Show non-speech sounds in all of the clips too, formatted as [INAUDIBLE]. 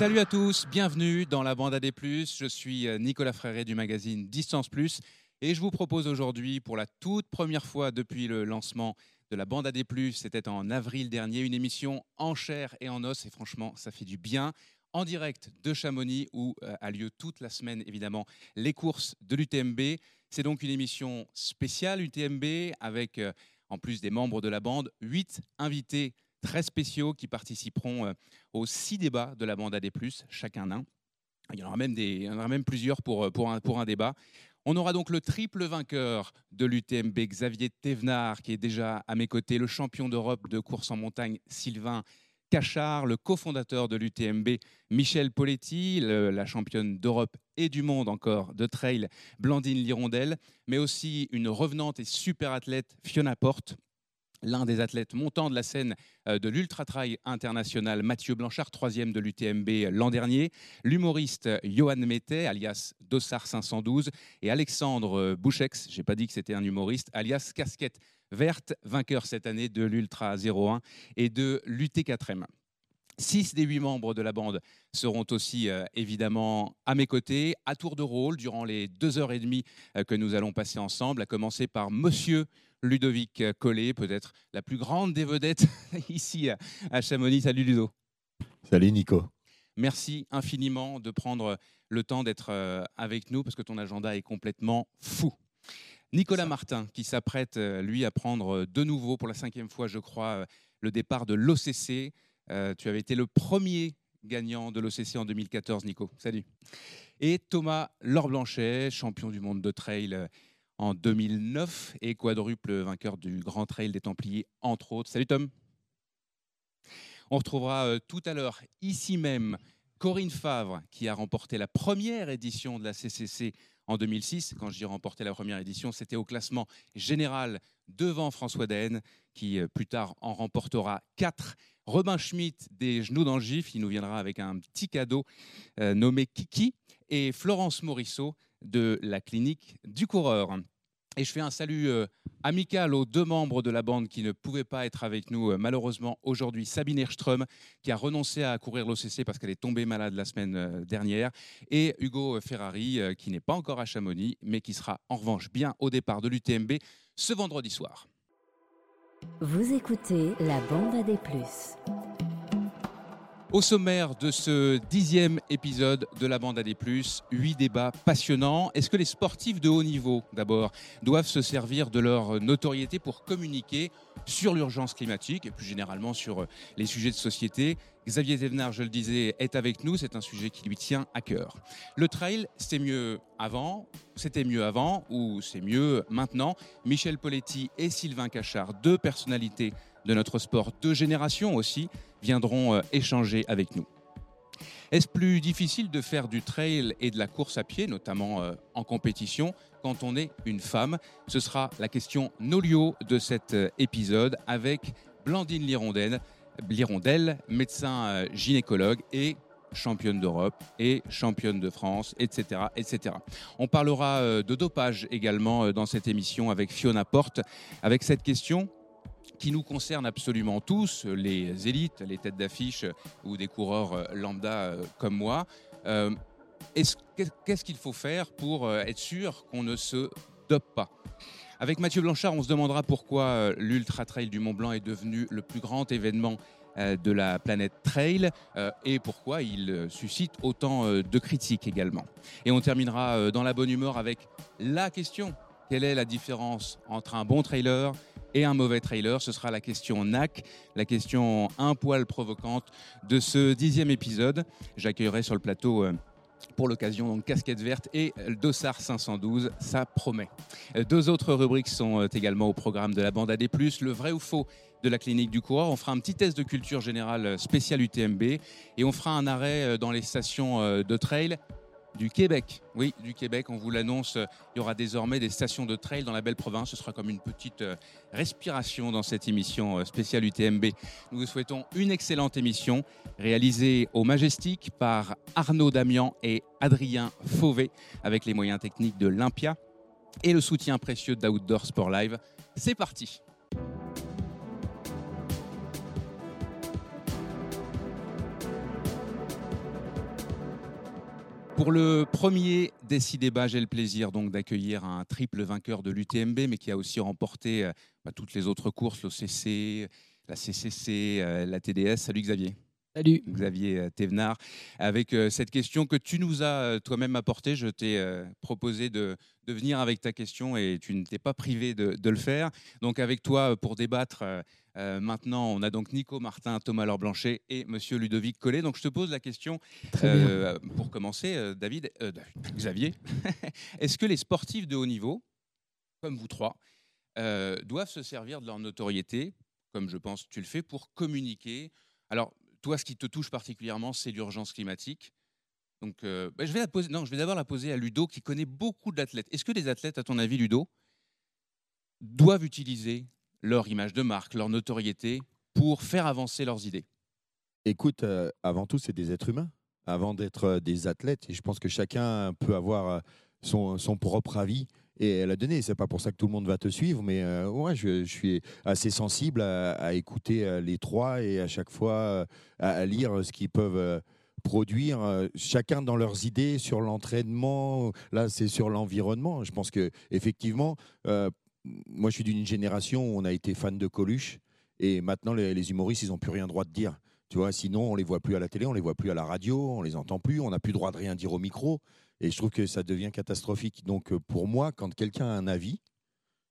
Salut à tous, bienvenue dans la bande AD+. Je suis euh, Nicolas Fréré du magazine Distance Plus et je vous propose aujourd'hui pour la toute première fois depuis le lancement de la bande AD+, c'était en avril dernier, une émission en chair et en os et franchement, ça fait du bien en direct de Chamonix où euh, a lieu toute la semaine évidemment les courses de l'UTMB. C'est donc une émission spéciale UTMB avec euh, en plus des membres de la bande, huit invités très spéciaux qui participeront euh, aux six débats de la bande AD+, chacun un. Il y en aura même, il y en aura même plusieurs un, pour un débat. On aura donc le triple vainqueur de l'UTMB, Xavier Thévenard, qui est déjà à mes côtés, le champion d'Europe de course en montagne, Sylvain Cachard, le cofondateur de l'UTMB, Michel Poletti, la championne d'Europe et du monde encore de trail, Blandine Lirondelle, mais aussi une revenante et super athlète, Fiona Porte, l'un des athlètes montants de la scène euh, de l'Ultra Trail international, Mathieu Blanchard, troisième de l'UTMB l'an dernier, l'humoriste Johan Mettet, alias Dossard 512, et Alexandre euh, Bouchex, j'ai pas dit que c'était un humoriste, alias Casquette Verte, vainqueur cette année de l'Ultra 01 et de l'UT4M. Six des huit membres de la bande seront aussi euh, évidemment à mes côtés, à tour de rôle, durant les deux heures et demie que nous allons passer ensemble, à commencer par Monsieur Ludovic Collet, peut-être la plus grande des vedettes [LAUGHS] ici à Chamonix. Salut Ludo. Salut Nico. Merci infiniment de prendre le temps d'être euh, avec nous parce que ton agenda est complètement fou. Nicolas Martin, qui s'apprête, euh, lui, à prendre de nouveau, pour la cinquième fois, je crois, euh, le départ de l'OCC. tu avais été le premier gagnant de l'OCC en 2014, Nico. Salut. Et Thomas Laure-Blanchet, champion du monde de trail en 2009 et quadruple vainqueur du Grand Trail des Templiers, entre autres. Salut Tom. On retrouvera euh, tout à l'heure, ici même, Corinne Favre, qui a remporté la première édition de la CCC en 2006. Quand dis remporté la première édition, c'était au classement général devant François Daen, qui euh, plus tard en remportera quatre. Robin Schmitt des Genoux dans le gif, il nous viendra avec un petit cadeau euh, nommé Kiki. Et Florence Morisseau de la clinique du coureur. Et je fais un salut euh, amical aux deux membres de la bande qui ne pouvaient pas être avec nous euh, malheureusement aujourd'hui. Sabine Erström, qui a renoncé à courir l'OCC parce qu'elle est tombée malade la semaine euh, dernière. Et Hugo Ferrari, qui n'est pas encore à Chamonix, mais qui sera en revanche bien au départ de l'UTMB ce vendredi soir. Vous écoutez la bande à des plus. Au sommaire de ce dixième épisode de la bande à des plus, huit débats passionnants. Est-ce que les sportifs de haut niveau, d'abord, doivent se servir de leur notoriété pour communiquer sur l'urgence climatique et plus généralement sur les sujets de société? Xavier Thévenard, je le disais, est avec nous. C'est un sujet qui lui tient à cœur. Le trail, c'était mieux avant, c'était mieux avant ou c'est mieux maintenant? Michel Poletti et Sylvain Cachard, deux personnalités de notre sport, deux générations aussi, viendront euh, échanger avec nous. Est-ce plus difficile de faire du trail et de la course à pied, notamment euh, en compétition, quand on est une femme? Ce sera la question nolio de cet euh, épisode avec Blandine Lirondelle, Lirondelle médecin gynécologue et championne d'Europe et championne de France, etc., etc. On parlera de dopage également dans cette émission avec Fiona Porte, avec cette question qui nous concerne absolument tous, les élites, les têtes d'affiche ou des coureurs euh, lambda euh, comme moi. Euh, qu'est-ce qu'il faut faire pour être sûr qu'on ne se dope pas? Avec Mathieu Blanchard, on se demandera pourquoi l'Ultra Trail du Mont Blanc est devenu le plus grand événement de la planète trail et pourquoi il suscite autant de critiques également. Et on terminera dans la bonne humeur avec la question. Quelle est la différence entre un bon trailer et un mauvais trailer. Ce sera la question NAC, la question un poil provocante de ce dixième épisode. J'accueillerai sur le plateau euh, pour l'occasion, casquette verte et Dossard 512, ça promet. Euh, deux autres rubriques sont euh, également au programme de la bande AD+, le vrai ou faux de la clinique du coureur. On fera un petit test de culture générale spécial UTMB et on fera un arrêt dans les stations de trail du Québec. Oui, du Québec, on vous l'annonce, il y aura désormais des stations de trail dans la belle province. Ce sera comme une petite euh, respiration dans cette émission euh, spéciale UTMB. Nous vous souhaitons une excellente émission réalisée au Majestic par Arnaud Damian et Adrien Fauvet avec les moyens techniques de l'Olympia et le soutien précieux d'Outdoor Sport Live. C'est parti. Pour le premier des débats, j'ai le plaisir donc d'accueillir un triple vainqueur de l'UTMB, mais qui a aussi remporté euh, bah, toutes les autres courses, l'OCC, la CCC, euh, la TDS. Salut Xavier. Salut. Xavier euh, Thévenard, avec cette question que tu nous as toi-même apportée. Je t'ai proposé de, venir avec ta question et tu ne t'es pas privé de, de, le faire. Donc avec toi, pour débattre euh, maintenant, on a donc Nico Martin, Thomas Laure Blanchet et Monsieur Ludovic Collet. Donc je te pose la question euh, pour commencer, euh, David, Xavier. [LAUGHS] Est-ce que les sportifs de haut niveau, comme vous trois, doivent se servir de leur notoriété, comme je pense que tu le fais, pour communiquer? Alors, toi, ce qui te touche particulièrement, c'est l'urgence climatique. Donc, bah, je vais d'abord la poser à Ludo, qui connaît beaucoup d'athlètes. Est-ce que les athlètes, à ton avis, Ludo, doivent utiliser leur image de marque, leur notoriété pour faire avancer leurs idées? Écoute, euh, avant tout, c'est des êtres humains, avant d'être euh, des athlètes. Et je pense que chacun peut avoir euh, son propre avis et la donner. C'est pas pour ça que tout le monde va te suivre, mais ouais, je, suis assez sensible à, écouter les trois et à chaque fois à, lire ce qu'ils peuvent produire, chacun dans leurs idées sur l'entraînement. Là, c'est sur l'environnement. Je pense que effectivement, moi, je suis d'une génération où on a été fan de Coluche. Et maintenant, les, humoristes, ils n'ont plus rien droit de dire. Tu vois, sinon, on les voit plus à la télé, on les voit plus à la radio, on les entend plus, on n'a plus droit de rien dire au micro. Et je trouve que ça devient catastrophique. Donc, euh, pour moi, quand quelqu'un a un avis,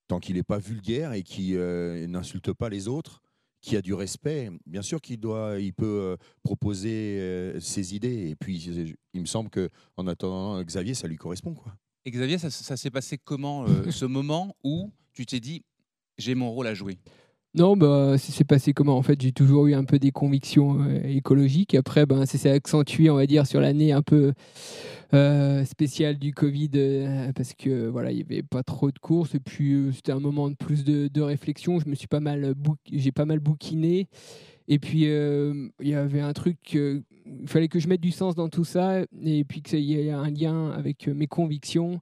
tant qu'il n'est pas vulgaire et qui euh, n'insulte pas les autres, qui a du respect, bien sûr qu'il doit, il peut euh, proposer ses idées. Et puis, il me semble que, en attendant Xavier, ça lui correspond, quoi. Et Xavier, ça, s'est passé comment ce moment où tu t'es dit j'ai mon rôle à jouer? Non, bah, c'est passé comment? En fait, j'ai toujours eu un peu des convictions euh, écologiques. Après, ben, ça s'est accentué, on va dire, sur l'année un peu euh, spéciale du Covid, euh, parce que voilà, il n'y avait pas trop de courses. Et puis, c'était un moment de plus de, réflexion. Je me suis pas mal, j'ai pas mal bouquiné. Et puis, il y avait un truc, il fallait que je mette du sens dans tout ça, et puis qu'il y ait un lien avec mes convictions.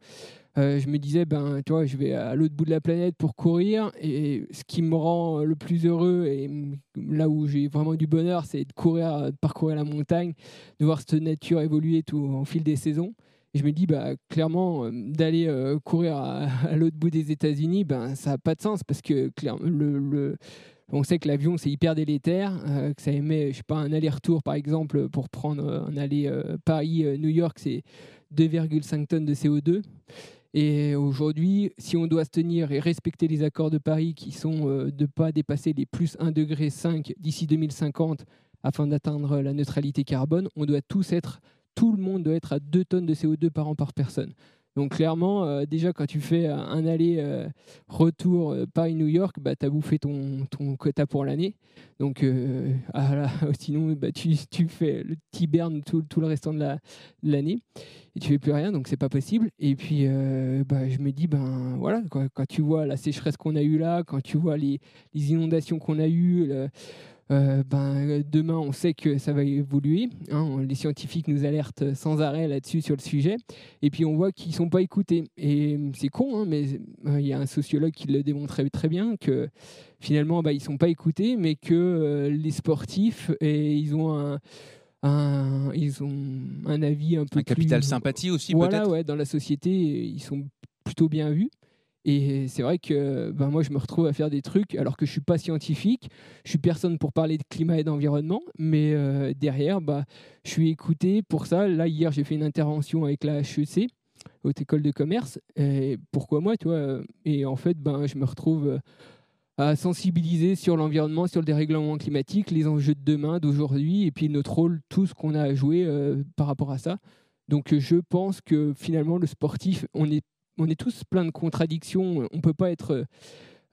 Euh, je me disais, ben, tu vois, je vais à l'autre bout de la planète pour courir. Et ce qui me rend le plus heureux et là où j'ai vraiment du bonheur, c'est de courir, de parcourir la montagne, de voir cette nature évoluer tout au fil des saisons. Et je me dis, bah, clairement, euh, d'aller euh, courir à, [LAUGHS] l'autre bout des États-Unis, ben, ça n'a pas de sens parce que le, on sait que l'avion c'est hyper délétère, que ça émet, je sais pas, un aller-retour par exemple pour prendre un aller Paris-New York, c'est 2,5 tonnes de CO2. Et aujourd'hui, si on doit se tenir et respecter les accords de Paris qui sont euh, de ne pas dépasser les plus 1,5 degré d'ici 2050 afin d'atteindre la neutralité carbone, on doit tous être, tout le monde doit être à 2 tonnes de CO2 par an par personne. Donc clairement, euh, déjà quand tu fais un aller-retour euh, Paris-New York, bah, tu as bouffé ton, ton quota pour l'année. Donc ah [LAUGHS] sinon, bah, tu, tu fais le petit tout, tout le restant de l'année et tu fais plus rien, donc c'est pas possible. Et puis, euh, bah, je me dis, ben voilà, quand tu vois la sécheresse qu'on a eue là, quand tu vois les, les inondations qu'on a eues, euh, ben, demain, on sait que ça va évoluer. Hein. les scientifiques nous alertent sans arrêt là-dessus sur le sujet. Et puis, on voit qu'ils ne sont pas écoutés. Et c'est con, hein, mais euh, il y a un sociologue qui le démontrait très bien que finalement, bah, ils ne sont pas écoutés, mais que les sportifs, et ils ont un un, ils ont un avis un peu un capital sympathie aussi voilà, peut-être ouais, dans la société ils sont plutôt bien vus et c'est vrai que ben moi je me retrouve à faire des trucs alors que je suis pas scientifique. Je suis personne pour parler de climat et d'environnement mais euh, derrière bah je suis écouté pour ça. Là hier j'ai fait une intervention avec la HEC haute école de commerce. Pourquoi moi tu vois et en fait ben je me retrouve à sensibiliser sur l'environnement, sur le dérèglement climatique, les enjeux de demain, d'aujourd'hui, et puis notre rôle, tout ce qu'on a à jouer euh, par rapport à ça. Donc je pense que finalement, le sportif, on est, on est tous plein de contradictions. On ne peut pas être...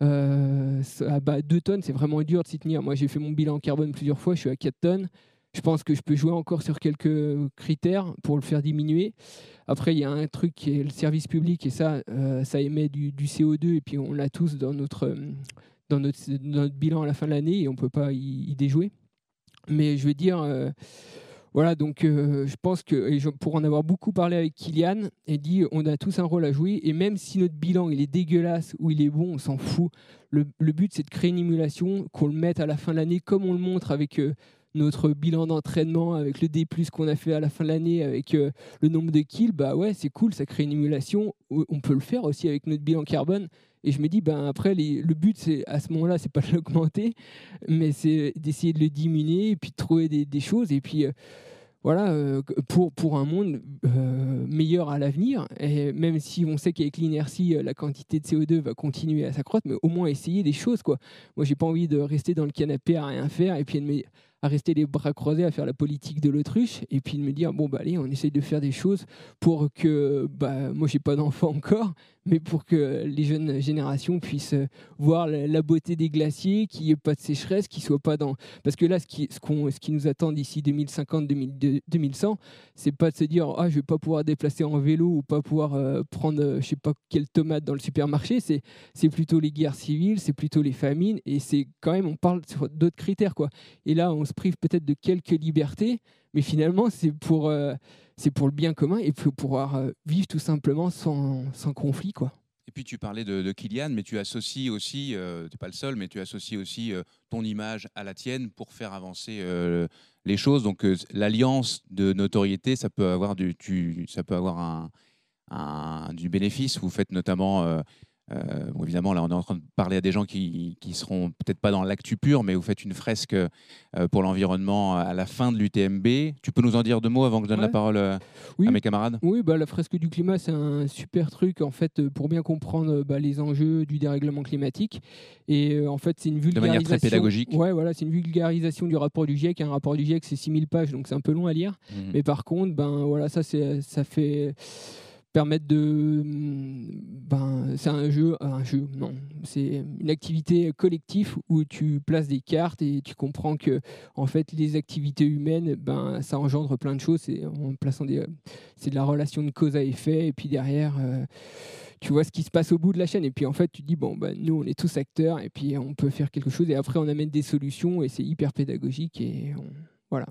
Euh, à bas 2 tonnes, c'est vraiment dur de s'y tenir. Moi, j'ai fait mon bilan carbone plusieurs fois, je suis à 4 tonnes. Je pense que je peux jouer encore sur quelques critères pour le faire diminuer. Après, il y a un truc qui est le service public, et ça, euh, ça émet du, du, CO2, et puis on l'a tous dans notre dans notre, bilan à la fin de l'année et on ne peut pas y, déjouer. Mais je veux dire, euh, voilà, donc euh, je pense que, pour en avoir beaucoup parlé avec Kylian, et dit on a tous un rôle à jouer et même si notre bilan il est dégueulasse ou il est bon, on s'en fout. Le, le but c'est de créer une émulation, qu'on le mette à la fin de l'année comme on le montre avec. Euh, notre bilan d'entraînement avec le D+, qu'on a fait à la fin de l'année, avec euh, le nombre de kills, bah ouais, c'est cool, ça crée une émulation. On peut le faire aussi avec notre bilan carbone. Et je me dis, ben après, le but, c'est à ce moment-là, c'est pas de [LAUGHS] l'augmenter, mais c'est d'essayer de le diminuer et puis de trouver des, choses. Et puis, euh, voilà, euh, pour, pour un monde meilleur à l'avenir. Et même si on sait qu'avec l'inertie, la quantité de CO2 va continuer à s'accroître, mais au moins essayer des choses. Quoi. Moi, j'ai pas envie de rester dans le canapé à rien faire et puis de me à rester les bras croisés, à faire la politique de l'autruche, et puis de me dire bon bah allez, on essaye de faire des choses pour que bah moi j'ai pas d'enfant encore, mais pour que les jeunes générations puissent voir la beauté des glaciers, qu'il n'y ait pas de sécheresse, qu'ils soient pas dans parce que là ce qui qu'on, ce qui nous attend d'ici 2050 2100, c'est pas de se dire ah je vais pas pouvoir déplacer en vélo ou pas pouvoir euh, prendre je sais pas quelle tomate dans le supermarché, c'est c'est plutôt les guerres civiles, c'est plutôt les famines et c'est quand même on parle sur d'autres critères quoi. Et là on se prive peut-être de quelques libertés, mais finalement, c'est pour, euh, pour le bien commun et pour pouvoir euh, vivre tout simplement sans, sans, conflit. Quoi. Et puis tu parlais de, de Kylian, mais tu associes aussi, euh, tu n'es pas le seul, mais tu associes aussi ton image à la tienne pour faire avancer les choses. Donc l'alliance de notoriété, ça peut avoir du, ça peut avoir un, du bénéfice. Vous faites notamment euh, évidemment, là, on est en train de parler à des gens qui, qui seront peut-être pas dans l'actu pur, mais vous faites une fresque euh, pour l'environnement à la fin de l'UTMB. Tu peux nous en dire deux mots avant que je donne la parole euh, à mes camarades? Oui, bah, la fresque du climat, c'est un super truc en fait pour bien comprendre bah, les enjeux du dérèglement climatique. Et en fait, c'est une vulgarisation. De manière très pédagogique. Ouais, voilà, c'est une vulgarisation du rapport du GIEC. Un rapport du GIEC, c'est 6000 pages, donc c'est un peu long à lire. Mmh. Mais par contre, ben voilà, ça, ça fait permettre de. Ben, c'est un jeu, un jeu, non, c'est une activité collective où tu places des cartes et tu comprends que en fait les activités humaines, ben ça engendre plein de choses. En plaçant des, c'est de la relation de cause à effet et puis derrière. Euh, tu vois ce qui se passe au bout de la chaîne et puis en fait tu dis bon ben nous on est tous acteurs et puis on peut faire quelque chose et après on amène des solutions et c'est hyper pédagogique et voilà.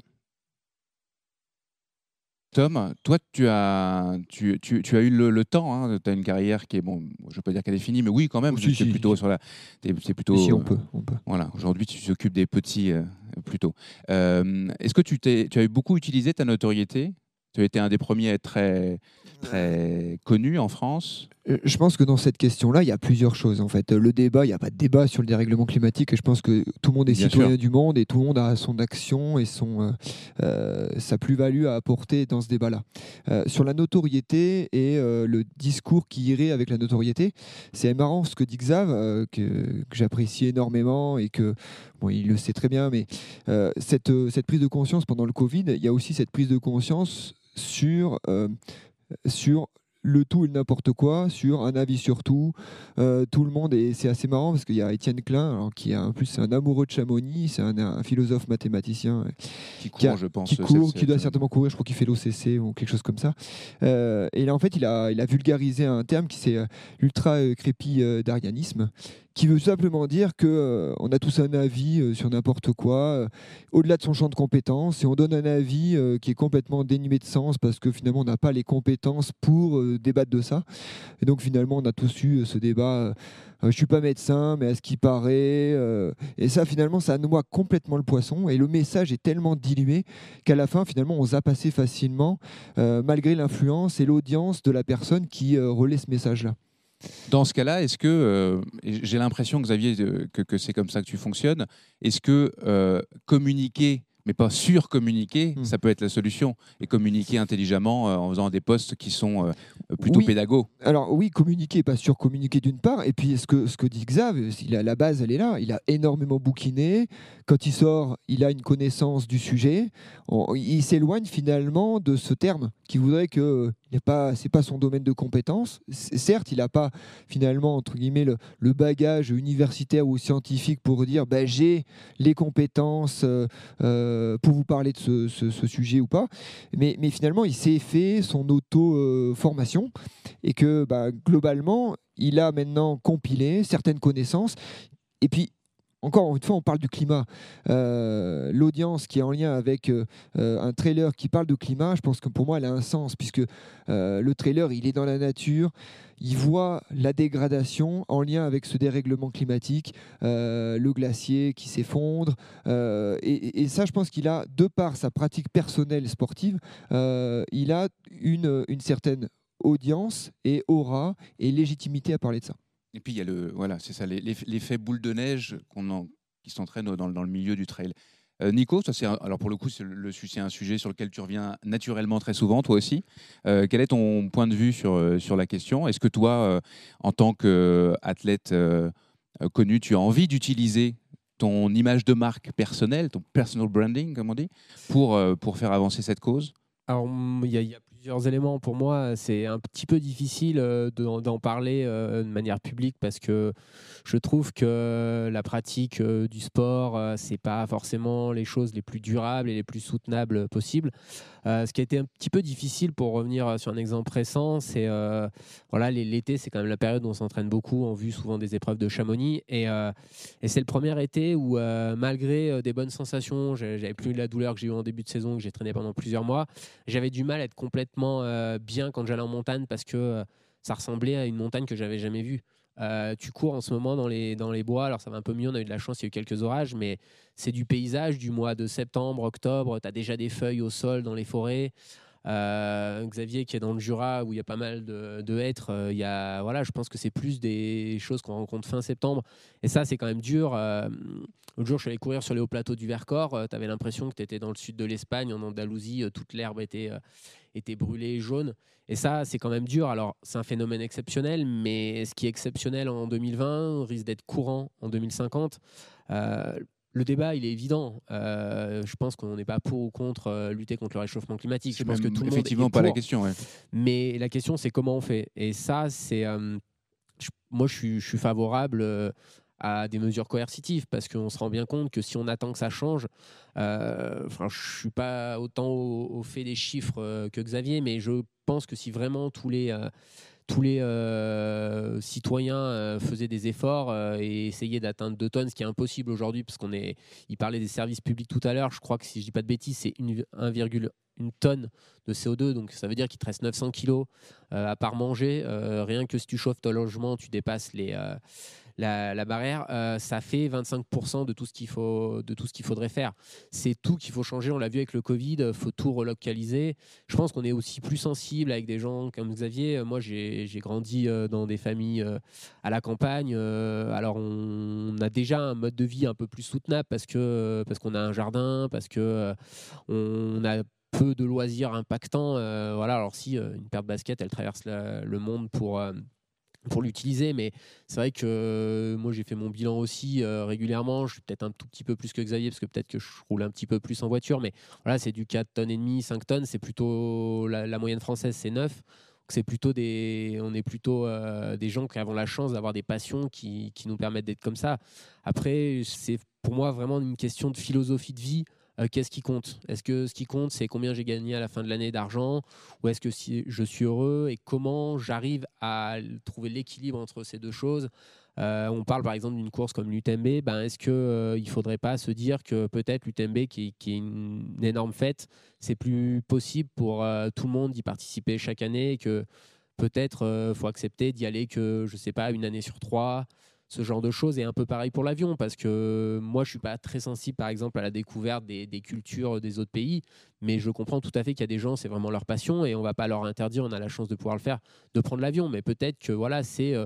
Tom, toi, tu as, tu, tu, tu as eu le, temps, hein, tu as une carrière qui est, bon, je ne pas dire qu'elle est finie, mais oui, quand même, c'est plutôt sur la. C'est plutôt. Si, on peut. On peut. Voilà, aujourd'hui, tu t'occupes des petits euh, plutôt. Euh, est-ce que tu, tu as eu beaucoup utilisé ta notoriété? Tu as été un des premiers à être très, très connu en France? euh, je pense que dans cette question-là, il y a plusieurs choses. En fait, le débat, il n'y a pas de débat sur le dérèglement climatique. Et je pense que tout le monde est citoyen du monde et tout le monde a son action et son euh, euh, sa plus-value à apporter dans ce débat-là. sur la notoriété et le discours qui irait avec la notoriété, c'est marrant ce que dit Xav, que, que j'apprécie énormément et que bon, il le sait très bien. Mais cette cette prise de conscience pendant le Covid, il y a aussi cette prise de conscience sur sur le tout et n'importe quoi, sur un avis sur tout, euh, tout le monde, et c'est assez marrant parce qu'il y a Étienne Klein, qui est en plus un amoureux de Chamonix, c'est un, philosophe mathématicien. Qui court, je pense. Qui, court, qui doit certainement courir, je crois qu'il fait l'OCC ou quelque chose comme ça. Euh, et là, en fait, il a, il a vulgarisé un terme qui c'est euh, l'ultra crépi d'arianisme qui veut simplement dire que euh, on a tous un avis euh, sur n'importe quoi, euh, au-delà de son champ de compétences, et on donne un avis qui est complètement dénué de sens parce que finalement on n'a pas les compétences pour débattre de ça. Et donc finalement on a tous eu ce débat. je suis pas médecin, mais à ce qui paraît, et ça finalement ça noie complètement le poisson. Et le message est tellement dilué qu'à la fin finalement on zappe assez facilement, malgré l'influence et l'audience de la personne qui relaie ce message-là. Dans ce cas-là, est-ce que, euh, j'ai l'impression, Xavier, que, que c'est comme ça que tu fonctionnes, est-ce que euh, communiquer mais pas surcommuniquer, hmm. ça peut être la solution. Et communiquer intelligemment euh, en faisant des postes qui sont plutôt pédagogues. Alors oui, communiquer, pas surcommuniquer d'une part. Et puis ce que, ce que dit Xav, il a, la base, elle est là. Il a énormément bouquiné. Quand il sort, il a une connaissance du sujet. il s'éloigne finalement de ce terme qui voudrait que ce pas, c'est pas son domaine de compétence. Certes, il n'a pas finalement entre guillemets le, bagage universitaire ou scientifique pour dire bah, j'ai les compétences euh, euh, pour vous parler de ce, sujet ou pas. Mais, mais, finalement, il s'est fait son auto-formation et que bah, globalement, il a maintenant compilé certaines connaissances. Et puis, encore une fois, on parle du climat. Euh, l'audience qui est en lien avec euh, un trailer qui parle de climat, je pense que pour moi, elle a un sens, puisque le trailer, il est dans la nature, il voit la dégradation en lien avec ce dérèglement climatique, le glacier qui s'effondre. Et, ça, je pense qu'il a, de par sa pratique personnelle sportive, il a une certaine audience et aura et légitimité à parler de ça. Et puis il y a le voilà, c'est ça l'effet boule de neige qu'on qui s'entraîne dans, dans, le milieu du trail. Euh, Nico, ça c'est alors pour le coup c'est un sujet sur lequel tu reviens naturellement très souvent, toi aussi. Euh, quel est ton point de vue sur euh, sur la question? Est-ce que toi, en tant qu'athlète connu, tu as envie d'utiliser ton image de marque personnelle, ton personal branding, comme on dit, pour pour faire avancer cette cause? Éléments. Pour moi, c'est un petit peu difficile euh, d'en parler euh, de manière publique parce que je trouve que la pratique euh, du sport, c'est pas forcément les choses les plus durables et les plus soutenables possibles. Ce qui a été un petit peu difficile pour revenir sur un exemple récent, c'est voilà l'été, c'est quand même la période où on s'entraîne beaucoup, on vu souvent des épreuves de Chamonix et, c'est le premier été où malgré des bonnes sensations, j'avais plus la douleur que j'ai eu en début de saison, que j'ai traîné pendant plusieurs mois, j'avais du mal à être complètement euh, bien quand j'allais en montagne parce que euh, ça ressemblait à une montagne que j'avais jamais vue. Euh, tu cours en ce moment dans les, dans les bois, alors ça va un peu mieux, on a eu de la chance, il y a eu quelques orages, mais c'est du paysage du mois de septembre, octobre, tu as déjà des feuilles au sol dans les forêts. Xavier qui est dans le Jura où il y a pas mal de, de hêtres, il y a, voilà, je pense que c'est plus des choses qu'on rencontre fin septembre. Et ça, c'est quand même dur. L'autre jour, je suis allé courir sur les hauts plateaux du Vercors, tu avais l'impression que tu étais dans le sud de l'Espagne, en Andalousie, toute l'herbe était était brûlé jaune. Et ça, c'est quand même dur. Alors, c'est un phénomène exceptionnel, mais ce qui est exceptionnel en 2020 risque d'être courant en 2050. Euh, le débat, il est évident. Euh, je pense qu'on n'est pas pour ou contre euh, lutter contre le réchauffement climatique. Je pense que tout le effectivement monde pas la question. Mais la question, c'est comment on fait. Et ça, c'est moi, je suis, je suis favorable à des mesures coercitives parce qu'on se rend bien compte que si on attend que ça change, euh, enfin, je suis pas autant au, fait des chiffres euh, que Xavier, mais je pense que si vraiment tous les euh, tous les euh, citoyens faisaient des efforts et essayaient d'atteindre 2 tonnes, ce qui est impossible aujourd'hui, parce qu'on est, il parlait des services publics tout à l'heure, je crois que si je dis pas de bêtises, c'est 1,1 tonne de CO2, donc ça veut dire qu'il te reste 900 kilos à part manger. rien que si tu chauffes ton logement, tu dépasses les, la, barrière, euh, ça fait 25% de tout ce qu'il faut, de tout ce qu'il faudrait faire. C'est tout qu'il faut changer. On l'a vu avec le Covid. Il faut tout relocaliser. Je pense qu'on est aussi plus sensible avec des gens comme Xavier. Moi, j'ai grandi euh, dans des familles euh, à la campagne. alors, on a déjà un mode de vie un peu plus soutenable parce que parce qu'on a un jardin, parce que on a peu de loisirs impactants. voilà. Alors si une paire de baskets, elle traverse le monde pour pour l'utiliser. Mais c'est vrai que euh, moi, j'ai fait mon bilan aussi euh, régulièrement. Je suis peut-être un tout petit peu plus que Xavier, parce que peut-être que je roule un petit peu plus en voiture. Mais voilà, c'est du 4 tonnes et demi, 5 tonnes. C'est plutôt la, moyenne française, c'est 9. C'est plutôt des, on est plutôt euh, des gens qui avons la chance d'avoir des passions qui, qui nous permettent d'être comme ça. Après, c'est pour moi vraiment une question de philosophie de vie. Euh, qu'est-ce qui compte? Est-ce que ce qui compte, c'est combien j'ai gagné à la fin de l'année d'argent? Ou est-ce que si je suis heureux et comment j'arrive à trouver l'équilibre entre ces deux choses? Euh, on parle par exemple d'une course comme l'UTMB, ben est-ce qu'il euh, ne faudrait pas se dire que peut-être l'UTMB, qui, qui, est une, énorme fête, c'est plus possible pour tout le monde d'y participer chaque année et que peut-être faut accepter d'y aller que, je sais pas, une année sur trois ce genre de choses. est un peu pareil pour l'avion, parce que moi, je suis pas très sensible, par exemple, à la découverte des, cultures des autres pays, mais je comprends tout à fait qu'il y a des gens, c'est vraiment leur passion, et on va pas leur interdire, on a la chance de pouvoir le faire, de prendre l'avion. Mais peut-être que voilà, c'est euh,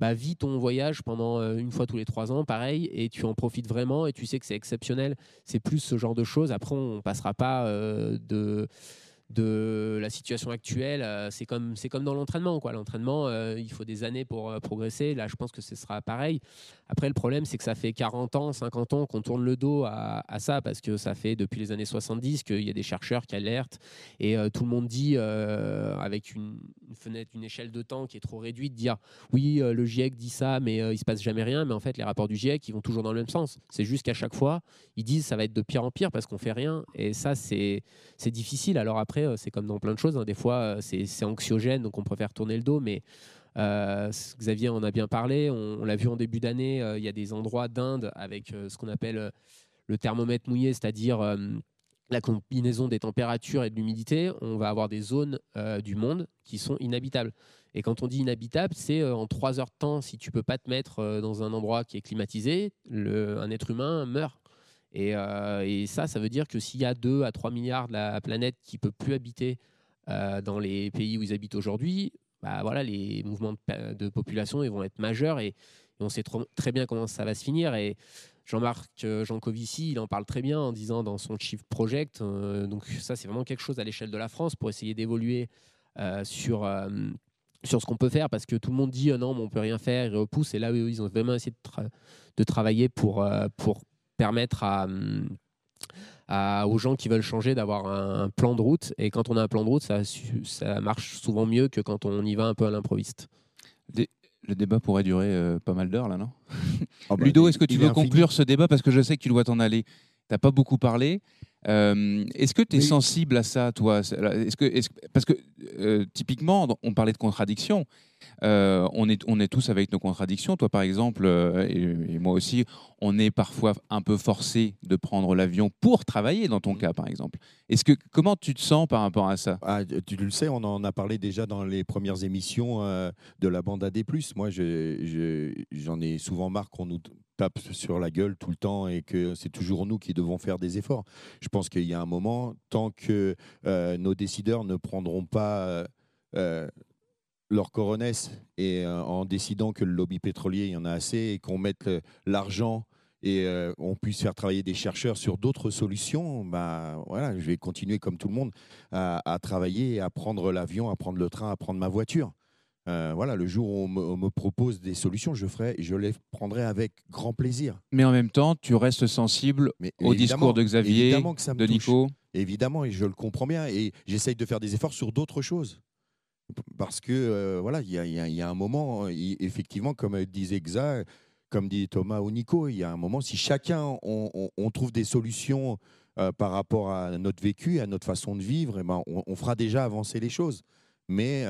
bah, vis ton voyage pendant euh, une fois tous les trois ans, pareil, et tu en profites vraiment, et tu sais que c'est exceptionnel. C'est plus ce genre de choses. Après, on passera pas euh, de de la situation actuelle. Euh, c'est comme, c'est comme dans l'entraînement. Quoi. L'entraînement, euh, il faut des années pour euh, progresser. Là, je pense que ce sera pareil. Après, le problème, c'est que ça fait 40 ans, 50 ans qu'on tourne le dos à, ça, parce que ça fait depuis les années 70 qu'il y a des chercheurs qui alertent. Et tout le monde dit, avec une, fenêtre, une échelle de temps qui est trop réduite, dire oui, le GIEC dit ça, mais il se passe jamais rien. Mais en fait, les rapports du GIEC, ils vont toujours dans le même sens. C'est juste qu'à chaque fois, ils disent ça va être de pire en pire parce qu'on fait rien. Et ça, c'est, c'est difficile. Alors après, euh, c'est comme dans plein de choses. Hein. Des fois, euh, c'est anxiogène, donc on préfère tourner le dos. Mais Xavier en a bien parlé, on, l'a vu en début d'année, il y a des endroits d'Inde avec ce qu'on appelle le thermomètre mouillé, c'est-à-dire la combinaison des températures et de l'humidité, on va avoir des zones du monde qui sont inhabitables. Et quand on dit inhabitable, c'est en trois heures de temps, si tu peux pas te mettre dans un endroit qui est climatisé, un être humain meurt. Et, ça, ça veut dire que s'il y a 2 à 3 milliards de la planète qui peut plus habiter dans les pays où ils habitent aujourd'hui, bah voilà, les mouvements de, population ils vont être majeurs et, on sait très bien comment ça va se finir. Jean-Marc Jancovici, il en parle très bien en disant dans son Chief Project, donc ça c'est vraiment quelque chose à l'échelle de la France pour essayer d'évoluer sur, sur ce qu'on peut faire parce que tout le monde dit non, mais on peut rien faire, ils repoussent. Et là, ils ont vraiment essayé de, travailler pour, pour permettre aux gens qui veulent changer d'avoir un, plan de route. Et quand on a un plan de route, ça, ça marche souvent mieux que quand on y va un peu à l'improviste. Le débat pourrait durer euh, pas mal d'heures là, non? Oh [LAUGHS] Ludo, est-ce que tu veux conclure ce débat? Parce que je sais que tu dois t'en aller. Tu n'as pas beaucoup parlé. Euh, est-ce que tu es sensible à ça, toi? Est-ce que, Parce que euh, typiquement, on parlait de contradiction. Euh, on, est, on est tous avec nos contradictions. Toi, par exemple, et, moi aussi, on est parfois un peu forcé de prendre l'avion pour travailler, dans ton mmh. cas, par exemple. Est-ce que comment tu te sens par rapport à ça? Ah, Tu le sais, on en a parlé déjà dans les premières émissions de la bande AD+. Moi, j'en ai souvent marre qu'on nous sur la gueule tout le temps et que c'est toujours nous qui devons faire des efforts. Je pense qu'il y a un moment, tant que euh, nos décideurs ne prendront pas euh, euh, leur coronesse et en décidant que le lobby pétrolier, il y en a assez et qu'on mette l'argent et on puisse faire travailler des chercheurs sur d'autres solutions, bah, voilà, je vais continuer comme tout le monde à travailler, à prendre l'avion, à prendre le train, à prendre ma voiture. Euh, voilà, le jour où on me, propose des solutions, je ferai, je les prendrai avec grand plaisir. Mais en même temps, tu restes sensible au discours de Xavier, de Nico. Évidemment, et je le comprends bien, et j'essaye de faire des efforts sur d'autres choses. Parce que euh, voilà, il y, a un moment, effectivement, comme disait Xa, comme dit Thomas ou Nico, il y a un moment, si chacun on, trouve des solutions euh, par rapport à notre vécu, à notre façon de vivre, et eh ben, on, fera déjà avancer les choses. Mais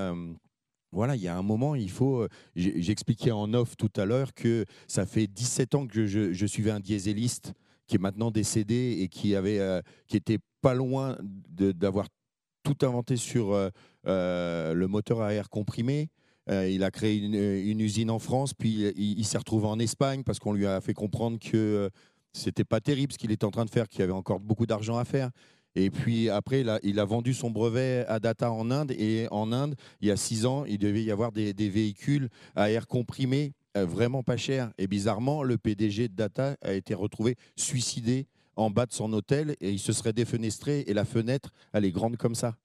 voilà, il y a un moment, il faut. Euh, j'expliquais en off tout à l'heure que ça fait 17 ans que je, suivais un dieseliste qui est maintenant décédé et qui avait, euh, qui était pas loin d'avoir tout inventé sur euh, le moteur à air comprimé. il a créé une, usine en France, puis il, s'est retrouvé en Espagne parce qu'on lui a fait comprendre que c'était pas terrible ce qu'il était en train de faire, qu'il y avait encore beaucoup d'argent à faire. Et puis après, il a, vendu son brevet à Data en Inde. Et en Inde, il y a six ans, il devait y avoir des, véhicules à air comprimé euh, vraiment pas chers. Et bizarrement, le PDG de Data a été retrouvé suicidé en bas de son hôtel et il se serait défenestré et la fenêtre, elle est grande comme ça.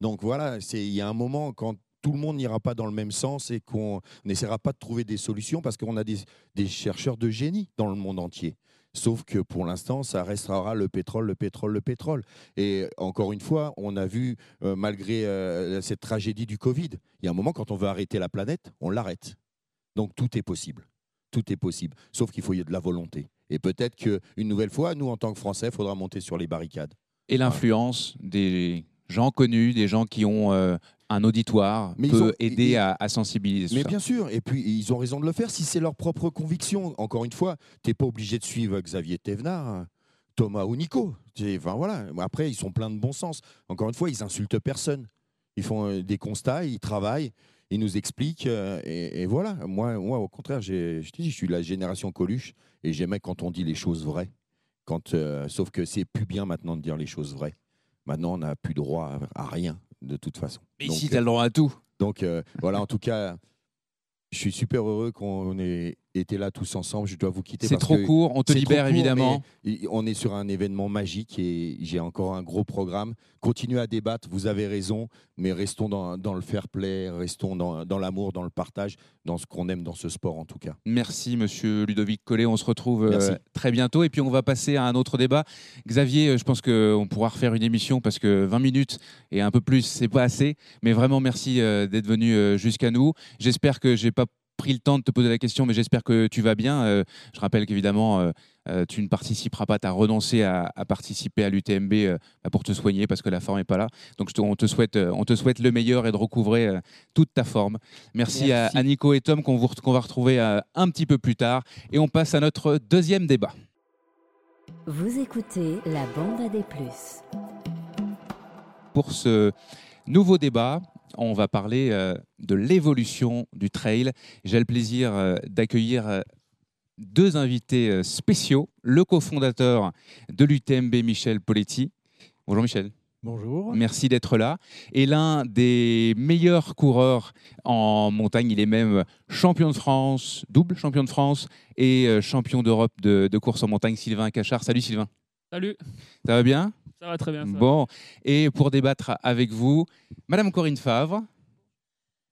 Donc voilà, il y a un moment quand tout le monde n'ira pas dans le même sens et qu'on n'essaiera pas de trouver des solutions parce qu'on a des chercheurs de génie dans le monde entier. Sauf que pour l'instant, ça restera le pétrole, le pétrole, le pétrole. Et encore une fois, on a vu, euh, malgré euh, cette tragédie du Covid, il y a un moment, quand on veut arrêter la planète, on l'arrête. Donc tout est possible. Tout est possible. Sauf qu'il faut y avoir de la volonté. Et peut-être qu'une nouvelle fois, nous, en tant que Français, il faudra monter sur les barricades. Et l'influence des gens connus, des gens qui ont euh, un auditoire peut aider à, sensibiliser. Mais bien sûr, et puis ils ont raison de le faire si c'est leur propre conviction. Encore une fois, tu n'es pas obligé de suivre Xavier Thévenard, Thomas ou Nico. Enfin, voilà. Après, ils sont pleins de bon sens. Encore une fois, ils insultent personne. Ils font euh, des constats, ils travaillent, ils nous expliquent. Euh, et, voilà. Moi, moi, au contraire, je te dis, je suis la génération Coluche et j'aimais quand on dit les choses vraies. Quand, sauf que c'est plus bien maintenant de dire les choses vraies. Maintenant, on n'a plus droit à rien, de toute façon. Mais ici, tu as le droit à tout. Donc, euh, voilà, en tout cas, je suis super heureux qu'on ait été là tous ensemble. Je dois vous quitter. C'est trop court. On te libère évidemment. On est sur un événement magique et j'ai encore un gros programme. Continuez à débattre. Vous avez raison, mais restons dans, le fair play, restons dans, l'amour, dans le partage, dans ce qu'on aime dans ce sport en tout cas. Merci Monsieur Ludovic Collet. On se retrouve euh, très bientôt et puis on va passer à un autre débat. Xavier, euh, je pense qu'on pourra refaire une émission parce que 20 minutes et un peu plus, c'est pas assez. Mais vraiment merci euh, d'être venu jusqu'à nous. J'espère que j'ai pas pris le temps de te poser la question, mais j'espère que tu vas bien. Euh, je rappelle qu'évidemment, euh, euh, tu ne participeras pas, tu as renoncé à, participer à l'UTMB bah, pour te soigner parce que la forme n'est pas là. Donc on, te souhaite, on te souhaite le meilleur et de recouvrer toute ta forme. Merci, À, Nico et Tom qu'on va retrouver un petit peu plus tard. Et on passe à notre deuxième débat. Vous écoutez la bande à des plus. Pour ce nouveau débat, on va parler euh, de l'évolution du trail. J'ai le plaisir euh, d'accueillir euh, deux invités spéciaux, le cofondateur de l'UTMB, Michel Poletti. Bonjour Michel. Bonjour. Merci d'être là. Et l'un des meilleurs coureurs en montagne, il est même champion de France, double champion de France et champion d'Europe de, course en montagne, Sylvain Cachard. Salut Sylvain. Salut. Ça va bien? Ça va très bien. bon, et pour débattre avec vous, Madame Corinne Favre.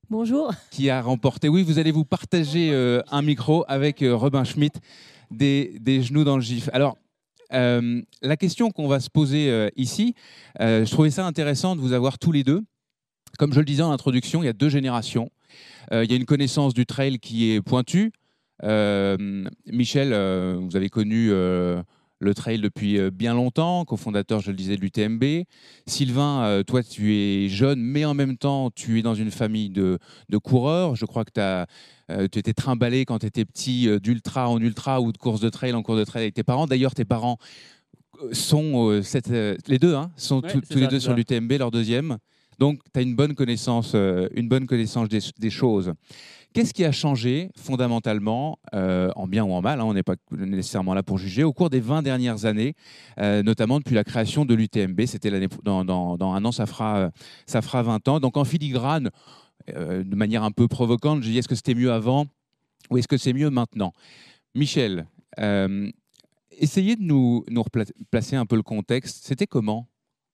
Bonjour. Qui a remporté, oui, vous allez vous partager euh, un micro avec euh, Robin Schmitt, des, des, genoux dans le gif. Alors, euh, la question qu'on va se poser ici, je trouvais ça intéressant de vous avoir tous les deux. Comme je le disais en introduction, il y a deux générations. il y a une connaissance du trail qui est pointue. Michel, vous avez connu le trail depuis euh, bien longtemps, cofondateur, je le disais, de l'UTMB. Sylvain, euh, toi, tu es jeune, mais en même temps, tu es dans une famille de, coureurs. Je crois que euh, tu étais trimballé quand tu étais petit d'ultra en ultra ou de course de trail en course de trail avec tes parents. D'ailleurs, tes parents sont les deux, hein, sont tous les deux sur l'UTMB, leur deuxième. Donc, tu as une bonne connaissance, une bonne connaissance des choses. Qu'est-ce qui a changé fondamentalement, euh, en bien ou en mal, hein, on n'est pas nécessairement là pour juger, au cours des 20 dernières années, euh, notamment depuis la création de l'UTMB C'était dans, un an, ça fera, ça fera 20 ans. Donc en filigrane, euh, de manière un peu provocante, je dis est-ce que c'était mieux avant ou est-ce que c'est mieux maintenant? Michel, essayez de nous, nous replacer un peu le contexte. C'était comment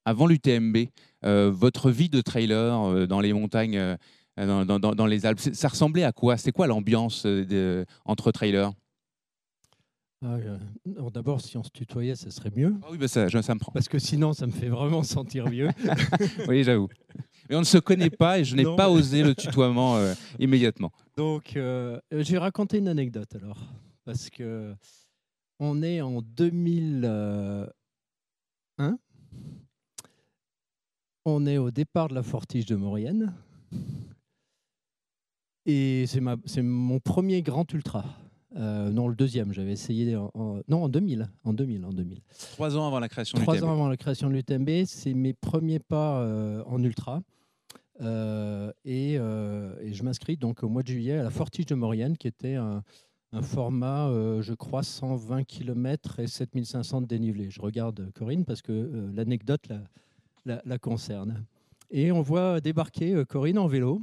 avant l'UTMB, votre vie de trailer dans les montagnes euh, dans, les Alpes. Ça ressemblait à quoi? C'était quoi l'ambiance euh, entre trailers? Ah, D'abord, si on se tutoyait, ça serait mieux. Ah oui, bah ça, ça me prend. Parce que sinon, ça me fait vraiment [LAUGHS] sentir vieux. [LAUGHS] oui, j'avoue. Mais on ne se connaît pas et je n'ai pas osé le [LAUGHS] tutoiement euh, immédiatement. Donc, je vais raconter une anecdote alors. Parce que on est en 2001. On est au départ de la Fortige de Maurienne. Et c'est mon premier grand ultra. Euh, non, le deuxième, j'avais essayé en, non, en 2000, en 2000, en 2000. Trois ans avant la création de l'UTMB. Trois ans avant la création de l'UTMB, c'est mes premiers pas euh, en ultra. Euh, et, je m'inscris donc au mois de juillet à la Fortige de Maurienne, qui était un, format, je crois, 120 km et 7500 de dénivelé. Je regarde Corinne parce que l'anecdote la, la, concerne. Et on voit débarquer Corinne en vélo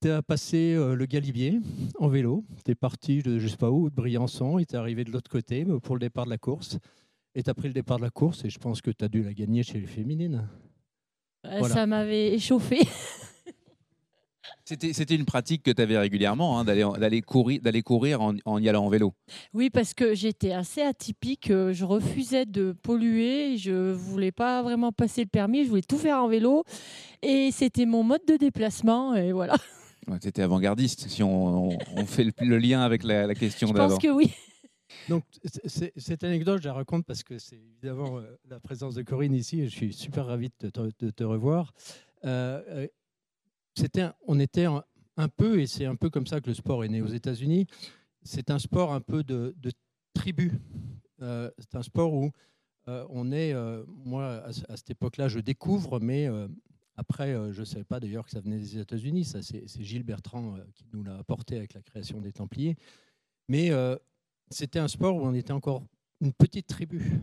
tu as passé euh, le Galibier en vélo. Tu es parti de je sais pas où, de Briançon, et tu es arrivé de l'autre côté pour le départ de la course. Et tu as pris le départ de la course, et je pense que tu as dû la gagner chez les féminines. Ça m'avait échauffé. [LAUGHS] C'était une pratique que tu avais régulièrement, hein, d'aller courir, courir en, en, y allant en vélo. Oui, parce que j'étais assez atypique. Euh, je refusais de polluer. Je voulais pas vraiment passer le permis. Je voulais tout faire en vélo. Et c'était mon mode de déplacement. Et voilà. [LAUGHS] tu étais avant-gardiste, si on, fait le, lien avec la, question d'avant. Je pense que oui. Donc, cette anecdote, je la raconte parce que c'est évidemment euh, la présence de Corinne ici et je suis super ravi de te, revoir. Euh, euh, c'était, on était un, peu, et c'est un peu comme ça que le sport est né aux États-Unis, c'est un sport un peu de, tribu. c'est un sport où on est, moi à, à cette époque-là, je découvre, mais après, euh, je ne savais pas d'ailleurs que ça venait des États-Unis. Ça, c'est Gilles Bertrand euh, qui nous l'a apporté avec la création des Templiers. Mais euh, c'était un sport où on était encore une petite tribu,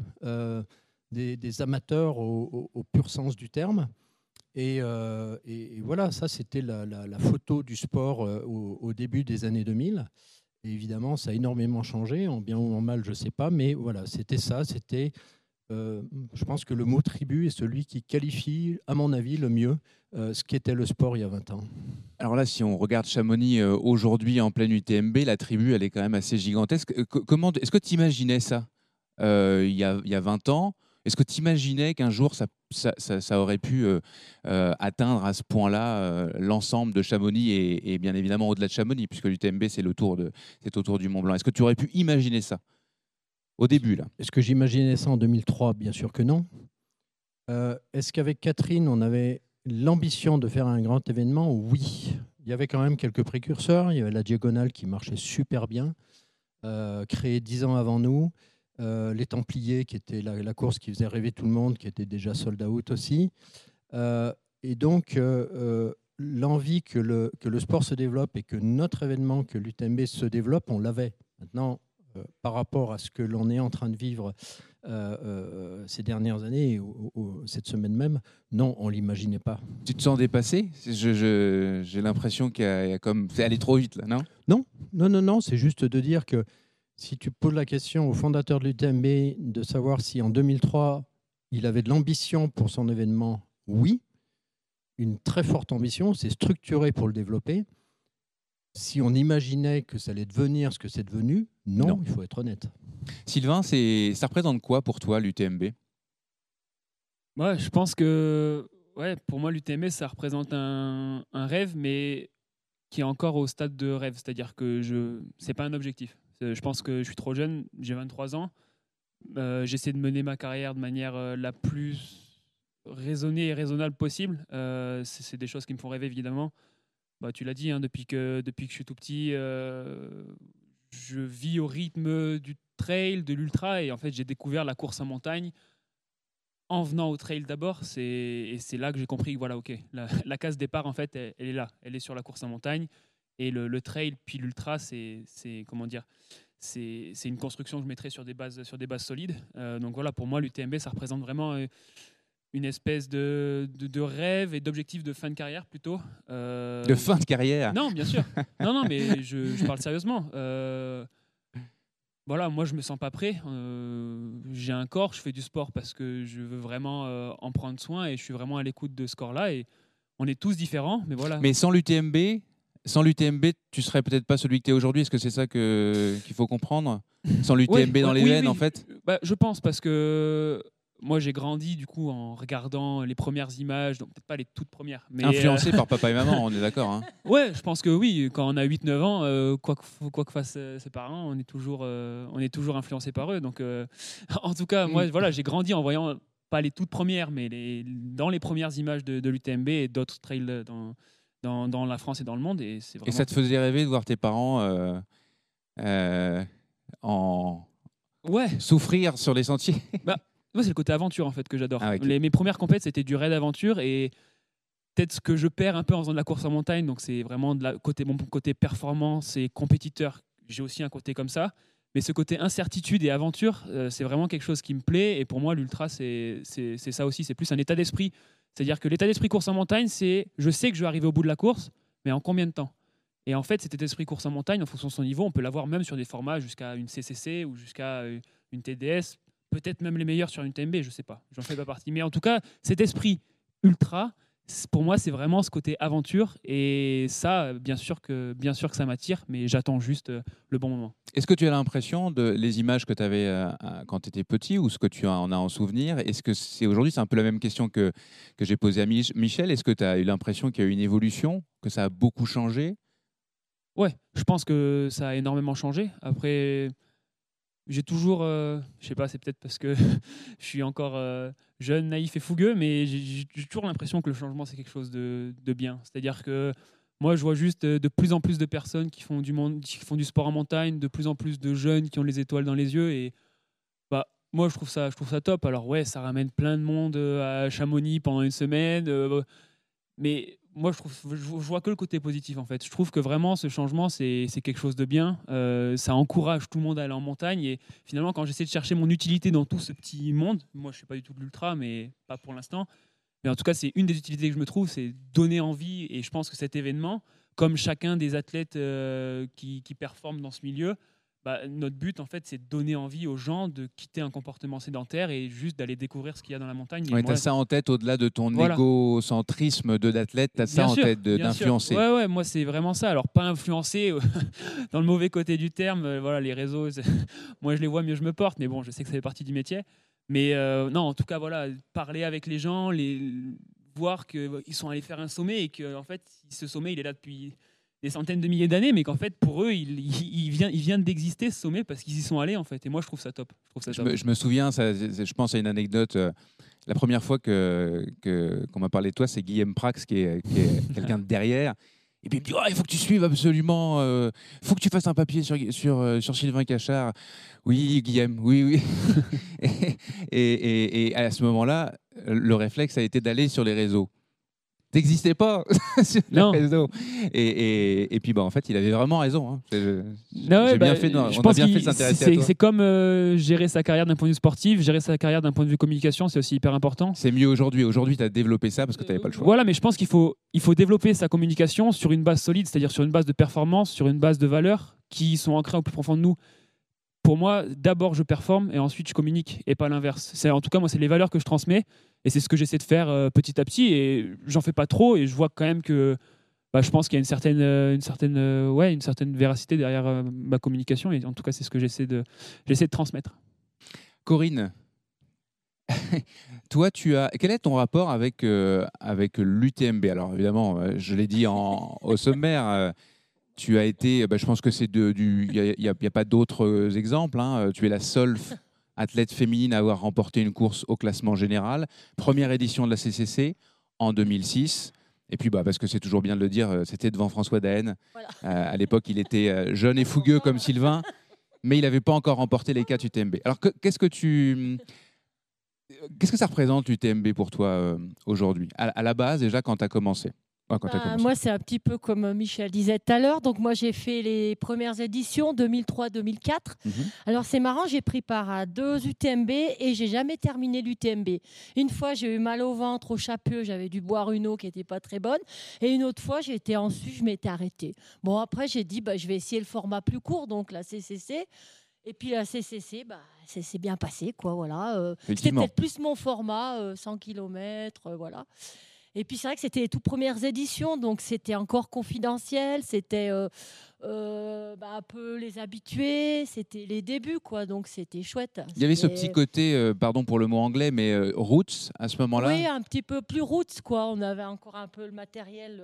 des, amateurs au, pur sens du terme. Et, voilà, ça, c'était la, photo du sport au, début des années 2000. Et évidemment, ça a énormément changé, en bien ou en mal, je ne sais pas. Mais voilà, c'était ça. C'était je pense que le mot tribu est celui qui qualifie, à mon avis, le mieux euh, ce qu'était le sport il y a 20 ans. Alors là, si on regarde Chamonix euh, aujourd'hui en pleine UTMB, la tribu, elle est quand même assez gigantesque. Comment, est-ce que tu imaginais ça il y, a, il, y a, 20 ans? Est-ce que tu imaginais qu'un jour ça, ça, aurait pu euh, euh, atteindre à ce point-là euh, l'ensemble de Chamonix et, bien évidemment au-delà de Chamonix, puisque l'UTMB c'est le du Mont Blanc? Est-ce que tu aurais pu imaginer ça? Au début là Est-ce que j'imaginais ça en 2003 Bien sûr que non. Est-ce qu'avec Catherine on avait l'ambition de faire un grand événement? Oui. Il y avait quand même quelques précurseurs. Il y avait la diagonale qui marchait super bien, créée dix ans avant nous. Euh, les Templiers, qui était la, course qui faisait rêver tout le monde, qui était déjà sold out aussi. Euh, et donc, euh, l'envie que le, que le sport se développe et que notre événement, que l'UTMB se développe, on l'avait. Maintenant, par rapport à ce que l'on est en train de vivre ces dernières années, ou, cette semaine même, non, on l'imaginait pas. Tu te sens dépassé? J'ai l'impression qu'il y, a comme c'est allé trop vite là, non? Non, non, non, non. C'est juste de dire que si tu poses la question au fondateur de l'UTMB de savoir si en 2003, il avait de l'ambition pour son événement, oui, une très forte ambition, c'est structuré pour le développer. Si on imaginait que ça allait devenir ce que c'est devenu, non, il faut être honnête. Sylvain, ça représente quoi pour toi l'UTMB Moi, je pense que ouais, pour moi, l'UTMB, ça représente un, un, rêve, mais qui est encore au stade de rêve. C'est-à-dire que ce n'est pas un objectif. Euh, je pense que je suis trop jeune, j'ai 23 ans. Euh, j'essaie de mener ma carrière de manière euh, la plus raisonnée et raisonnable possible. c'est des choses qui me font rêver, évidemment. Bah, tu l'as dit, hein, depuis, que, depuis que je suis tout petit, je vis au rythme du trail, de l'ultra, et en fait, j'ai découvert la course en montagne en venant au trail d'abord. Et c'est là que j'ai compris que, voilà, ok, [LAUGHS] la, case départ, en fait, elle, elle, est là. Elle est sur la course en montagne. Et le, trail puis l'ultra, c'est comment dire, c'est une construction que je mettrais sur des bases sur des bases solides. Euh, donc voilà, pour moi, l'UTMB, ça représente vraiment euh, une espèce de, de, rêve et d'objectif de fin de carrière plutôt. Euh, de fin de carrière Non, bien sûr. non, non, mais [LAUGHS] je, je parle sérieusement. voilà, moi je me sens pas prêt. J'ai un corps, je fais du sport parce que je veux vraiment en prendre soin et je suis vraiment à l'écoute de ce corps-là. Et on est tous différents, mais voilà. Mais sans l'UTMB, sans l'UTMB, tu serais peut-être pas celui que tu es aujourd'hui. Est-ce que c'est ça qu'il faut comprendre? Sans [LAUGHS] l'UTMB dans les veines, en fait? Bah, Je pense, parce que moi, j'ai grandi du coup en regardant les premières images, donc peut-être pas les toutes premières. Mais Influencé euh, par papa et maman, [LAUGHS] on est d'accord. Hein ouais, je pense que oui. Quand on a 8-9 ans, euh, quoi, que, quoi que fassent euh, ses parents, on est toujours, on est toujours influencé par eux. Donc, [LAUGHS] en tout cas, moi, mm. voilà, j'ai grandi en voyant pas les toutes premières, mais les, dans les premières images de, de l'UTMB et d'autres trails dans, dans, la France et dans le monde. Et, et ça te faisait rêver de voir tes parents en ouais. souffrir sur les sentiers? Bah, Moi, c'est le côté aventure en fait que j'adore. Ah mes premières compètes, c'était du raid aventure et peut-être ce que je perds un peu en faisant de la course en montagne. Donc, c'est vraiment de la, côté, mon côté performance et compétiteur. J'ai aussi un côté comme ça. Mais ce côté incertitude et aventure, euh, c'est vraiment quelque chose qui me plaît. Et pour moi, l'ultra, c'est ça aussi. C'est plus un état d'esprit. C'est-à-dire que l'état d'esprit course en montagne, c'est je sais que je vais arriver au bout de la course, mais en combien de temps? Et en fait, cet état d'esprit course en montagne, en fonction de son niveau, on peut l'avoir même sur des formats jusqu'à une CCC ou jusqu'à euh, une TDS, peut-être même les meilleurs sur une TMB, je ne sais pas, j'en fais pas partie. Mais en tout cas, cet esprit ultra, pour moi, c'est vraiment ce côté aventure. Et ça, bien sûr que, bien sûr que ça m'attire, mais j'attends juste euh, le bon moment. Est-ce que tu as l'impression de les images que tu avais euh, quand tu étais petit ou ce que tu en as en souvenir Est-ce que c'est aujourd'hui, c'est un peu la même question que, que j'ai posée à Michel. Est-ce que tu as eu l'impression qu'il y a eu une évolution, que ça a beaucoup changé? Ouais, je pense que ça a énormément changé. Après, j'ai toujours, euh, je sais pas, c'est peut-être parce que [LAUGHS] je suis encore euh, jeune, naïf et fougueux, mais j'ai toujours l'impression que le changement c'est quelque chose de, de bien. C'est-à-dire que moi, je vois juste de plus en plus de personnes qui font du, qui font du sport en montagne, de plus en plus de jeunes qui ont les étoiles dans les yeux et bah moi je trouve ça, je trouve ça top. Alors ouais, ça ramène plein de monde euh, à Chamonix pendant une semaine, mais moi, je, trouve, je vois que le côté positif en fait. Je trouve que vraiment ce changement, c'est quelque chose de bien. Euh, ça encourage tout le monde à aller en montagne. Et finalement, quand j'essaie de chercher mon utilité dans tout ce petit monde, moi, je ne suis pas du tout de l'ultra, mais pas pour l'instant. Mais en tout cas, c'est une des utilités que je me trouve, c'est donner envie. Et je pense que cet événement, comme chacun des athlètes euh, qui, qui performent dans ce milieu, bah, notre but, en fait, c'est de donner envie aux gens de quitter un comportement sédentaire et juste d'aller découvrir ce qu'il y a dans la montagne. tu as ça en tête au-delà de ton égocentrisme de d'athlète, tu as ça en tête d'influencer. Ouais, ouais, moi, c'est vraiment ça. Alors, pas influencer euh, [LAUGHS] dans le mauvais côté du terme. Euh, voilà, les réseaux, [LAUGHS] moi, je les vois, mieux je me porte. Mais bon, je sais que ça fait partie du métier. Mais non, en tout cas, voilà, parler avec les gens, les, voir qu'ils sont allés faire un sommet et que en fait, ce sommet, il est là depuis des centaines de milliers d'années, mais qu'en fait, pour eux, il, il, vient, il vient d'exister ce sommet parce qu'ils y sont allés, en fait. Et moi, je trouve ça top. Je, trouve ça top. Je, me, souviens, ça, je pense à une anecdote. Euh, la première fois que, qu'on m'a parlé de toi, c'est Guillaume Prax, qui est, [LAUGHS] quelqu'un de derrière. Et puis il me dit oh, il faut que tu suives absolument, il euh, faut que tu fasses un papier sur, sur, euh, sur Sylvain Cachard. Oui, Guillaume, oui, oui. [LAUGHS] et, et, et, à ce moment-là, le réflexe a été d'aller sur les réseaux n'existais pas [LAUGHS] sur non. réseau. Et, et, puis, bah, en fait, il avait vraiment raison. Hein. bien bah, fait, je pense bien fait s'intéresser C'est comme euh, gérer sa carrière d'un point de vue sportif, gérer sa carrière d'un point de vue communication, c'est aussi hyper important. C'est mieux aujourd'hui. Aujourd'hui, tu as développé ça parce que tu n'avais pas le choix. Voilà, mais je pense qu'il faut, il faut développer sa communication sur une base solide, c'est-à-dire sur une base de performance, sur une base de valeurs qui sont ancrées au plus profond de nous pour moi, d'abord je performe et ensuite je communique et pas l'inverse. C'est en tout cas moi c'est les valeurs que je transmets et c'est ce que j'essaie de faire euh, petit à petit et j'en fais pas trop et je vois quand même que bah, je pense qu'il y a une certaine euh, une certaine euh, ouais une certaine véracité derrière ma communication et en tout cas c'est ce que j'essaie de j'essaie de transmettre. Corinne, [LAUGHS] toi tu as quel est ton rapport avec avec l'UTMB Alors évidemment, je l'ai dit en, au sommaire tu as été, bah, je pense que c'est du. Il n'y a, pas d'autres euh, exemples. Hein. Tu es la seule athlète féminine à avoir remporté une course au classement général. Première édition de la CCC en 2006. Et puis, bah, parce que c'est toujours bien de le dire, euh, c'était devant François Daen. Euh, à l'époque, il était jeune et fougueux comme Sylvain, mais il n'avait pas encore remporté les 4 UTMB. Alors, qu'est-ce que tu. Qu'est-ce que ça représente l'UTMB pour toi aujourd'hui? À, la base, déjà, quand tu as commencé? Bah, moi, c'est un petit peu comme Michel disait tout à l'heure. Donc, moi, j'ai fait les premières éditions 2003-2004. Mhm. Alors, c'est marrant, j'ai pris part à deux UTMB et j'ai jamais terminé l'UTMB. Une fois, j'ai eu mal au ventre, au chapeau, j'avais dû boire une eau qui n'était pas très bonne. Et une autre fois, j'étais en Suisse, je m'étais arrêtée. Bon, après, j'ai dit, bah, je vais essayer le format plus court, donc la CCC. Et puis la CCC, bah, c'est bien passé, quoi. Voilà. Euh, c'était peut-être plus mon format, 100 euh, km, euh, voilà. Et puis c'est vrai que c'était les toutes premières éditions, donc c'était encore confidentiel, c'était euh, euh, bah, un peu les habitués, c'était les débuts, quoi, donc c'était chouette. Il y avait ce petit côté, euh, pardon pour le mot anglais, mais roots à ce moment-là? Oui, un petit peu plus roots, quoi. On avait encore un peu le matériel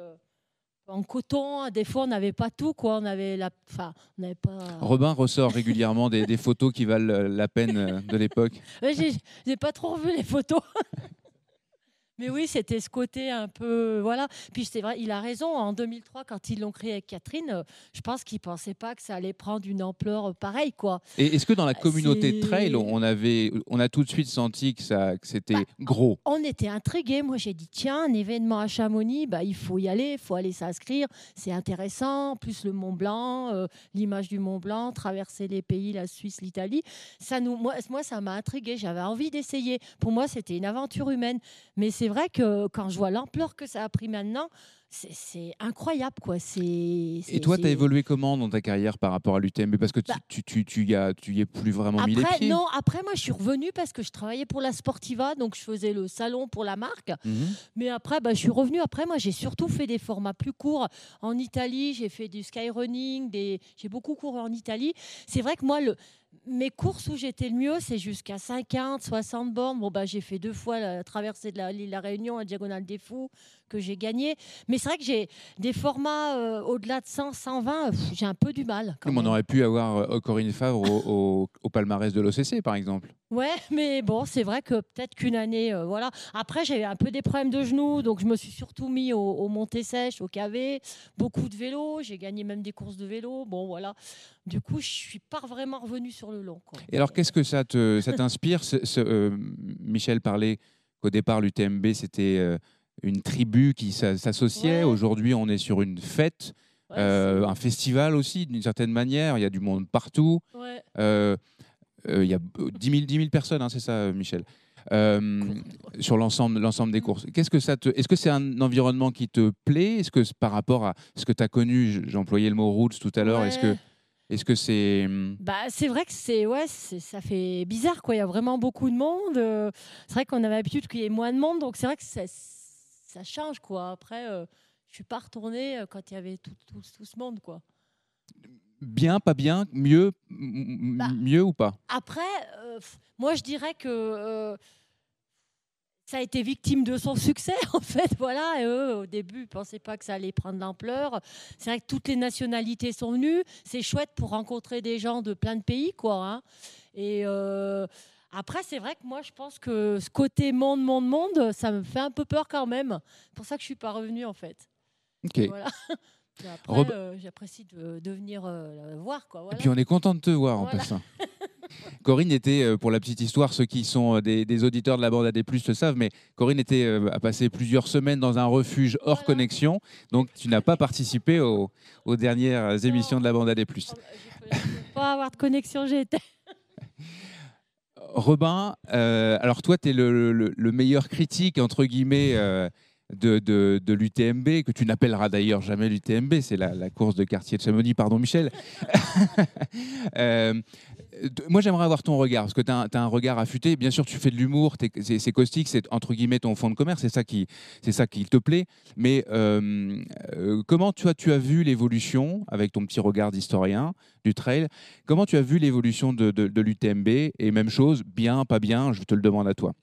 en coton. Des fois, on n'avait pas tout, quoi. On avait la, enfin, on n'avait pas. Robin ressort régulièrement des, des, photos qui valent la peine de l'époque. [LAUGHS] J'ai pas trop revu les photos. [LAUGHS] Mais oui, c'était ce côté un peu. Voilà. Puis c'est vrai, il a raison. En 2003, quand ils l'ont créé avec Catherine, euh, je pense qu'ils ne pensaient pas que ça allait prendre une ampleur pareille. Quoi. Et est-ce que dans la communauté de trail, on, avait, on a tout de suite senti que, ça, que c'était bah, gros? On était intrigués. Moi, j'ai dit tiens, un événement à Chamonix, bah, il faut y aller, il faut aller s'inscrire. C'est intéressant. Plus le Mont Blanc, euh, l'image du Mont Blanc, traverser les pays, la Suisse, l'Italie. Ça nous, moi, moi ça m'a intrigué. J'avais envie d'essayer. Pour moi, c'était une aventure humaine. Mais c'est vrai que quand je vois l'ampleur que ça a pris maintenant, c'est incroyable quoi. Et toi, tu as évolué comment dans ta carrière par rapport à l'UTMB? Parce que tu, bah tu, tu, tu, y as, tu es plus vraiment après, mis les pieds. Non, après moi je suis revenue parce que je travaillais pour la Sportiva, donc je faisais le salon pour la marque. Mhm. Mais après, bah, je suis revenue. Après moi j'ai surtout fait des formats plus courts. En Italie, j'ai fait du skyrunning, des... j'ai beaucoup couru en Italie. C'est vrai que moi, le, mes courses où j'étais le mieux, c'est jusqu'à 50, 60 bornes. Bon, bah, j'ai fait deux fois la traversée de la, la Réunion, la Diagonale des Fous, que j'ai gagné. Mais c'est vrai que j'ai des formats euh, au-delà de 100, 120, j'ai un peu du mal. on aurait pu avoir euh, Corinne Favre au, palmarès de l'OCC, par exemple. Ouais, mais bon, c'est vrai que peut-être qu'une année, euh, voilà. Après, j'avais un peu des problèmes de genoux, donc je me suis surtout mis au, au montée sèche, au KV, beaucoup de vélo. J'ai gagné même des courses de vélo. Bon, voilà. Du coup, je suis pas vraiment revenu sur le long. Et alors, qu'est-ce que ça t'inspire Michel parlait qu'au départ, l'UTMB, c'était une tribu qui s'associait. Aujourd'hui, on est sur une fête, euh, un festival aussi, d'une certaine manière. Il y a du monde partout. Euh, euh, il y a 10 000, 10 personnes, hein, c'est ça, Michel sur l'ensemble l'ensemble des courses. Qu'est-ce que ça te Est-ce que c'est un environnement qui te plaît? Est-ce que par rapport à ce que tu as connu, j'employais le mot roots tout à l'heure, est-ce que est-ce que c'est hum bah c'est vrai que c'est ouais ça fait bizarre quoi. Il y a vraiment beaucoup de monde. C'est vrai qu'on avait l'habitude qu'il y ait moins de monde, donc c'est vrai que ça change quoi. Après, euh, je suis pas retournée euh, quand il y avait tout, tout, ce monde quoi. bien, pas bien, mieux, bah, mieux ou pas? Après, moi je dirais que ça a été victime de son succès, [LAUGHS] en fait. Voilà, et eux, au début, ne pensaient pas que ça allait prendre l'ampleur. C'est vrai que toutes les nationalités sont venues. C'est chouette pour rencontrer des gens de plein de pays, quoi. Hein. Et euh, après, c'est vrai que moi, je pense que ce côté monde, monde, monde, ça me fait un peu peur quand même. C'est pour ça que je ne suis pas revenue, en fait. Ok. Voilà. [LAUGHS] Après, euh, j'apprécie de, venir euh, voir. Quoi, Et puis on est content de te voir en passant. [LAUGHS] Corinne était, euh, pour la petite histoire, ceux qui sont euh, des, auditeurs de la bande AD+, le savent, mais Corinne était, euh, a passé plusieurs semaines dans un refuge hors connexion, donc tu n'as pas participé aux, dernières émissions de la bande AD+. Je ne pas avoir de connexion, j'étais. Robin, alors toi, tu es le, meilleur critique, entre guillemets, de, de, l'UTMB, que tu n'appelleras d'ailleurs jamais l'UTMB, c'est la, course de quartier de Chamonix, pardon Michel. [LAUGHS] euh, moi, j'aimerais avoir ton regard, parce que tu as, un regard affûté. Bien sûr, tu fais de l'humour, c'est caustique, c'est entre guillemets ton fond de commerce, c'est ça, qui, ça qui te plaît. Mais euh, euh, comment tu as, tu as vu l'évolution, avec ton petit regard d'historien du trail, comment tu as vu l'évolution de, de l'UTMB Et même chose, bien, pas bien, je te le demande à toi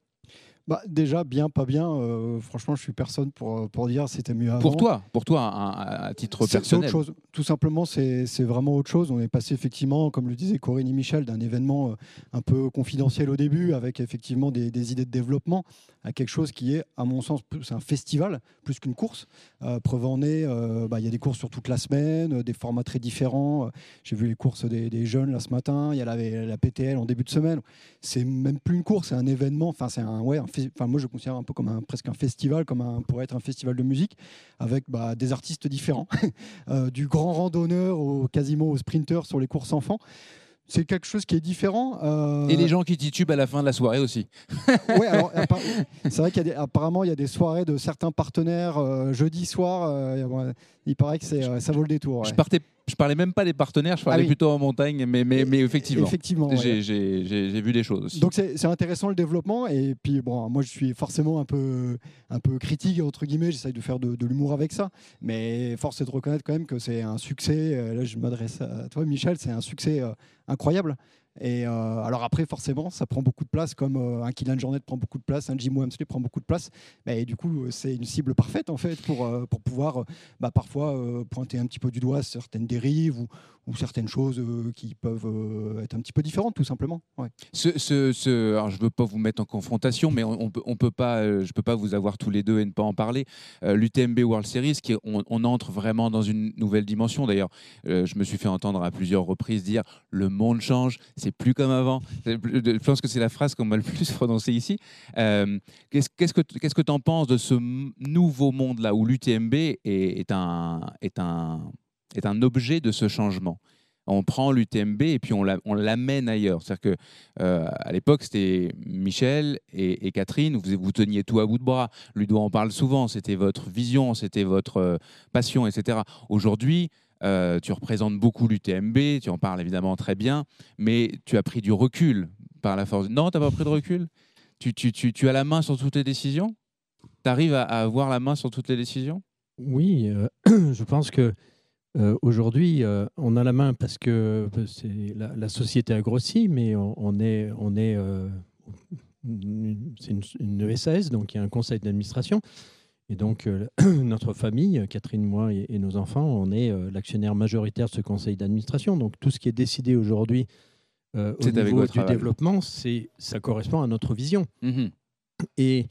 bah, Déjà, bien, pas bien. Euh, franchement, je suis personne pour, pour dire c'était mieux avant. Pour toi, pour toi à, titre personnel. C'est autre chose. Tout simplement, c'est vraiment autre chose. On est passé effectivement, comme le disait Corinne et Michel, d'un événement euh, un peu confidentiel au début, avec effectivement des, idées de développement, à quelque chose qui est, à mon sens, c'est un festival plus qu'une course. Euh, preuve en est, euh, bah, il y a des courses sur toute la semaine, des formats très différents. J'ai vu les courses des, jeunes là ce matin. Il y a la, PTL en début de semaine. C'est même plus une course, c'est un événement. Enfin, c'est un ouais, enfin, moi je considère un peu comme un, presque un festival, comme un, pourrait être un festival de musique, avec bah, des artistes différents, [LAUGHS] euh, du grand randonneur au quasiment au sprinter sur les courses enfants c'est quelque chose qui est différent. Euh, Et les gens qui titubent à la fin de la soirée aussi. [LAUGHS] oui, c'est vrai qu'apparemment, il y a des soirées de certains partenaires euh, jeudi soir. il paraît que ça vaut le détour. Je partais je parlais même pas des partenaires, je parlais ah plutôt en montagne, mais, mais, mais effectivement, effectivement j'ai vu des choses aussi. Donc c'est intéressant le développement, et puis bon, moi je suis forcément un peu, un peu critique, entre guillemets, j'essaye de faire de, de l'humour avec ça, mais force est de reconnaître quand même que c'est un succès, euh, là je m'adresse à toi Michel, c'est un succès euh, incroyable. Et euh, alors après, forcément, ça prend beaucoup de place, comme euh, un Kylian Jornet prend beaucoup de place, un Jim Wamsley prend beaucoup de place. Mais du coup, c'est une cible parfaite en fait pour, euh, pour pouvoir bah, parfois pointer un petit peu du doigt certaines dérives ou, certaines choses qui peuvent être un petit peu différentes, tout simplement. Je ne veux pas vous mettre en confrontation, mais on, on peut pas, je ne peux pas vous avoir tous les deux et ne pas en parler. L'UTMB World Series, on, on, entre vraiment dans une nouvelle dimension. D'ailleurs, je me suis fait entendre à plusieurs reprises dire le monde change c'est plus comme avant. Je pense que c'est la phrase qu'on m'a le plus [LAUGHS] prononcée ici. Euh, qu'est-ce, que tu en penses de ce nouveau monde-là où l'UTMB est un objet de ce changement? On prend l'UTMB et puis on, l'amène ailleurs. C'est-à-dire que euh, à l'époque, c'était Michel et, Catherine, vous, vous teniez tout à bout de bras. Ludo en parle souvent, c'était votre vision, c'était votre euh, passion, etc. Aujourd'hui, euh, tu représentes beaucoup l'UTMB, tu en parles évidemment très bien, mais tu as pris du recul par la force. Non, tu n'as pas pris de recul? Tu, tu, tu, as la main sur toutes les décisions? Tu arrives à, avoir la main sur toutes les décisions? Oui, euh, [CLEARS THROAT] je pense que euh, aujourd'hui, on a la main parce que la, société a grossi, mais on, est, on est c'est une, une, SAS, donc il y a un conseil d'administration. Et donc, euh, [CLEARS THROAT] notre famille, Catherine, moi et, nos enfants, on est euh, l'actionnaire majoritaire de ce conseil d'administration. Donc, tout ce qui est décidé aujourd'hui euh, au niveau du développement, ça correspond à notre vision. Mhm. Et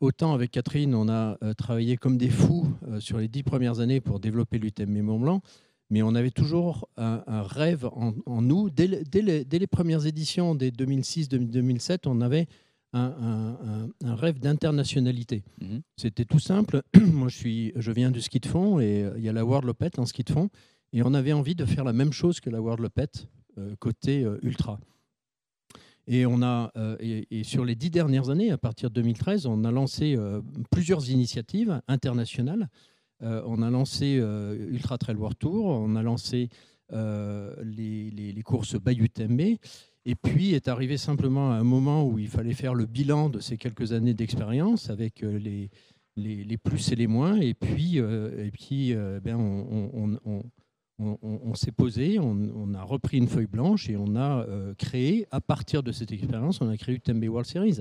autant avec Catherine, on a travaillé comme des fous sur les dix premières années pour développer l'UTM Mont Blanc, mais on avait toujours un, rêve en, nous. Dès, dès, les, dès, les, premières éditions, dès 2006-2007, on avait un, rêve d'internationalité. Mhm. C'était tout simple. [CLEARS THROAT] Moi, je, suis, je viens du ski de fond et euh, il y a la World Lopet en ski de fond. Et on avait envie de faire la même chose que la World Lopet euh, côté euh, ultra. Et, on a, et, sur les dix dernières années, à partir de 2013, on a lancé plusieurs initiatives internationales. on a lancé Ultra Trail World Tour, on a lancé les, les, les, courses Bayou Tembe. Et puis est arrivé simplement un moment où il fallait faire le bilan de ces quelques années d'expérience avec euh, les, les, plus et les moins. Et puis, euh, et puis euh, ben on, on, s'est posé, on, a repris une feuille blanche et on a créé, à partir de cette expérience, on a créé UTMB World Series.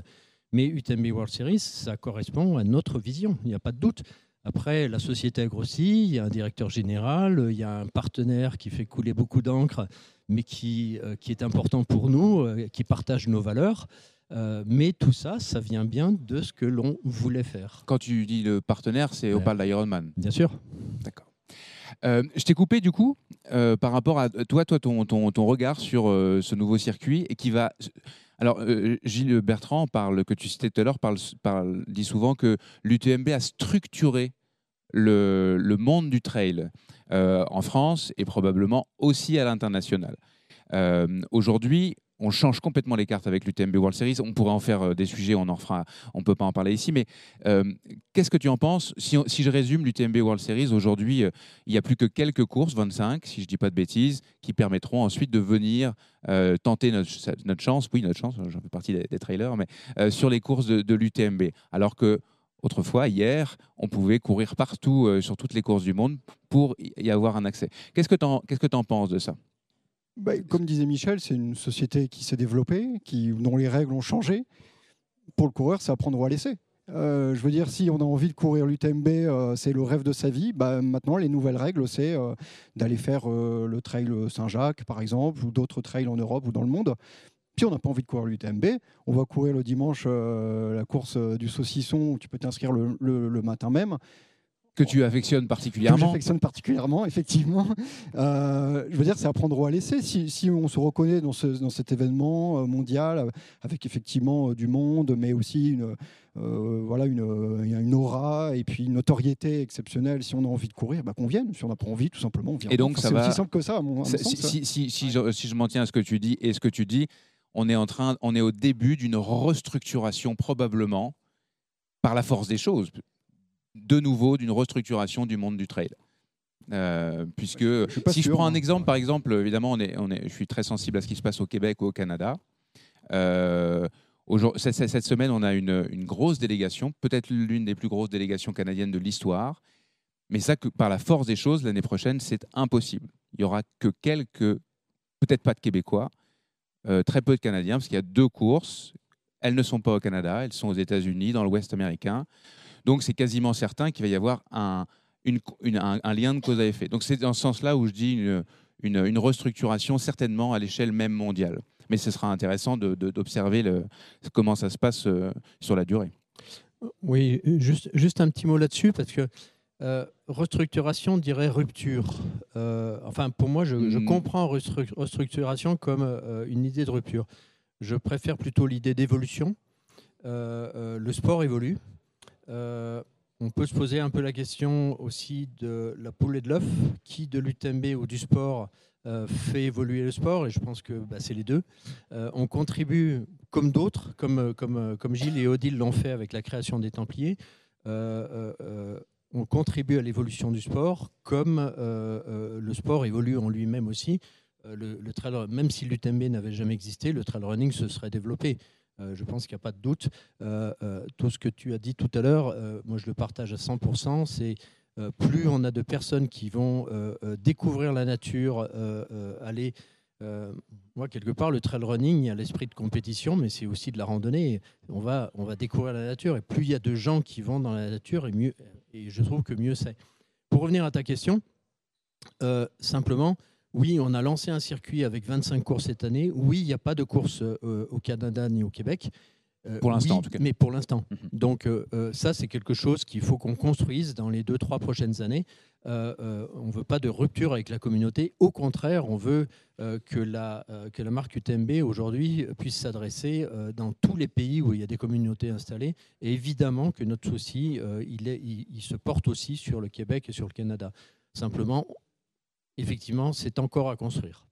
Mais UTMB World Series, ça correspond à notre vision, il n'y a pas de doute. Après, la société a grossi, il y a un directeur général, il y a un partenaire qui fait couler beaucoup d'encre, mais qui, euh, qui est important pour nous, euh, qui partage nos valeurs. Euh, mais tout ça, ça vient bien de ce que l'on voulait faire. Quand tu dis le partenaire, c'est au parle d'Ironman. Bien sûr. D'accord. je t'ai coupé du coup par rapport à toi, toi ton, ton, ton regard sur ce nouveau circuit et qui va alors, euh, Gilles Bertrand, que tu citais tout à l'heure, dit souvent que l'UTMB a structuré le, monde du trail euh, en France et probablement aussi à l'international. Euh, aujourd'hui, on change complètement les cartes avec l'UTMB World Series. On pourrait en faire euh, des sujets, on en fera, on peut pas en parler ici. Mais euh, qu'est-ce que tu en penses si, je résume l'UTMB World Series, aujourd'hui, euh, il n'y a plus que quelques courses, 25, si je dis pas de bêtises, qui permettront ensuite de venir tenter notre, chance. Oui, notre chance, j'en fais partie des, trailers, mais sur les courses de, l'UTMB. Alors que Autrefois, hier, on pouvait courir partout sur toutes les courses du monde pour y avoir un accès. Qu'est-ce que tu en penses de ça? Bah, comme disait Michel, c'est une société qui s'est développée, dont les règles ont changé. Pour le coureur, c'est à prendre ou à laisser. Euh, je veux dire, si on a envie de courir l'UTMB, euh, c'est le rêve de sa vie. Bah, maintenant, les nouvelles règles, c'est euh, d'aller faire le trail Saint-Jacques, par exemple, ou d'autres trails en Europe ou dans le monde. Puis on n'a pas envie de courir l'UTMB, on va courir le dimanche la course du saucisson où tu peux t'inscrire le, matin même que tu affectionnes particulièrement. Que j'affectionne particulièrement, effectivement. Euh, je veux dire, c'est à prendre ou à laisser. Si, on se reconnaît dans, ce, dans cet événement euh, mondial, euh, avec effectivement du monde, mais aussi une, voilà, une, une, aura et puis une notoriété exceptionnelle, si on a envie de courir, bah, qu'on vienne. Si on n'a pas envie, tout simplement, on vient. Et donc, ça c'est va... aussi simple que ça, à mon, si, si, si, je, si je m'en tiens à ce que tu dis et ce que tu dis, on est, en train, on est au début d'une restructuration probablement par la force des choses de nouveau d'une restructuration du monde du trail. Euh, puisque si je prends un exemple, par exemple, évidemment, on est, on est, je suis très sensible à ce qui se passe au Québec ou au Canada. Euh, cette, cette, semaine, on a une, une grosse délégation, peut-être l'une des plus grosses délégations canadiennes de l'histoire. Mais ça, que, par la force des choses, l'année prochaine, c'est impossible. Il y aura que quelques, peut-être pas de Québécois, euh, très peu de Canadiens, parce qu'il y a deux courses. Elles ne sont pas au Canada, elles sont aux États-Unis, dans l'Ouest américain. Donc c'est quasiment certain qu'il va y avoir un, un, lien de cause à effet. Donc c'est dans ce sens-là où je dis une, restructuration certainement à l'échelle même mondiale. Mais ce sera intéressant d'observer comment ça se passe euh, sur la durée. Oui, juste, juste un petit mot là-dessus, parce que euh, restructuration dirait rupture. Euh, enfin, pour moi, je, hmm. comprends restructuration comme une idée de rupture. Je préfère plutôt l'idée d'évolution. le sport évolue, euh, on peut se poser un peu la question aussi de la poule et de l'œuf. Qui de l'UTMB ou du sport euh, fait évoluer le sport? Et je pense que bah, c'est les deux. Euh, on contribue, comme d'autres, comme, comme, comme Gilles et Odile l'ont fait avec la création des Templiers, on contribue à l'évolution du sport, comme le sport évolue en lui-même aussi. Le, le trail, même si l'UTMB n'avait jamais existé, le trail running se serait développé. Euh, je pense qu'il n'y a pas de doute. Euh, euh, tout ce que tu as dit tout à l'heure, moi je le partage à 100%. C'est plus on a de personnes qui vont découvrir la nature, aller moi, quelque part, le trail running, il y a l'esprit de compétition, mais c'est aussi de la randonnée. On va, on va découvrir la nature. Et plus il y a de gens qui vont dans la nature, et, mieux, et je trouve que mieux c'est. Pour revenir à ta question, simplement, oui, on a lancé un circuit avec 25 courses cette année. Oui, il n'y a pas de course euh, au Canada ni au Québec. Euh, pour l'instant, en tout cas. Mais pour l'instant. Mhm. Donc, euh, ça, c'est quelque chose qu'il faut qu'on construise dans les deux, trois prochaines années. on ne veut pas de rupture avec la communauté. Au contraire, on veut que, la, que la marque UTMB aujourd'hui puisse s'adresser dans tous les pays où il y a des communautés installées. Et évidemment que notre souci, il, est, il se porte aussi sur le Québec et sur le Canada. Simplement, effectivement, c'est encore à construire.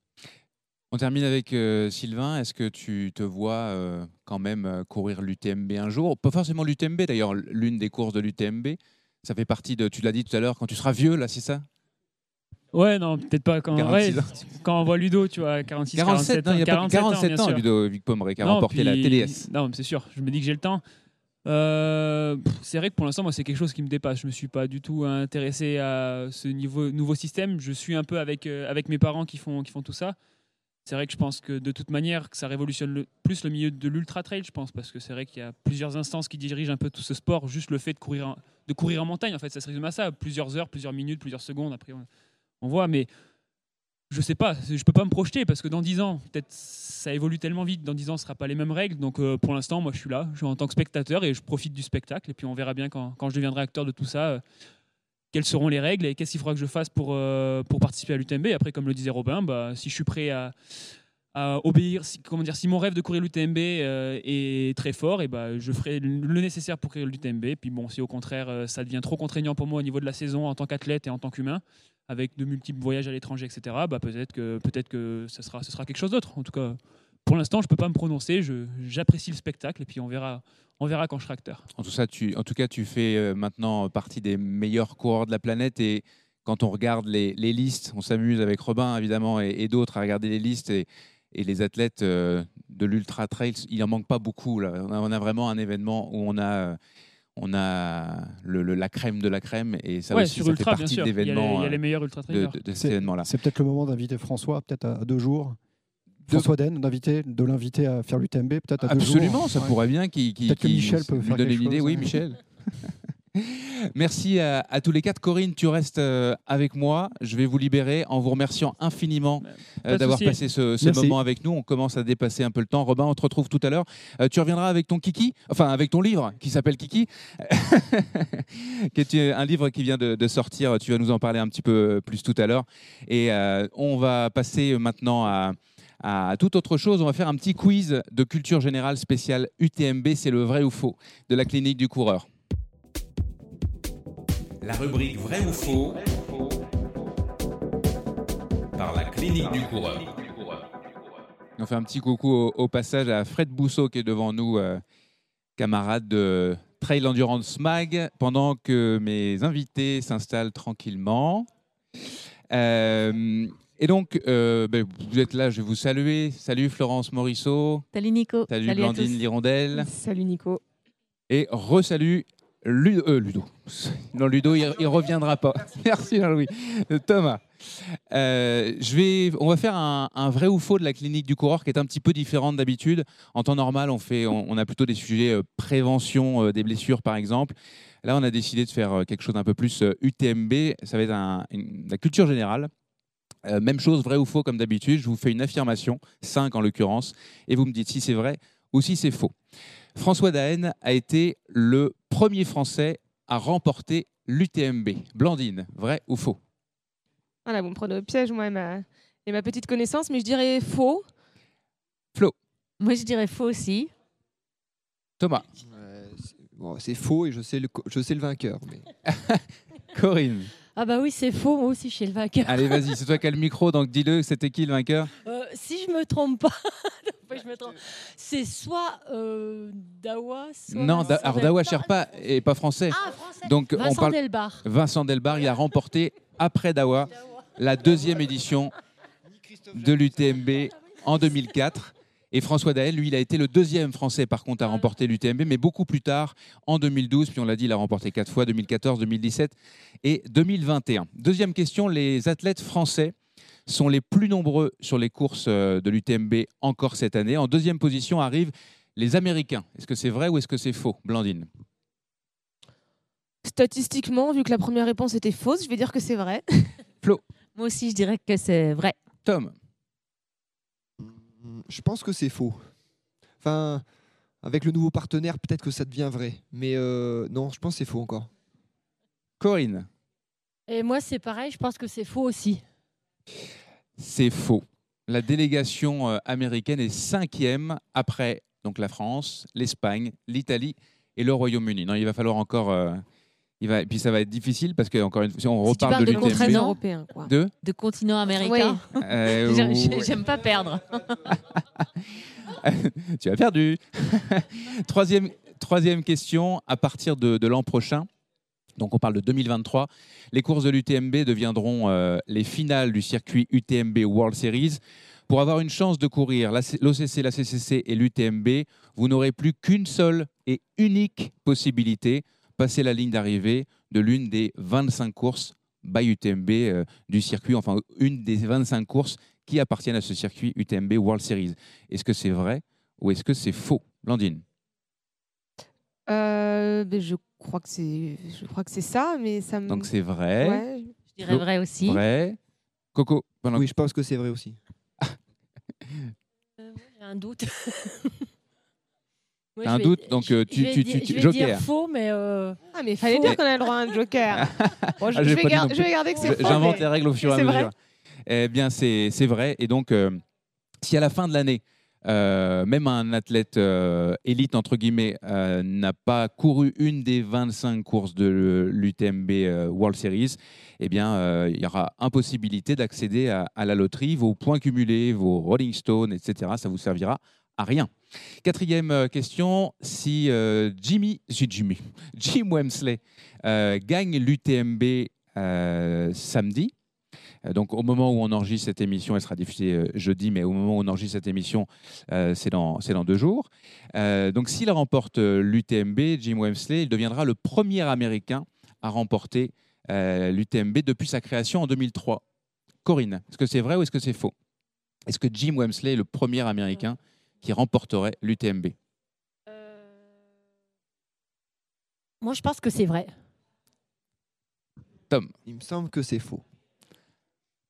On termine avec euh, Sylvain. Est-ce que tu te vois euh, quand même euh, courir l'UTMB un jour? Pas forcément l'UTMB, d'ailleurs, l'une des courses de l'UTMB. Ça fait partie de, tu l'as dit tout à l'heure, quand tu seras vieux, là, c'est ça? Ouais, non, peut-être pas quand, quand on voit Ludo, tu vois, 46, 47 ans. Il y a 47 ans, Ludo Vic Pomeray qui a remporté la TDS. Non, c'est sûr, je me dis que j'ai le temps. Euh, c'est vrai que pour l'instant, moi, c'est quelque chose qui me dépasse. Je me suis pas du tout intéressé à ce niveau, nouveau système. Je suis un peu avec, euh, avec mes parents qui font, qui font tout ça. C'est vrai que je pense que de toute manière, que ça révolutionne plus le milieu de l'ultra trail, je pense, parce que c'est vrai qu'il y a plusieurs instances qui dirigent un peu tout ce sport. Juste le fait de courir, en, de courir en montagne, en fait, ça se résume à ça. Plusieurs heures, plusieurs minutes, plusieurs secondes. Après, on, on voit, mais je sais pas, je peux pas me projeter parce que dans 10 ans, peut-être ça évolue tellement vite, dans 10 ans, ce sera pas les mêmes règles. Donc euh, pour l'instant, moi je suis là, je suis en tant que spectateur et je profite du spectacle. Et puis on verra bien quand, quand je deviendrai acteur de tout ça, euh, quelles seront les règles et qu'est-ce qu'il faudra que je fasse pour, euh, pour participer à l'UTMB. Après, comme le disait Robin, bah, si je suis prêt à, obéir, si, comment dire, si mon rêve de courir l'UTMB est très fort, et bah, je ferai le nécessaire pour courir l'UTMB. Puis bon, si au contraire ça devient trop contraignant pour moi au niveau de la saison en tant qu'athlète et en tant qu'humain, avec de multiples voyages à l'étranger, etc., bah, peut-être que, peut que ce, sera, ce sera quelque chose d'autre. En tout cas, pour l'instant, je ne peux pas me prononcer. J'apprécie le spectacle et puis on verra, on verra quand je serai acteur. En tout, ça, tu, en tout cas, tu fais euh, maintenant partie des meilleurs coureurs de la planète et quand on regarde les, listes, on s'amuse avec Robin évidemment et, d'autres à regarder les listes et, les athlètes euh, de l'ultra trail, il en manque pas beaucoup. On, a, vraiment un événement où on a euh, on a le, la crème de la crème et ça aussi ça fait partie de l'événement. Il y a les, meilleurs ultra de, de, cet événement-là. C'est peut-être le moment d'inviter François, peut-être à deux jours. François Den, d'inviter, de l'inviter à faire l'UTMB, peut-être à deux Absolument, ça pourrait bien qu'il qu qu Michel peut faire donne une idée. Oui, Michel. [LAUGHS] Merci à, tous les quatre. Corinne, tu restes euh, avec moi. Je vais vous libérer en vous remerciant infiniment euh, d'avoir passé ce, moment avec nous. On commence à dépasser un peu le temps. Robin, on te retrouve tout à l'heure. Euh, tu reviendras avec ton Kiki, enfin avec ton livre qui s'appelle Kiki, [LAUGHS] qui est un livre qui vient de, sortir. Tu vas nous en parler un petit peu plus tout à l'heure. Et on va passer maintenant à à toute autre chose. On va faire un petit quiz de culture générale spéciale UTMB. C'est le vrai ou faux de la clinique du coureur la rubrique Vrai ou faux par la clinique du coureur. On fait un petit coucou au, passage à Fred Bousseau qui est devant nous, euh, camarade de Trail Endurance Mag, pendant que mes invités s'installent tranquillement. Euh, et donc, euh, ben, vous êtes là, je vais vous saluer. Salut Florence Morisseau. Salut Nico. Salut, Blandine Lirondelle. Salut Nico. Et resalut Ludo, euh, Ludo. Non, Ludo, il, ne reviendra pas. [LAUGHS] Merci Jean-Louis. Thomas. Euh, je vais, on va faire un, vrai ou faux de la clinique du coureur qui est un petit peu différente d'habitude. En temps normal, on, fait, on, a plutôt des sujets euh, prévention des blessures, par exemple. Là, on a décidé de faire quelque chose d'un peu plus UTMB. Ça va être la culture générale. même chose, vrai ou faux, comme d'habitude. Je vous fais une affirmation, 5 en l'occurrence, et vous me dites si c'est vrai ou si c'est faux. François Daen a été le premier Français à remporter l'UTMB. Blandine, vrai ou faux? Voilà, vous me prenez au piège, moi, et ma, et ma petite connaissance, mais je dirais faux. Flo Moi, je dirais faux aussi. Thomas C'est faux et je sais le, je sais le vainqueur. [LAUGHS] Corinne ah bah oui, c'est faux, moi aussi je suis le vainqueur. Allez, vas-y, c'est toi qui as le micro, donc dis-le, c'était qui le vainqueur? Euh, Si je me trompe pas, [LAUGHS] c'est soit euh, Dawa, soit Non, alors Dawa Sherpa est pas français. Ah, français. Donc Vincent on parle Delbar. Vincent Delbar, il a remporté après Dawa la deuxième édition de l'UTMB en 2004. Et François Dael, lui, il a été le deuxième Français, par contre, à remporter l'UTMB, mais beaucoup plus tard, en 2012. Puis on l'a dit, il a remporté quatre fois, 2014, 2017 et 2021. Deuxième question, les athlètes français sont les plus nombreux sur les courses euh, de l'UTMB encore cette année. En deuxième position arrivent les Américains. Est-ce que c'est vrai ou est-ce que c'est faux, Blandine? Statistiquement, vu que la première réponse était fausse, je vais dire que c'est vrai. Flo Moi aussi, je dirais que c'est vrai. Tom je pense que c'est faux. Enfin, avec le nouveau partenaire, peut-être que ça devient vrai. Mais euh, non, je pense que c'est faux encore. Corinne Et moi, c'est pareil, je pense que c'est faux aussi. C'est faux. La délégation euh, américaine est cinquième après donc la France, l'Espagne, l'Italie et le Royaume-Uni. Non, il va falloir encore euh, il va, et puis ça va être difficile parce que encore une fois, si on reparle de, de continent européen, quoi. De de continent américain. Euh, [LAUGHS] j'aime pas perdre. [LAUGHS] tu as perdu. [LAUGHS] troisième, troisième question. À partir de, de l'an prochain, donc on parle de 2023, les courses de l'UTMB deviendront euh, les finales du circuit UTMB World Series. Pour avoir une chance de courir l'OCC, la CCC et l'UTMB, vous n'aurez plus qu'une seule et unique possibilité, passer la ligne d'arrivée de l'une des 25 courses by UTMB euh, du circuit, enfin une des 25 courses qui appartiennent à ce circuit UTMB World Series. Est-ce que c'est vrai ou est-ce que c'est faux Blandine? Euh, ben, je crois que c'est, je crois que c'est ça, mais ça me. Donc c'est vrai. Ouais. Je dirais vrai aussi. Vrai. Coco pendant- Oui, je pense que c'est vrai aussi. J'ai un doute. [LAUGHS] T'as un vais- doute, donc, euh, tu- tu- tu- je vais joker. dire faux, mais. euh, Ah, mais il fallait dire qu'on a le droit à un joker. [LAUGHS] Bon, je, Ah, je vais garder que c'est faux. J'invente mais- les règles au fur et à mesure. Eh bien, c'est c'est vrai. Et donc, euh, si à la fin de l'année, euh, même un athlète euh, élite, entre guillemets, euh, n'a pas couru une des 25 courses de l'UTMB euh, World Series, eh bien, euh, il y aura impossibilité d'accéder à, à la loterie. Vos points cumulés, vos Rolling Stones, etc., ça vous servira rien. Quatrième euh, question, si euh, Jimmy, Jimmy, [LAUGHS] Jim Wemsley euh, gagne l'UTMB euh, samedi, donc au moment où on enregistre cette émission, elle sera diffusée jeudi, mais au moment où on enregistre cette émission, c'est dans, dans deux jours. Donc s'il remporte l'UTMB, Jim Wemsley, il deviendra le premier Américain à remporter l'UTMB depuis sa création en 2003. Corinne, est-ce que c'est vrai ou est-ce que c'est faux? Est-ce que Jim Wemsley est le premier Américain qui remporterait l'UTMB Moi, je pense que c'est vrai. Tom Il me semble que c'est faux.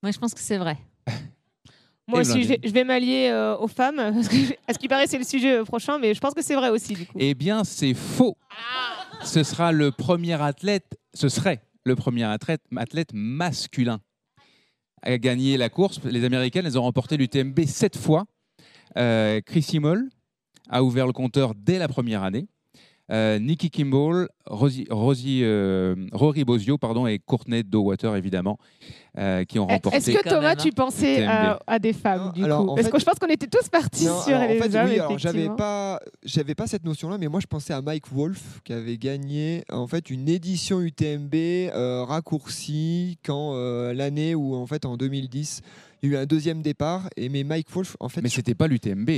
Moi, je pense que c'est vrai. [LAUGHS] Moi aussi, je vais, m'allier euh, aux femmes, [LAUGHS] parce que, à ce qui paraît, c'est le sujet euh, prochain, mais je pense que c'est vrai aussi, du coup. Eh bien, c'est faux. Ce sera le premier athlète, ce serait le premier athlète, athlète masculin à gagner la course. Les Américaines, elles ont remporté l'UTMB sept fois. Euh, Chris Simmel a ouvert le compteur dès la première année. Euh, Nikki Kimball, Rosie, Rosie, euh, Rory Bozio pardon, et Courtney Dowater, évidemment, euh, qui ont remporté. Est-ce que Thomas, tu pensais UTMB. à, à des femmes, du alors, coup? Parce fait- que je pense qu'on était tous partis Non, sur alors, les en fait, hommes, oui, j'avais pas, j'avais pas cette notion-là, mais moi je pensais à Mike Wolf qui avait gagné en fait une édition UTMB euh, raccourcie quand euh, l'année où en fait en 2010 il y a eu un deuxième départ et mais Mike Wolf en fait. Mais c'était pas l'UTMB.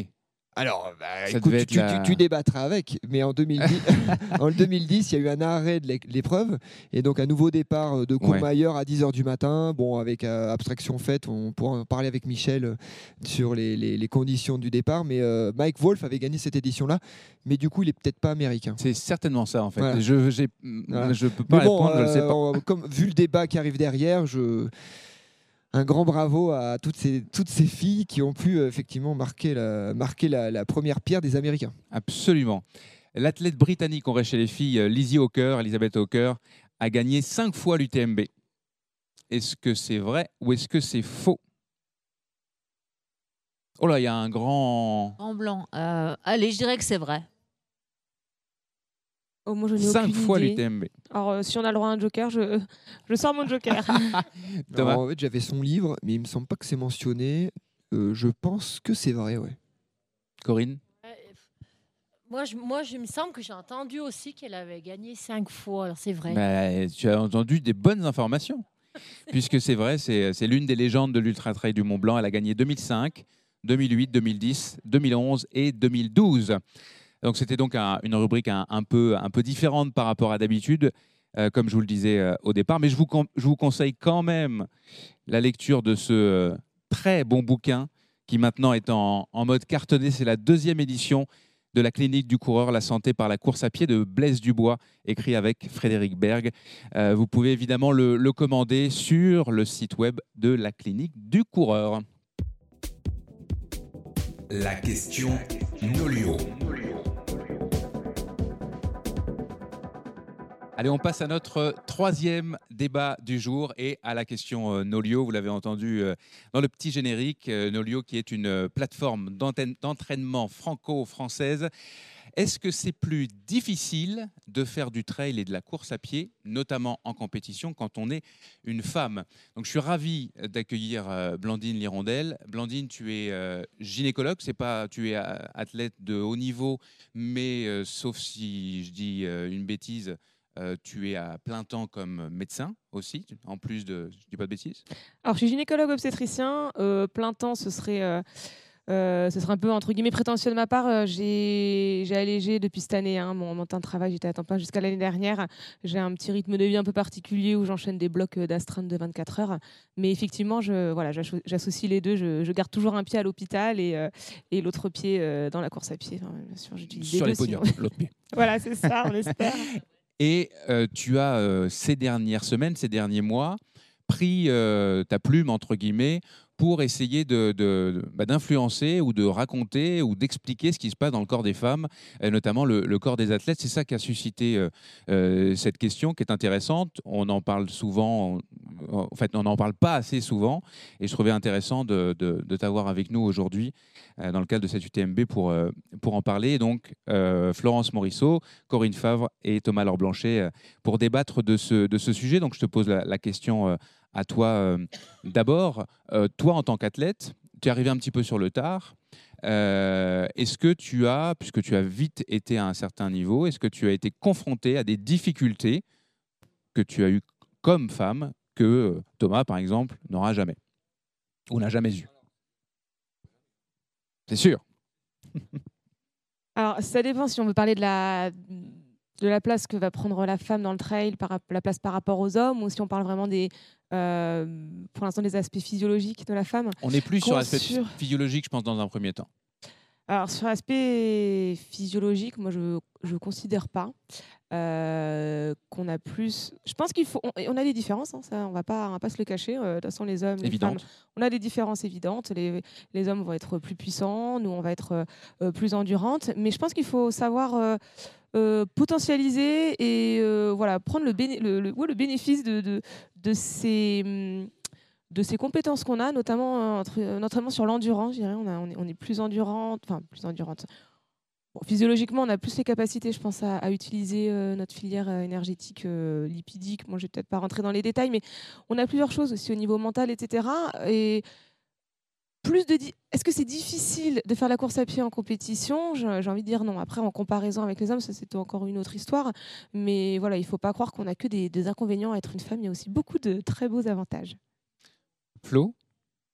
Alors, bah, écoute, tu, être tu- la- tu débattras avec, mais en 2010, [LAUGHS] [LAUGHS] en 2010, il y a eu un arrêt de l'é- l'épreuve et donc un nouveau départ euh, de Courmayeur à 10h du matin. Bon, avec euh, abstraction faite, on pourra en parler avec Michel euh, sur les, les- les conditions du départ, mais euh, Mike Wolf avait gagné cette édition-là, mais du coup, il est peut-être pas américain. C'est certainement ça, en fait. Voilà. Je Voilà. je peux pas Mais bon, répondre, je ne sais pas. comme, vu le débat qui arrive derrière, je... un grand bravo à toutes ces, toutes ces filles qui ont pu euh, effectivement marquer, la, marquer la, la première pierre des Américains. Absolument. L'athlète britannique, on reste chez les filles, euh, Lizzie Hawker, Elizabeth Hawker, a gagné cinq fois l'UTMB. Est-ce que c'est vrai ou est-ce que c'est faux? Oh là, il y a un grand. En blanc. Euh, allez, je dirais que c'est vrai. Oh, moi, je n'ai Cinq aucune fois idée. l'UTMB. Alors, euh, si on a le droit à un joker, je, [LAUGHS] je sors mon joker. [LAUGHS] [LAUGHS] Thomas. En fait, j'avais son livre, mais il me semble pas que c'est mentionné. Euh, je pense que c'est vrai, ouais. Corinne Moi, je, moi, je me semble que j'ai entendu aussi qu'elle avait gagné cinq fois. Alors, c'est vrai. Bah, Tu as entendu des bonnes informations. Puisque c'est vrai, c'est c'est l'une des légendes de l'Ultra Trail du Mont Blanc. Elle a gagné 2005, 2008, 2010, 2011 et 2012. Donc c'était donc un- une rubrique un, peu, différente par rapport à d'habitude, euh, comme je vous le disais euh, au départ. Mais je vous, conseille quand même la lecture de ce euh, très bon bouquin qui maintenant est en, mode cartonné. C'est la deuxième édition de la clinique du coureur, la santé par la course à pied de Blaise Dubois, écrit avec Frédéric Berg. Vous pouvez évidemment le, le commander sur le site web de la clinique du coureur. La question Nolio. Allez, on passe à notre troisième débat du jour et à la question euh, Nolio. Vous l'avez entendu euh, dans le petit générique. euh, Nolio, qui est une euh, plateforme d'entraînement franco-française. Est-ce que c'est plus difficile de faire du trail et de la course à pied, notamment en compétition, quand on est une femme? Donc, je suis ravi d'accueillir euh, Blandine Lirondelle. Blandine, tu es euh, gynécologue, c'est pas, tu es euh, athlète de haut niveau, mais euh, sauf si je dis euh, une bêtise, euh, tu es à plein temps comme médecin aussi, en plus de, je dis pas de bêtises? Alors, je suis gynécologue obstétricien. euh, plein temps, ce serait euh, Euh, ce serait un peu entre guillemets prétentieux de ma part. Euh, j'ai j'ai allégé depuis cette année hein, mon, mon temps de travail. J'étais à temps plein jusqu'à l'année dernière. J'ai un petit rythme de vie un peu particulier où j'enchaîne des blocs d'astreinte de 24 heures. Mais effectivement, je, voilà, j'asso- j'associe les deux. Je, je garde toujours un pied à l'hôpital et, euh, et l'autre pied euh, dans la course à pied. Enfin, bien sûr, j'utilise Sur les podiums, l'autre pied. [LAUGHS] voilà, c'est ça, on espère. [LAUGHS] Et euh, tu as, euh, ces dernières semaines, ces derniers mois, pris euh, ta plume, entre guillemets, pour essayer bah, d'influencer ou de raconter ou d'expliquer ce qui se passe dans le corps des femmes, et notamment le, corps des athlètes. C'est ça qui a suscité euh, euh, cette question qui est intéressante. On en parle souvent, en fait, on n'en parle pas assez souvent, et je trouvais intéressant de, t'avoir avec nous aujourd'hui euh, dans le cadre de cette UTMB pour, euh, en parler. Donc, euh, Florence Morisseau, Corinne Favre et Thomas Laure euh, pour débattre de ce, sujet. Donc, je te pose la, question euh, à toi euh, d'abord. Euh, toi, en tant qu'athlète, tu es arrivé un petit peu sur le tard. Euh, est-ce que tu as, puisque tu as vite été à un certain niveau, est-ce que tu as été confronté à des difficultés que tu as eues comme femme que Thomas, par exemple, n'aura jamais ou n'a jamais eu? C'est sûr. Alors, ça dépend si on veut parler de la, de la place que va prendre la femme dans le trail, la place par rapport aux hommes, ou si on parle vraiment des, euh, pour l'instant des aspects physiologiques de la femme. On est plus sur l'aspect sur- physiologique, je pense, dans un premier temps. Alors, sur l'aspect physiologique, moi, je ne considère pas euh, qu'on a plus. Je pense qu'il faut. On, on a des différences, hein, ça, on va pas, on va pas se le cacher. euh, de toute façon, les hommes, les femmes, on a des différences évidentes. Les, les hommes vont être plus puissants, nous, on va être euh, plus endurantes. Mais je pense qu'il faut savoir. Euh, potentialiser et euh, voilà prendre le, béné- le, ouais, le bénéfice de, de, de ces hum, de ces compétences qu'on a, notamment, euh, entre- notamment sur l'endurance. On, a- on est, on est plus endurante, enfin plus endurante. Bon, physiologiquement, on a plus les capacités, je pense, à, utiliser notre filière énergétique lipidique. Moi, je vais peut-être pas rentrer dans les détails, mais on a plusieurs choses aussi au niveau mental, etc. Et plus de, di- est-ce que c'est difficile de faire la course à pied en compétition? J'ai envie de dire non. Après, en comparaison avec les hommes, ça c'est encore une autre histoire. Mais voilà, il faut pas croire qu'on a que des, des inconvénients à être une femme. Il y a aussi beaucoup de très beaux avantages. Flo?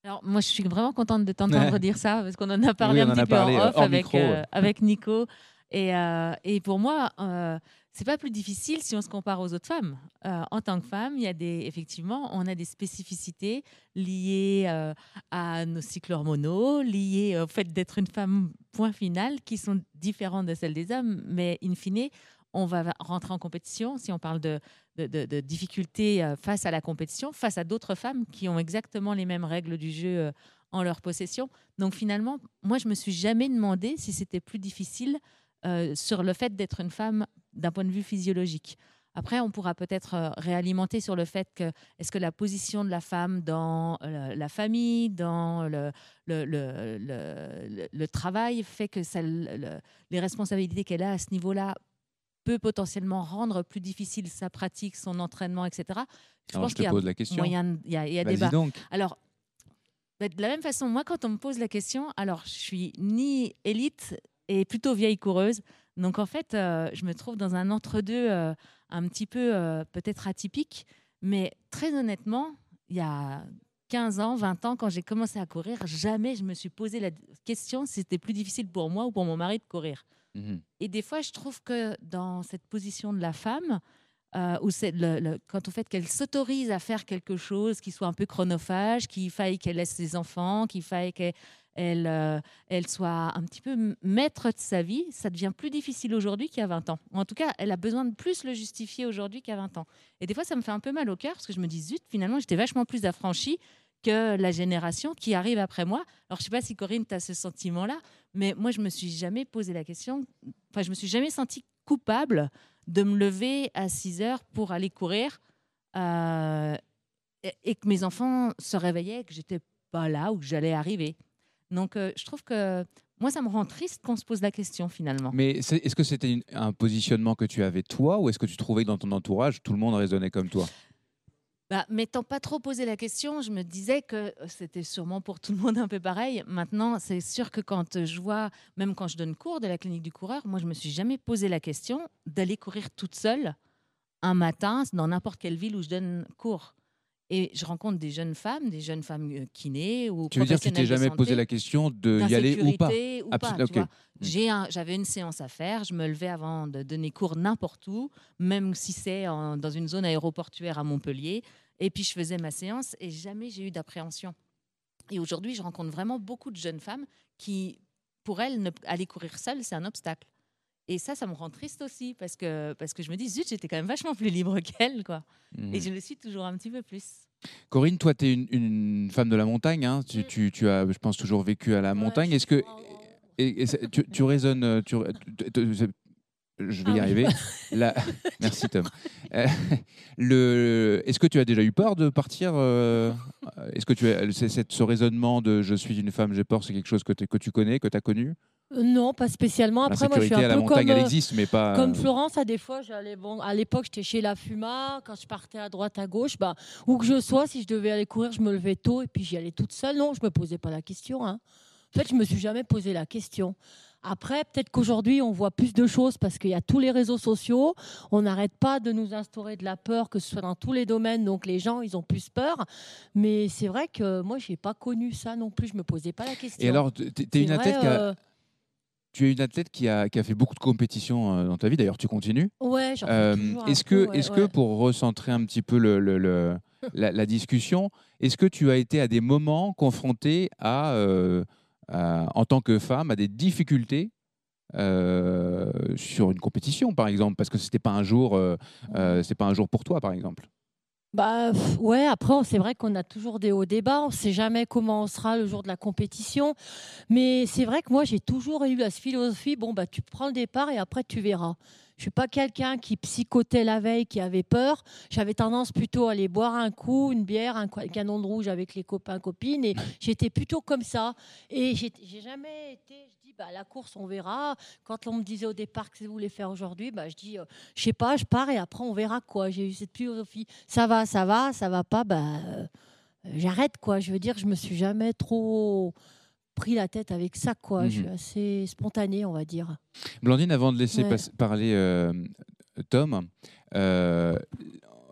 Alors, moi, je suis vraiment contente de t'entendre Ouais. dire ça, parce qu'on en a parlé Oui, un petit peu parlé, en off avec, euh, avec Nico. Et, euh, et pour moi, euh, c'est pas plus difficile si on se compare aux autres femmes. Euh, en tant que femme, il y a des, effectivement, on a des spécificités liées euh, à nos cycles hormonaux, liées au fait d'être une femme, point final, qui sont différentes de celles des hommes. Mais in fine, on va rentrer en compétition, si on parle de, de, difficultés euh, face à la compétition, face à d'autres femmes qui ont exactement les mêmes règles du jeu en leur possession. Donc finalement, moi, je me suis jamais demandé si c'était plus difficile euh, sur le fait d'être une femme d'un point de vue physiologique. Après, on pourra peut-être euh, réalimenter sur le fait que est-ce que la position de la femme dans euh, la famille, dans le, le, le, le- le- le travail, fait que ça, les responsabilités qu'elle a à ce niveau-là peut potentiellement rendre plus difficile sa pratique, son entraînement, etc. Alors, je te qu'il y a pose la question. moyen Il y a, il y a débat. donc. Alors, bah, de la même façon, moi, quand on me pose la question, alors je suis ni élite et plutôt vieille coureuse. Donc, en fait, euh, je me trouve dans un entre-deux euh, un petit peu euh, peut-être atypique. Mais très honnêtement, il y a 15 ans, 20 ans, quand j'ai commencé à courir, jamais je me suis posé la question si c'était plus difficile pour moi ou pour mon mari de courir. Mhm. Et des fois, je trouve que dans cette position de la femme, euh, où c'est le, le- quand au fait qu'elle s'autorise à faire quelque chose qui soit un peu chronophage, qu'il faille qu'elle laisse ses enfants, qu'il faille qu'elle elle, euh, elle soit un petit peu maître de sa vie, ça devient plus difficile aujourd'hui qu'il y a 20 ans. En tout cas, elle a besoin de plus le justifier aujourd'hui qu'à 20 ans. Et des fois, ça me fait un peu mal au cœur parce que je me dis, zut, finalement, j'étais vachement plus affranchie que la génération qui arrive après moi. Alors, je sais pas si Corinne, tu as ce sentiment-là, mais moi, je me suis jamais posé la question, enfin, je me suis jamais sentie coupable de me lever à 6 heures pour aller courir euh, et, et que mes enfants se réveillaient, que j'étais pas là ou que j'allais arriver. Donc, euh, je trouve que moi, ça me rend triste qu'on se pose la question finalement. Mais est-ce que c'était un positionnement que tu avais toi ou est-ce que tu trouvais que dans ton entourage, tout le monde raisonnait comme toi? Bah, m'étant pas trop posé la question, je me disais que euh, c'était sûrement pour tout le monde un peu pareil. Maintenant, c'est sûr que quand je vois, même quand je donne cours de la clinique du coureur, moi, je me suis jamais posé la question d'aller courir toute seule un matin dans n'importe quelle ville où je donne cours. Et je rencontre des jeunes femmes, des jeunes femmes euh, kinés ou Tu veux dire que tu t'es jamais posé la question de y aller ou pas, pas J'ai un, J'avais une séance à faire, je me levais avant de donner cours n'importe où, même si c'est dans une zone aéroportuaire à Montpellier, et puis je faisais ma séance et jamais j'ai eu d'appréhension. Et aujourd'hui, je rencontre vraiment beaucoup de jeunes femmes qui, pour elles, ne, aller courir seule, c'est un obstacle. Et ça, ça me rend triste aussi parce que, parce que je me dis, zut, j'étais quand même vachement plus libre [LAUGHS] qu'elle. Quoi. Mmh. Et je le suis toujours un petit peu plus. Corinne, toi, tu es une, femme de la montagne. Hein. Tu, tu, tu, as, je pense, toujours vécu à la montagne. Est-ce que. Et, tu, tu, raisonnes. Tu, je vais y ah arriver. [LAUGHS] [LAUGHS] Merci Tom. Euh, [LAUGHS] le... Est-ce que tu as déjà eu peur de partir euh, Est-ce que tu as... ce raisonnement de je suis une femme, j'ai peur, c'est quelque chose que, que tu connais, que tu as connu? Euh, non, pas spécialement. Après, moi, je suis un à la peu montagne, comme, elle existe, mais pas. Comme Florence, à des fois, j'allais. Bon, à l'époque, j'étais chez la Fuma. Quand je partais à droite, à gauche, bah, où que je sois, si je devais aller courir, je me levais tôt et puis j'y allais toute seule. Non, je me posais pas la question. Hein. En fait, je me suis jamais posé la question. Après, peut-être qu'aujourd'hui, on voit plus de choses parce qu'il y a tous les réseaux sociaux. On n'arrête pas de nous instaurer de la peur, que ce soit dans tous les domaines. Donc, les gens, ils ont plus peur. Mais c'est vrai que moi, je n'ai pas connu ça non plus. Je ne me posais pas la question. Et alors, tu es une athlète qui a euh, tu es une athlète qui a, qui a fait beaucoup de compétitions euh, dans ta vie. D'ailleurs, tu continues. Ouais, euh, Est-ce que, est-ce que pour recentrer un petit peu le, le, [LAUGHS] la, discussion, est-ce que tu as été à des moments confronté à, euh, en tant que femme, à des difficultés sur une compétition, par exemple, parce que c'était pas un jour, c'est pas un jour pour toi, par exemple. Bah ouais, après c'est vrai qu'on a toujours des hauts débats, on ne sait jamais comment on sera le jour de la compétition, mais c'est vrai que moi j'ai toujours eu la philosophie bon bah tu prends le départ et après tu verras. Je suis pas quelqu'un qui psychotait la veille, qui avait peur. J'avais tendance plutôt à aller boire un coup, une bière, un canon de rouge avec les copains copines et j'étais plutôt comme ça et j'ai jamais été bah, la course, on verra. Quand on me disait au départ que vous voulez faire aujourd'hui, bah, je dis, euh, je sais pas, je pars et après on verra quoi. J'ai eu cette philosophie. Ça va, ça va, ça va pas, bah, euh, j'arrête quoi. Je veux dire, je me suis jamais trop pris la tête avec ça quoi. Je suis mhm. assez spontanée, on va dire. Blandine, avant de laisser parler euh, Tom.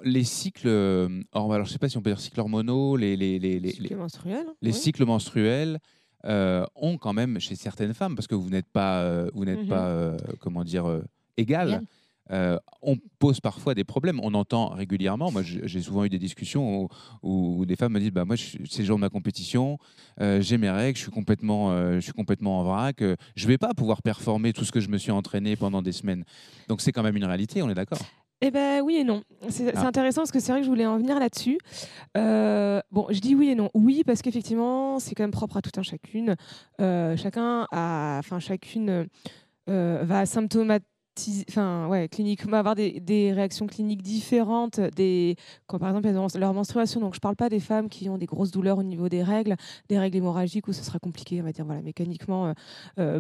les cycles, alors je sais pas si on peut dire cycles hormonaux, les, les, les, les, cycles menstruels, les cycles menstruels, euh, ont quand même chez certaines femmes, parce que vous n'êtes pas, euh, vous n'êtes mhm. pas, euh, comment dire, égal. on pose parfois des problèmes. On entend régulièrement. Moi, j'ai souvent eu des discussions où, des femmes me disent bah, Moi, c'est le jour de ma compétition, j'ai mes règles, je suis complètement, je suis complètement en vrac, je ne vais pas pouvoir performer tout ce que je me suis entraîné pendant des semaines. Donc, c'est quand même une réalité, on est d'accord? Eh ben oui et non. C'est ah. intéressant parce que c'est vrai que je voulais en venir là-dessus. Euh, bon, je dis oui et non. Oui parce qu'effectivement, c'est quand même propre à tout un chacune. Euh, chacun a, enfin chacune euh, va symptomatiser enfin ouais, avoir des, réactions cliniques différentes des quand par exemple elles ont leur menstruation donc je parle pas des femmes qui ont des grosses douleurs au niveau des règles des règles hémorragiques où ce sera compliqué on va dire voilà mécaniquement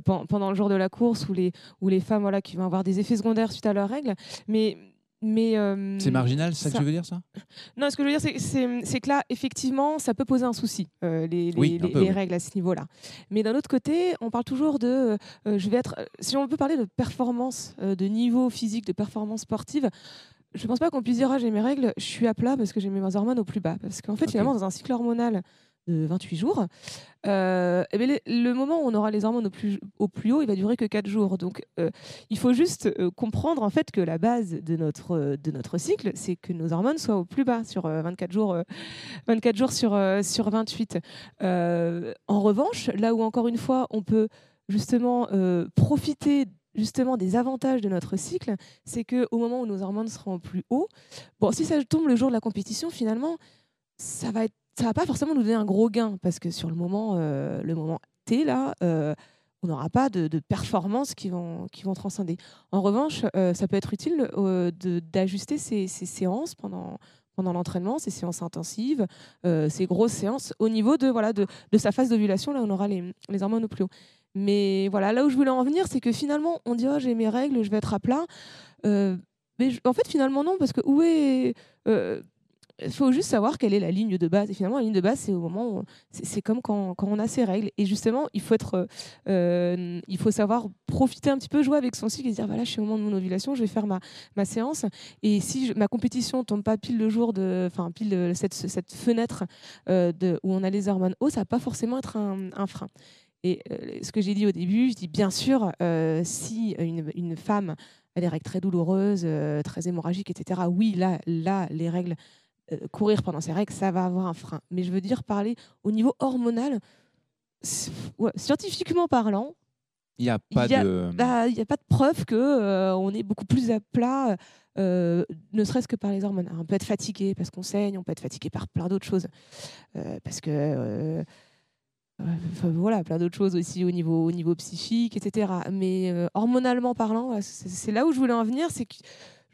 pendant le jour de la course ou les ou les femmes voilà qui vont avoir des effets secondaires suite à leurs règles. Mais mais euh, c'est marginal, c'est ça, que tu veux dire, ça? Non, ce que je veux dire, c'est que là, effectivement, ça peut poser un souci, euh, les, les, règles à ce niveau-là. Mais d'un autre côté, on parle toujours de, euh, je vais être, si on peut parler de performance, de niveau physique, de performance sportive, je ne pense pas qu'on puisse dire, ah, j'ai mes règles, je suis à plat parce que j'ai mes hormones au plus bas. Parce qu'en fait, finalement, dans un cycle hormonal de 28 jours, euh, eh ben, le, moment où on aura les hormones au plus, au plus haut, il va durer que 4 jours. Donc, euh, il faut juste euh, comprendre en fait que la base de notre, de notre cycle, c'est que nos hormones soient au plus bas sur 24 jours, 24 jours sur, sur 28. en revanche, là où encore une fois, on peut justement profiter justement des avantages de notre cycle, c'est que au moment où nos hormones seront au plus haut, bon, si ça tombe le jour de la compétition, finalement, ça va être ça va pas forcément nous donner un gros gain parce que sur le moment, euh, le moment T là, euh, on n'aura pas de, performances qui vont, qui vont transcender. En revanche, euh, ça peut être utile d'ajuster ces, séances pendant, pendant l'entraînement, ces séances intensives, ces grosses séances au niveau de, voilà, de, de sa phase d'ovulation, là on aura les, les, hormones au plus haut. Mais voilà, là où je voulais en venir, c'est que finalement, on dit oh, j'ai mes règles, je vais être à plat. mais en fait, finalement, non, parce que où est il faut juste savoir quelle est la ligne de base. Et finalement, la ligne de base, c'est au moment c'est comme quand, quand, on a ses règles. Et justement, il faut être, euh, il faut savoir profiter un petit peu, jouer avec son cycle et dire voilà, je suis au moment de mon ovulation, je vais faire ma, ma séance. Et si ma compétition tombe pas pile le jour enfin pile cette, cette fenêtre euh, où on a les hormones hautes, ça va pas forcément être un, frein. Et euh, ce que j'ai dit au début, je dis bien sûr, si une, une, femme a des règles très douloureuses, très hémorragiques, etc. Oui, là, là, les règles euh, courir pendant ces règles, ça va avoir un frein. Mais je veux dire, parler au niveau hormonal, scientifiquement parlant, il n'y a pas de. Bah, a pas de preuve que euh, on est beaucoup plus à plat, euh, ne serait-ce que par les hormones. on peut être fatigué parce qu'on saigne, on peut être fatigué par plein d'autres choses, parce que voilà, plein d'autres choses aussi au niveau, au niveau psychique, etc. Mais hormonalement parlant, c'est là où je voulais en venir, c'est que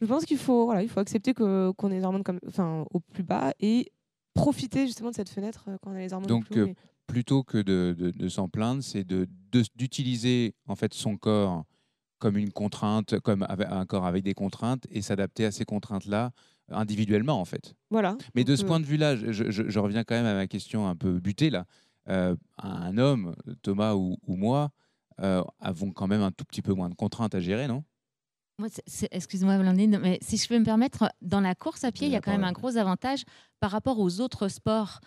je pense qu'il faut, voilà, il faut accepter qu'on ait les hormones comme, enfin, au plus bas et profiter justement de cette fenêtre euh, quand on a les hormones Donc, plus haut, euh, plutôt que de, de, s'en plaindre, c'est d'utiliser en fait son corps comme une contrainte, comme un corps avec des contraintes et s'adapter à ces contraintes-là individuellement en fait. Voilà. Mais de ce euh, point de vue-là, je, je, reviens quand même à ma question un peu butée là. un homme, Thomas ou, ou moi, avons quand même un tout petit peu moins de contraintes à gérer, non? Excuse-moi, Blandine, mais si je peux me permettre, dans la course à pied, il y a quand même un gros avantage par rapport aux autres sports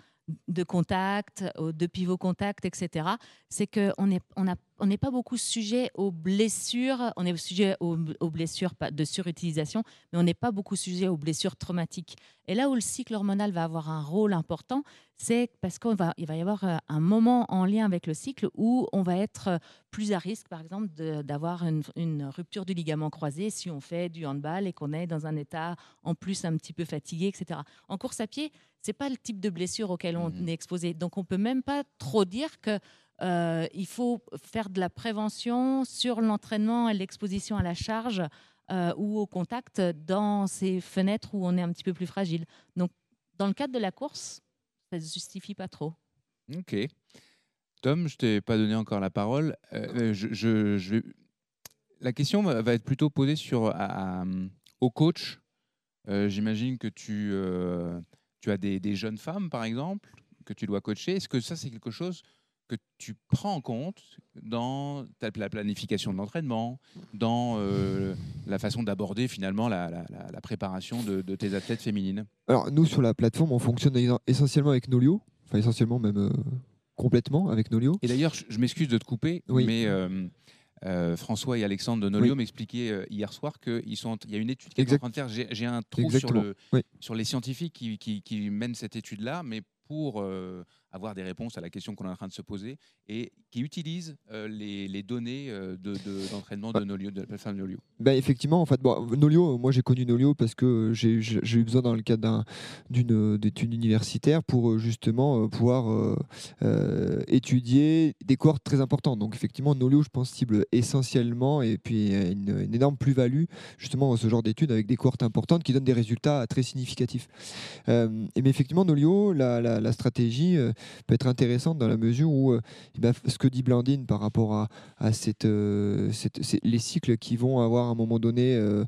de contact, de pivot contact, etc. C'est qu'on on on n'est pas beaucoup sujet aux blessures, on est sujet aux, blessures de surutilisation, mais on n'est pas beaucoup sujet aux blessures traumatiques. Et là où le cycle hormonal va avoir un rôle important, c'est parce qu'il va, il va y avoir euh, un moment en lien avec le cycle où on va être euh, plus à risque, par exemple, d'avoir une, une, rupture du ligament croisé si on fait du handball et qu'on est dans un état en plus un petit peu fatigué, etc. En course à pied, c'est pas le type de blessure auquel on mmh est exposé. Donc on peut même pas trop dire que euh, il faut faire de la prévention sur l'entraînement et l'exposition à la charge euh, ou au contact dans ces fenêtres où on est un petit peu plus fragile. Donc, dans le cadre de la course, ça ne justifie pas trop. Ok. Tom, je t'ai pas donné encore la parole. Euh, La question va être plutôt posée sur, au coach. J'imagine que tu, as des, jeunes femmes, par exemple, que tu dois coacher. Est-ce que ça, c'est quelque chose que tu prends en compte dans ta, la planification de l'entraînement, dans euh, la façon d'aborder finalement la, préparation de, tes athlètes féminines. Alors nous sur la plateforme, on fonctionne essentiellement avec Nolio, enfin essentiellement même euh, complètement avec Nolio. Et d'ailleurs, je, m'excuse de te couper, mais euh, François et Alexandre de Nolio m'expliquaient hier soir qu'il y a une étude qui est en train de faire. J'ai un trou sur, le, sur, les scientifiques qui, qui, qui mènent cette étude-là, mais pour avoir des réponses à la question qu'on est en train de se poser et qui utilisent euh, les, les, données euh, d'entraînement de, de, Nolio, de la plateforme Nolio. Ben effectivement, en fait, bon, Nolio, moi j'ai connu Nolio parce que j'ai eu besoin dans le cadre d'une étude universitaire pour euh, justement pouvoir étudier des cohortes très importantes. Donc effectivement, Nolio, je pense, cible essentiellement et puis une, une énorme plus-value justement ce genre d'études avec des cohortes importantes qui donnent des résultats très significatifs. et mais effectivement, Nolio, la, la, la stratégie peut être intéressante dans la mesure où euh, eh ben, ce que dit Blandine par rapport à, à euh, les cycles qui vont avoir à un moment donné euh,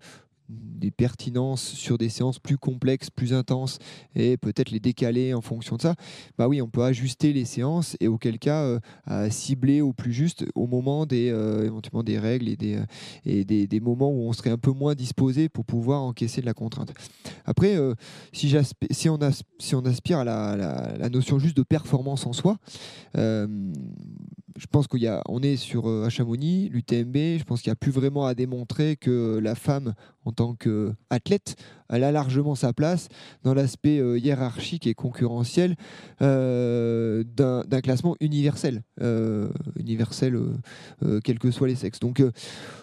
des pertinences sur des séances plus complexes, plus intenses, et peut-être les décaler en fonction de ça, bah oui, on peut ajuster les séances et auquel cas euh, cibler au plus juste au moment des euh, éventuellement des règles et des, euh, et des, des, moments où on serait un peu moins disposé pour pouvoir encaisser de la contrainte. Après, si, si, on si on aspire à la, la, notion juste de performance en soi, je pense qu'on est sur à Chamonix, l'UTMB, je pense qu'il n'y a plus vraiment à démontrer que la femme en tant qu'athlète, elle a largement sa place dans l'aspect euh, hiérarchique et concurrentiel euh, d'un classement universel, euh, universel quels que soient les sexes. Donc,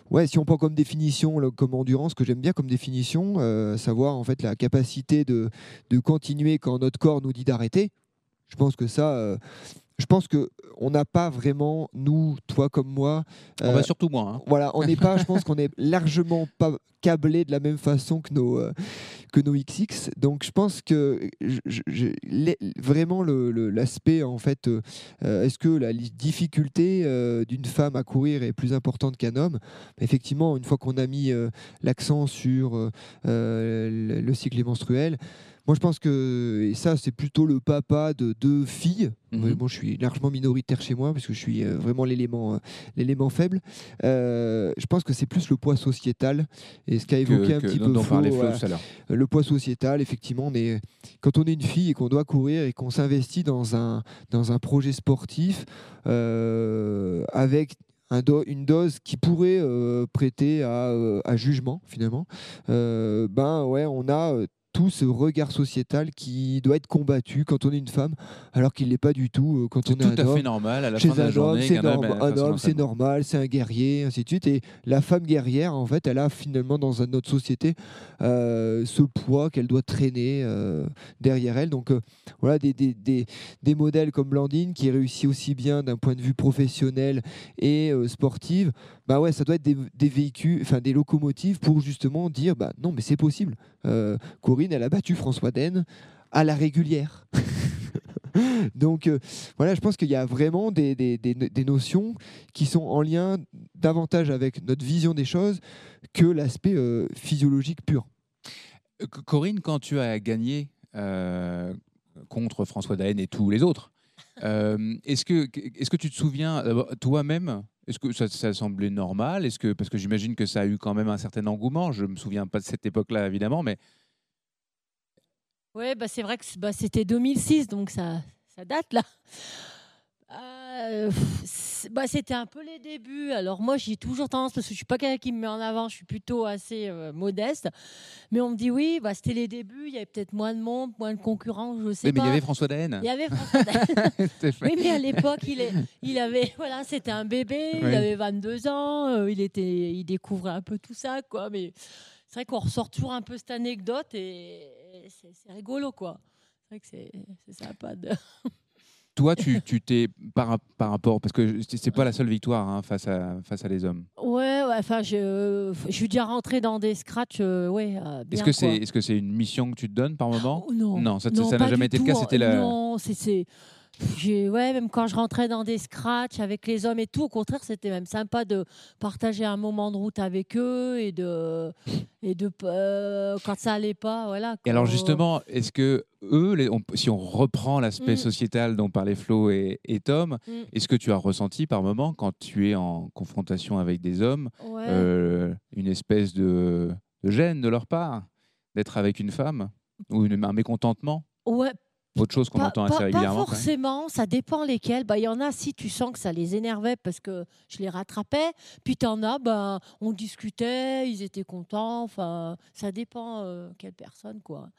ouais, si on prend comme définition, comme endurance, que j'aime bien comme définition, savoir en fait la capacité de, de continuer quand notre corps nous dit d'arrêter, je pense que ça, je pense que on n'a pas vraiment, nous, toi comme moi. on va surtout moi. Hein. Voilà, on n'est pas, je pense [LAUGHS] qu'on est largement pas câblé de la même façon que nos, euh, que nos XX. Donc je pense que vraiment l'aspect, en fait, euh, euh, est-ce que la difficulté d'une femme à courir est plus importante qu'un homme? Effectivement, une fois qu'on a mis l'accent sur le cycle menstruel, moi, je pense que, et ça, c'est plutôt le papa de deux filles. Bon, je suis largement minoritaire chez moi parce que je suis euh, vraiment l'élément, euh, l'élément faible. Euh, je pense que c'est plus le poids sociétal et ce qu'a évoqué un que- petit peu Flo, voilà. Le poids sociétal, effectivement, quand on est une fille et qu'on doit courir et qu'on s'investit dans un, dans un projet sportif euh, avec une dose qui pourrait euh, prêter à, à jugement, finalement, euh, ben ouais, on a tout ce regard sociétal qui doit être combattu quand on est une femme, alors qu'il n'est pas du tout euh, quand on est tout un à homme. fait normal à la Chez fin de la journée c'est qu'un homme norma- fasse un homme, c'est normal, c'est un guerrier, ainsi de suite. Et la femme guerrière, en fait, elle a finalement dans notre société euh, ce poids qu'elle doit traîner euh, derrière elle. Donc euh, voilà, des, des, des, des modèles comme Blandine qui réussit aussi bien d'un point de vue professionnel et sportive. Bah ouais, ça doit être des, véhicules, enfin des locomotives pour justement dire bah non, mais c'est possible. Euh, Elle a battu François Den à la régulière. [LAUGHS] Donc euh, voilà, je pense qu'il y a vraiment des, notions qui sont en lien davantage avec notre vision des choses que l'aspect euh, physiologique pur. Euh, Corinne, quand tu as gagné contre François Daen et tous les autres, est-ce que, est que tu te souviens toi-même Est-ce que ça, ça semblait normal? Est-ce que parce que j'imagine que ça a eu quand même un certain engouement. Je me souviens pas de cette époque-là évidemment, mais Ouais, bah, c'est vrai que bah, c'était 2006, donc ça, ça date là. Euh, bah, c'était un peu les débuts. Alors moi, j'ai toujours tendance, parce que je suis pas quelqu'un qui me met en avant, je suis plutôt assez euh, modeste. Mais on me dit oui, bah, c'était les débuts, il y avait peut-être moins de monde, moins de concurrents, je sais Oui, mais pas. il y avait François Daen. Il y avait François Daen. [LAUGHS] [LAUGHS] Oui, mais à l'époque, il, est, il avait, voilà, c'était un bébé, il Oui. avait 22 ans, euh, il était, il découvrait un peu tout ça, quoi. Mais c'est vrai qu'on ressort toujours un peu cette anecdote et c'est rigolo, quoi. C'est vrai que c'est sympa de. [LAUGHS] Toi, tu t'es par, par rapport parce que c'est pas la seule victoire hein, face à face à les hommes. Ouais, ouais, enfin, je, je suis déjà rentré dans des scratchs, euh, ouais. euh, Est-ce que c'est est-ce que c'est une mission que tu te donnes par moment Oh, non, non, ça n'a jamais été le cas. C'était la. Non, c'est- j'ai- Ouais, même quand je rentrais dans des scratchs avec les hommes et tout, au contraire, c'était même sympa de partager un moment de route avec eux et de. Et de euh, quand ça allait pas, voilà. Et alors quoi. justement, est-ce que eux, les- on- si on reprend l'aspect Mm. sociétal dont parlaient Flo et, et Tom, Mm. est-ce que tu as ressenti par moment, quand tu es en confrontation avec des hommes, Ouais. euh, une espèce de, de gêne de leur part d'être avec une femme ou une, un mécontentement? Ouais, Autre chose qu'on Pas- entend pas- assez Pas régulièrement. même. forcément, ça dépend lesquels. Bah, Il y en a, si tu sens que ça les énervait parce que je les rattrapais. Puis tu en as, ben, on discutait, ils étaient contents. Enfin, ça dépend euh, quelle personne. quoi.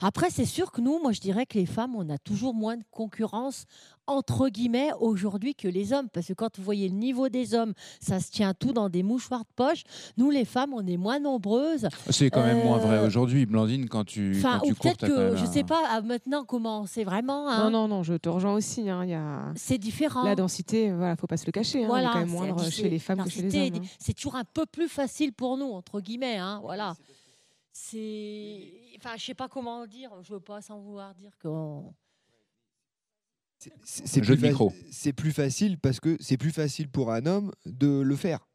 Après, c'est sûr que nous, moi, je dirais que les femmes, on a toujours moins de concurrence, entre guillemets, aujourd'hui que les hommes. Parce que quand vous voyez le niveau des hommes, ça se tient tout dans des mouchoirs de poche. Nous, les femmes, on est moins nombreuses. C'est quand même moins vrai Euh, aujourd'hui, Blandine, quand tu, Enfin, quand tu ou peut-être que, même je un- sais pas, maintenant, comment c'est vraiment. hein. Non, non, non, je te rejoins aussi. hein, il y a... C'est différent. La densité, voilà, faut pas se le cacher. hein, elle est Voilà, quand même c'est- moindre chez les femmes que chez les hommes. hein. C'est toujours un peu plus facile pour nous, entre guillemets. Hein, voilà. C'est. Enfin, je sais pas comment dire. Je veux pas sans vouloir dire qu'on. C'est plus, de micro. c'est plus facile parce que c'est plus facile pour un homme de le faire.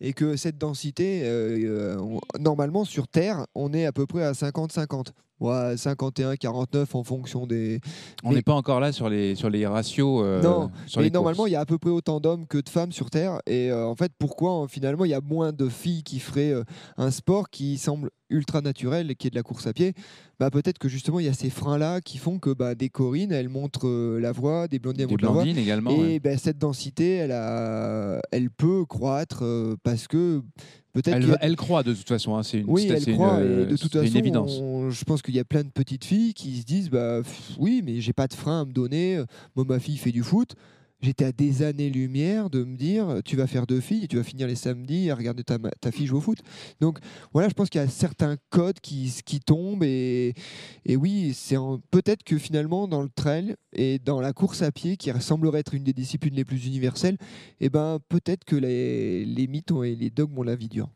Et que cette densité, euh, euh, on- normalement sur Terre, on est à peu près à 50-50. Ouais, 51-49 en fonction des. On mais- n'est pas encore là sur les, sur les ratios. euh, non, sur mais les normalement, il y a à peu près autant d'hommes que de femmes sur Terre. Et euh, en fait, pourquoi euh, finalement il y a moins de filles qui feraient euh, un sport qui semble ultra naturel et qui est de la course à pied? Bah, Peut-être que justement, il y a ces freins-là qui font que bah, des Corinne, elles montrent la voie, des Blondines, Des montrent la voie. Également, Et ouais. bah, cette densité, elle, a, elle peut croître parce que peut-être. Elle, croit de toute façon. hein, c'est une, oui, elle croit. une, et de toute façon, une évidence. on- je pense qu'il y a plein de petites filles qui se disent bah, pff, Oui, mais j'ai pas de frein à me donner. Moi, ma fille fait du foot. J'étais à des années-lumière de me dire Tu vas faire deux filles tu vas finir les samedis à regarder ta, fille jouer au foot. Donc, voilà, je pense qu'il y a certains codes qui, qui tombent. Et, oui, c'est peut-être que finalement, dans le trail et dans la course à pied, qui semblerait être une des disciplines les plus universelles, eh ben, peut-être que les, les mythes et les dogmes ont la vie dure.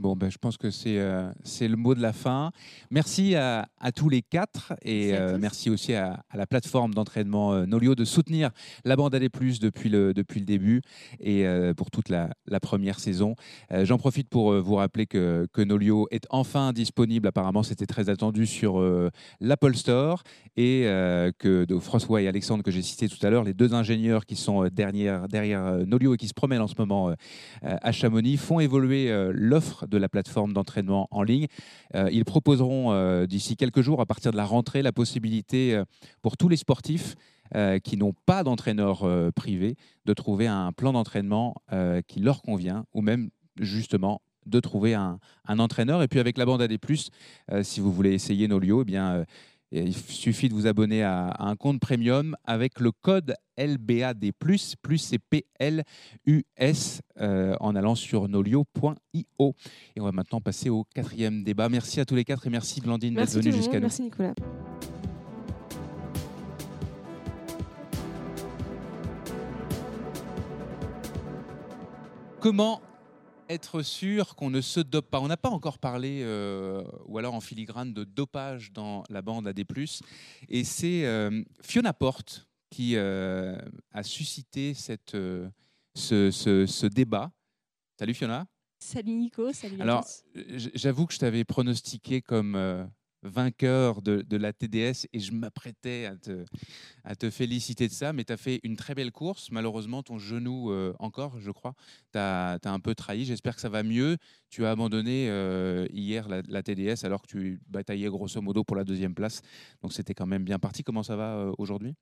Bon, ben, je pense que c'est euh, le mot de la fin. Merci à, à tous les quatre et Merci euh, merci aussi à, à la plateforme d'entraînement euh, Nolio de soutenir la bande AD+, depuis le, depuis le début et euh, pour toute la, la première saison. J'en profite pour vous rappeler que, que Nolio est enfin disponible. Apparemment, c'était très attendu sur l'Apple Store et que de François et Alexandre que j'ai cités tout à l'heure, les deux ingénieurs qui sont derrière, derrière Nolio et qui se promènent en ce moment à Chamonix font évoluer l'offre de la plateforme d'entraînement en ligne. Euh, ils proposeront euh, d'ici quelques jours, à partir de la rentrée, la possibilité euh, pour tous les sportifs qui n'ont pas d'entraîneur privé de trouver un plan d'entraînement qui leur convient ou même justement de trouver un, entraîneur. Et puis avec la bande AD+, euh, si vous voulez essayer Nolio, eh bien, il suffit de vous abonner à, à un compte premium avec le code LBAD+, plus c'est PLUS euh, en allant sur nolio.io. Et on va maintenant passer au quatrième débat. Merci à tous les quatre et merci Blandine d'être venue jusqu'à nous. Merci Nicolas. Comment être sûr qu'on ne se dope pas On n'a pas encore parlé, euh, ou alors en filigrane, de dopage dans la bande AD+. Et c'est euh, Fiona Porte qui euh, a suscité cette, ce, ce- ce débat. Salut Fiona. Salut Nico, salut Alors, j'avoue que je t'avais pronostiqué comme vainqueur de, la TDS et je m'apprêtais à te, féliciter de ça, mais tu as fait une très belle course. Malheureusement, ton genou, euh, encore, je crois, t'as as un peu trahi. J'espère que ça va mieux. Tu as abandonné euh, hier la, TDS alors que tu bataillais grosso modo pour la deuxième place. Donc, c'était quand même bien parti. Comment ça va euh, aujourd'hui?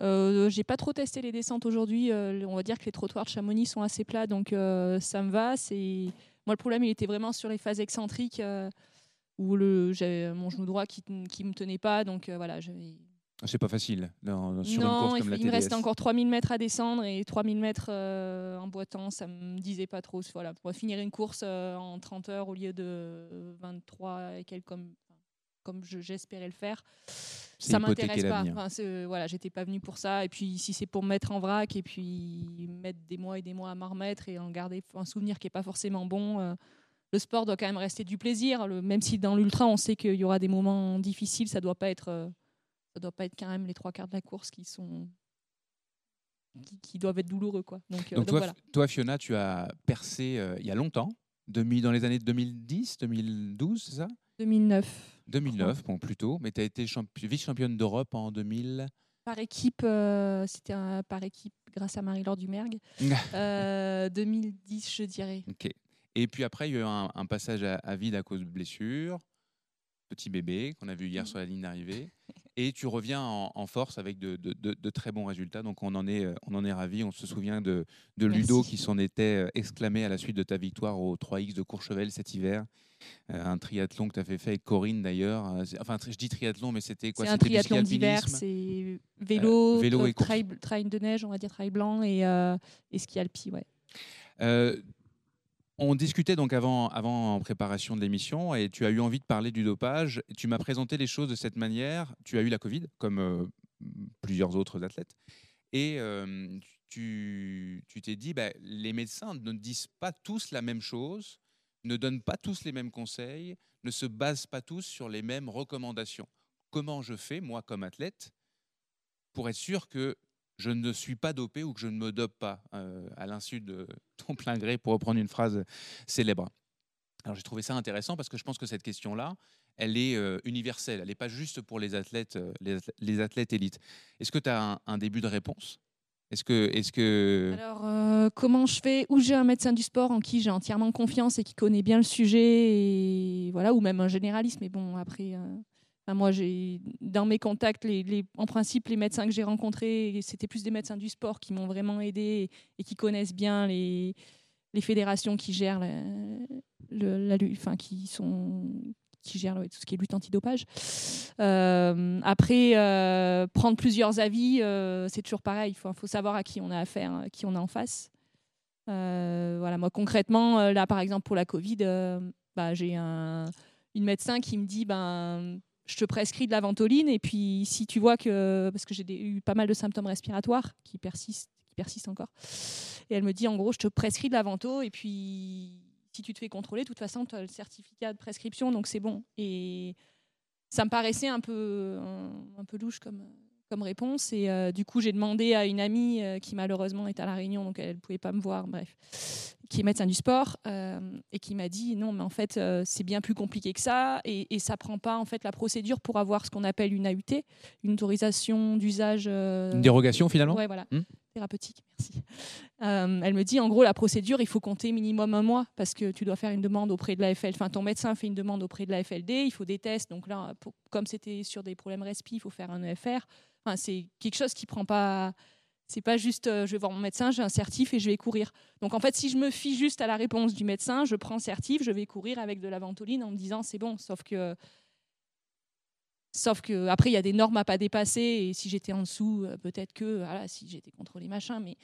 Euh, J'ai pas trop testé les descentes aujourd'hui. on va dire que les trottoirs de Chamonix sont assez plats, donc ça me va. Moi le problème, il était vraiment sur les phases excentriques où j'avais mon genou droit qui, qui me tenait pas, donc euh, voilà. j'avais- C'est pas facile dans- sur une non, course il, comme la il me restait encore 3000 mètres à descendre et 3000 mètres euh, en boitant, ça me disait pas trop. Voilà, pour finir une course euh, en 30 heures au lieu de 23 et quelques comme, comme je- j'espérais le faire, ça m'intéresse pas. Enfin, c'est- voilà, j'étais pas venue pour ça. Et puis si c'est pour me mettre en vrac et puis mettre des mois et des mois à m'en remettre et en garder un souvenir qui est pas forcément bon. Le sport doit quand même rester du plaisir, le- même si dans l'ultra on sait qu'il y aura des moments difficiles, ça doit pas être euh, ça doit pas être quand même les trois quarts de la course qui sont qui, qui doivent être douloureux quoi. Donc, euh, Donc, toi, voilà. toi, Fiona, tu as percé euh, il y a longtemps, demi- dans les années 2010, 2012, c'est ça? 2009. 2009, bon, plus tôt, mais tu as été champi- vice-championne d'Europe en 2000. Par équipe, euh, c'était par équipe grâce à Marie-Laure Dumergue. [LAUGHS] Euh, 2010, je dirais. Ok. Et puis après, il y a eu un, un passage à, à vide à cause de blessure. Petit bébé qu'on a vu Mm. hier sur la ligne d'arrivée. Et tu reviens en, en force avec de, de- de- de très bons résultats. Donc on en est, euh, on en est ravis. On se souvient de, Ludo Merci. qui s'en était euh, exclamé à la suite de ta victoire au 3X de Courchevel cet hiver. Euh, un triathlon que tu avais fait avec Corinne d'ailleurs. Enfin, je dis triathlon, mais c'était quoi? C'est un triathlon d'hiver, c'est vélo, Euh, vélo et trail, trail de neige, on va dire trail blanc et, euh, et ski alpi, ouais. On discutait donc avant, avant en préparation de l'émission et tu as eu envie de parler du dopage. Tu m'as présenté les choses de cette manière. Tu as eu la Covid, comme euh, plusieurs autres athlètes. Et euh, tu tu t'es dit, bah, les médecins ne disent pas tous la même chose, ne donnent pas tous les mêmes conseils, ne se basent pas tous sur les mêmes recommandations. Comment je fais, moi, comme athlète, pour être sûr que je ne suis pas dopé ou que je ne me dope pas euh, à l'insu de ton plein gré, pour reprendre une phrase célèbre. Alors j'ai trouvé ça intéressant parce que je pense que cette question-là, elle est euh, universelle. Elle n'est pas juste pour les athlètes, euh, les, athlè- les athlètes élites. Est-ce que tu as un, début de réponse? Est-ce que, est que Alors, comment je fais? Où j'ai un médecin du sport en qui j'ai entièrement confiance et qui connaît bien le sujet, et voilà, ou même un généraliste. Mais bon, après, moi, j'ai dans mes contacts, les, en principe, les médecins que j'ai rencontrés, c'était plus des médecins du sport qui m'ont vraiment aidé et, qui connaissent bien les, les fédérations qui gèrent la, le- enfin, qui sont qui gèrent tout ce qui est lutte antidopage. Euh, après, euh, prendre plusieurs avis, euh, c'est toujours pareil. Il faut, faut savoir à qui on a affaire, à qui on a en face. Voilà, moi concrètement, là par exemple pour la Covid, bah, j'ai un, une médecin qui me dit ben, je te prescris de la ventoline et puis si tu vois que parce que j'ai eu pas mal de symptômes respiratoires qui persistent, qui persistent encore, et elle me dit en gros je te prescris de la vento et puis si tu te fais contrôler, de toute façon, tu as le certificat de prescription, donc c'est bon. Et ça me paraissait un peu, un, peu louche comme, comme réponse. Et euh, du coup, j'ai demandé à une amie euh, qui malheureusement est à La Réunion, donc elle ne pouvait pas me voir, bref, qui est médecin du sport, euh, et qui m'a dit non, mais en fait, c'est bien plus compliqué que ça, et, et ça prend pas en fait la procédure pour avoir ce qu'on appelle une AUT, une autorisation d'usage. Une dérogation finalement Ouais, voilà. Hmm thérapeutique, merci. elle me dit, en gros, la procédure, il faut compter minimum un mois parce que tu dois faire une demande auprès de la FLD. Enfin, ton médecin fait une demande auprès de la FLD, il faut des tests. Donc là, comme c'était sur des problèmes respi, il faut faire un EFR. Enfin, c'est quelque chose qui prend pas. C'est pas juste, euh, je vais voir mon médecin, j'ai un certif et je vais courir. Donc en fait, si je me fie juste à la réponse du médecin, je prends certif, je vais courir avec de la ventoline en me disant c'est bon. Sauf que Sauf que après il y a des normes à pas dépasser et si j'étais en dessous, euh, peut-être que voilà, si j'étais contrôlé machin, mais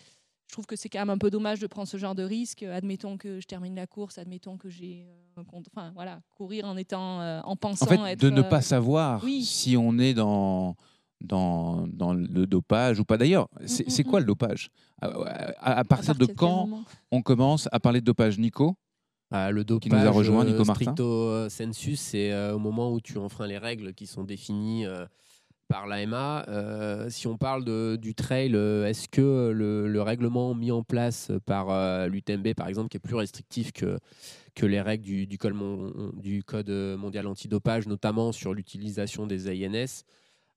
je trouve que c'est quand même un peu dommage de prendre ce genre de risque. Admettons que je termine la course, admettons que j'ai euh, enfin voilà, courir en étant en pensant en fait, de ne pas euh, savoir si on est dans dans, dans, le dopage ou pas. D'ailleurs, c'est mm, mm, quoi mm. le dopage à, partir de quand on commence à parler de dopage, Nico? Ah, le dopage, qui nous a rejoint, Nico Martin. stricto sensus, c'est euh, au moment où tu enfreins les règles qui sont définies euh, par l'AMA. Euh, si on parle de, du trail, est-ce que le, règlement mis en place par l'UTMB, par exemple, qui est plus restrictif que, que les règles du, du, code, du code mondial antidopage, notamment sur l'utilisation des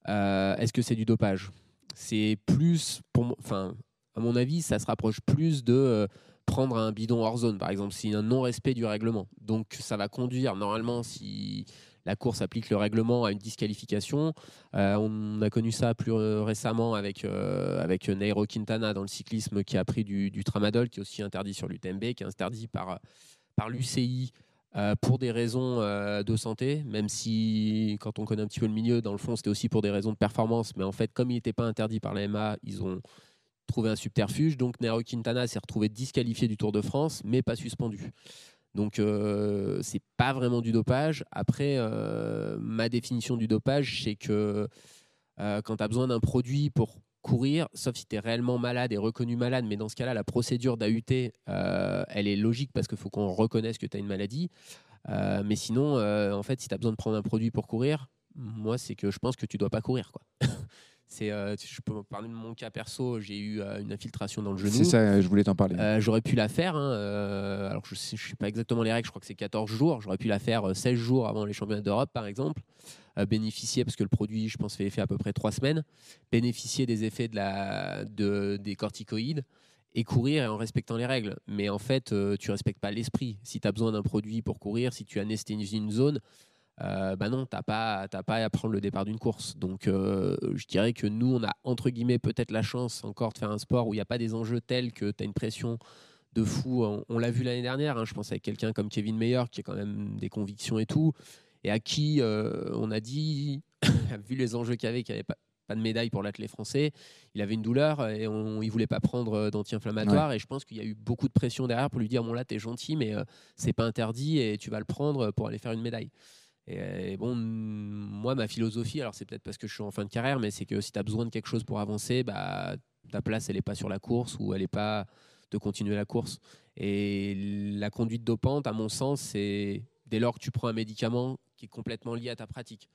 AINS, est-ce que c'est du dopage? C'est plus, enfin, à mon avis, ça se rapproche plus de prendre un bidon hors zone, par exemple, c'est un non-respect du règlement. Donc ça va conduire, normalement, si la course applique le règlement à une disqualification. Euh, on a connu ça plus récemment avec, euh, avec Nairo Quintana dans le cyclisme qui a pris du, tramadol, qui est aussi interdit sur l'UTMB, qui est interdit par, par l'UCI. Euh, pour des raisons de santé, même si quand on connaît un petit peu le milieu, dans le fond, c'était aussi pour des raisons de performance. Mais en fait, comme il n'était pas interdit par l'AMA, ils ont trouvé un subterfuge. Donc Nairo Quintana s'est retrouvé disqualifié du Tour de France, mais pas suspendu. Donc euh, c'est pas vraiment du dopage. Après, euh, ma définition du dopage, c'est que euh, quand tu as besoin d'un produit pour courir, sauf si tu es réellement malade et reconnu malade, mais dans ce cas-là, la procédure d'AUT, euh, elle est logique parce qu'il faut qu'on reconnaisse que tu as une maladie. mais sinon, en fait, si tu as besoin de prendre un produit pour courir, moi, c'est que je pense que tu dois pas courir. Quoi. [LAUGHS] C'est, euh, je peux parler de mon cas perso, j'ai eu euh, une infiltration dans le genou. C'est ça, je voulais t'en parler. Euh, j'aurais pu la faire, hein, alors je ne sais pas exactement les règles, je crois que c'est 14 jours. J'aurais pu la faire 16 jours avant les championnats d'Europe, par exemple. Bénéficier, parce que le produit, je pense, fait effet à peu près 3 semaines. Bénéficier des effets de la, de, des corticoïdes et courir en respectant les règles. Mais en fait, tu respectes pas l'esprit. Si tu as besoin d'un produit pour courir, si tu anesthésies une zone, euh, bah non, tu n'as pas, pas à prendre le départ d'une course. Donc euh, je dirais que nous, on a entre guillemets peut-être la chance encore de faire un sport où il n'y a pas des enjeux tels que tu as une pression de fou. On, l'a vu l'année dernière, hein, je pense avec quelqu'un comme Kevin Meyer qui a quand même des convictions et tout, et à qui euh, on a dit, [COUGHS] vu les enjeux qu'il y avait, qu'il n'y avait pas, pas de médaille pour l'athlète français, il avait une douleur et on, il voulait pas prendre d'anti-inflammatoire. Et je pense qu'il y a eu beaucoup de pression derrière pour lui dire bon là, tu es gentil, mais c'est pas interdit et tu vas le prendre pour aller faire une médaille. Et, bon, moi, ma philosophie, alors c'est peut-être parce que je suis en fin de carrière, mais c'est que si tu as besoin de quelque chose pour avancer, bah, ta place, elle n'est pas sur la course ou elle n'est pas de continuer la course. Et la conduite dopante, à mon sens, c'est dès lors que tu prends un médicament qui est complètement lié à ta pratique.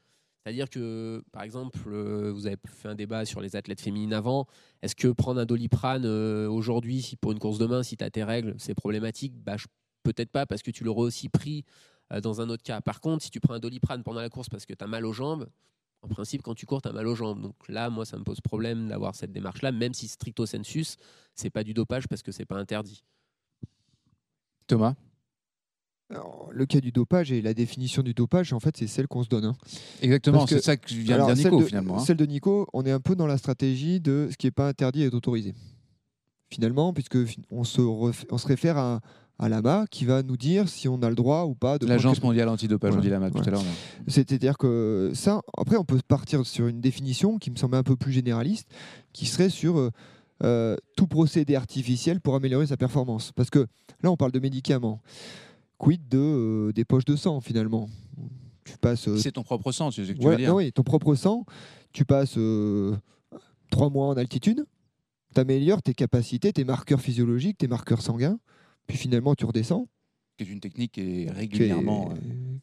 C'est-à-dire que, par exemple, euh, vous avez fait un débat sur les athlètes féminines avant. Est-ce que prendre un doliprane euh, aujourd'hui, pour une course demain, si tu as tes règles, c'est problématique? Bah, Peut-être pas, parce que tu l'aurais aussi pris euh, dans un autre cas. Par contre, si tu prends un doliprane pendant la course parce que tu as mal aux jambes, en principe, quand tu cours, tu as mal aux jambes. Donc là, moi, ça me pose problème d'avoir cette démarche-là, même si stricto sensus, c'est pas du dopage parce que c'est pas interdit. Thomas? Le cas du dopage et la définition du dopage, en fait, c'est celle qu'on se donne. Hein. Exactement, c'est ça que je viens de dire Nico, finalement. Hein. Celle de Nico, on est un peu dans la stratégie de ce qui n'est pas interdit est autorisé. Finalement, puisque on se, on se réfère à, à l'AMA qui va nous dire si on a le droit ou pas de. L'Agence mondiale antidopage, on dit l'AMA tout à l'heure. C'est-à-dire que ça, après, on peut partir sur une définition qui me semble un peu plus généraliste, qui serait sur euh, euh, tout procédé artificiel pour améliorer sa performance. Parce que là, on parle de médicaments. Quid de, euh, des poches de sang, finalement? Tu passes. C'est ton propre sang, c'est ce que tu veux dire. oui, ton propre sang. Tu passes trois mois en altitude, tu améliores tes capacités, tes marqueurs physiologiques, tes marqueurs sanguins puis finalement tu redescends, Qui est une technique qui est régulièrement.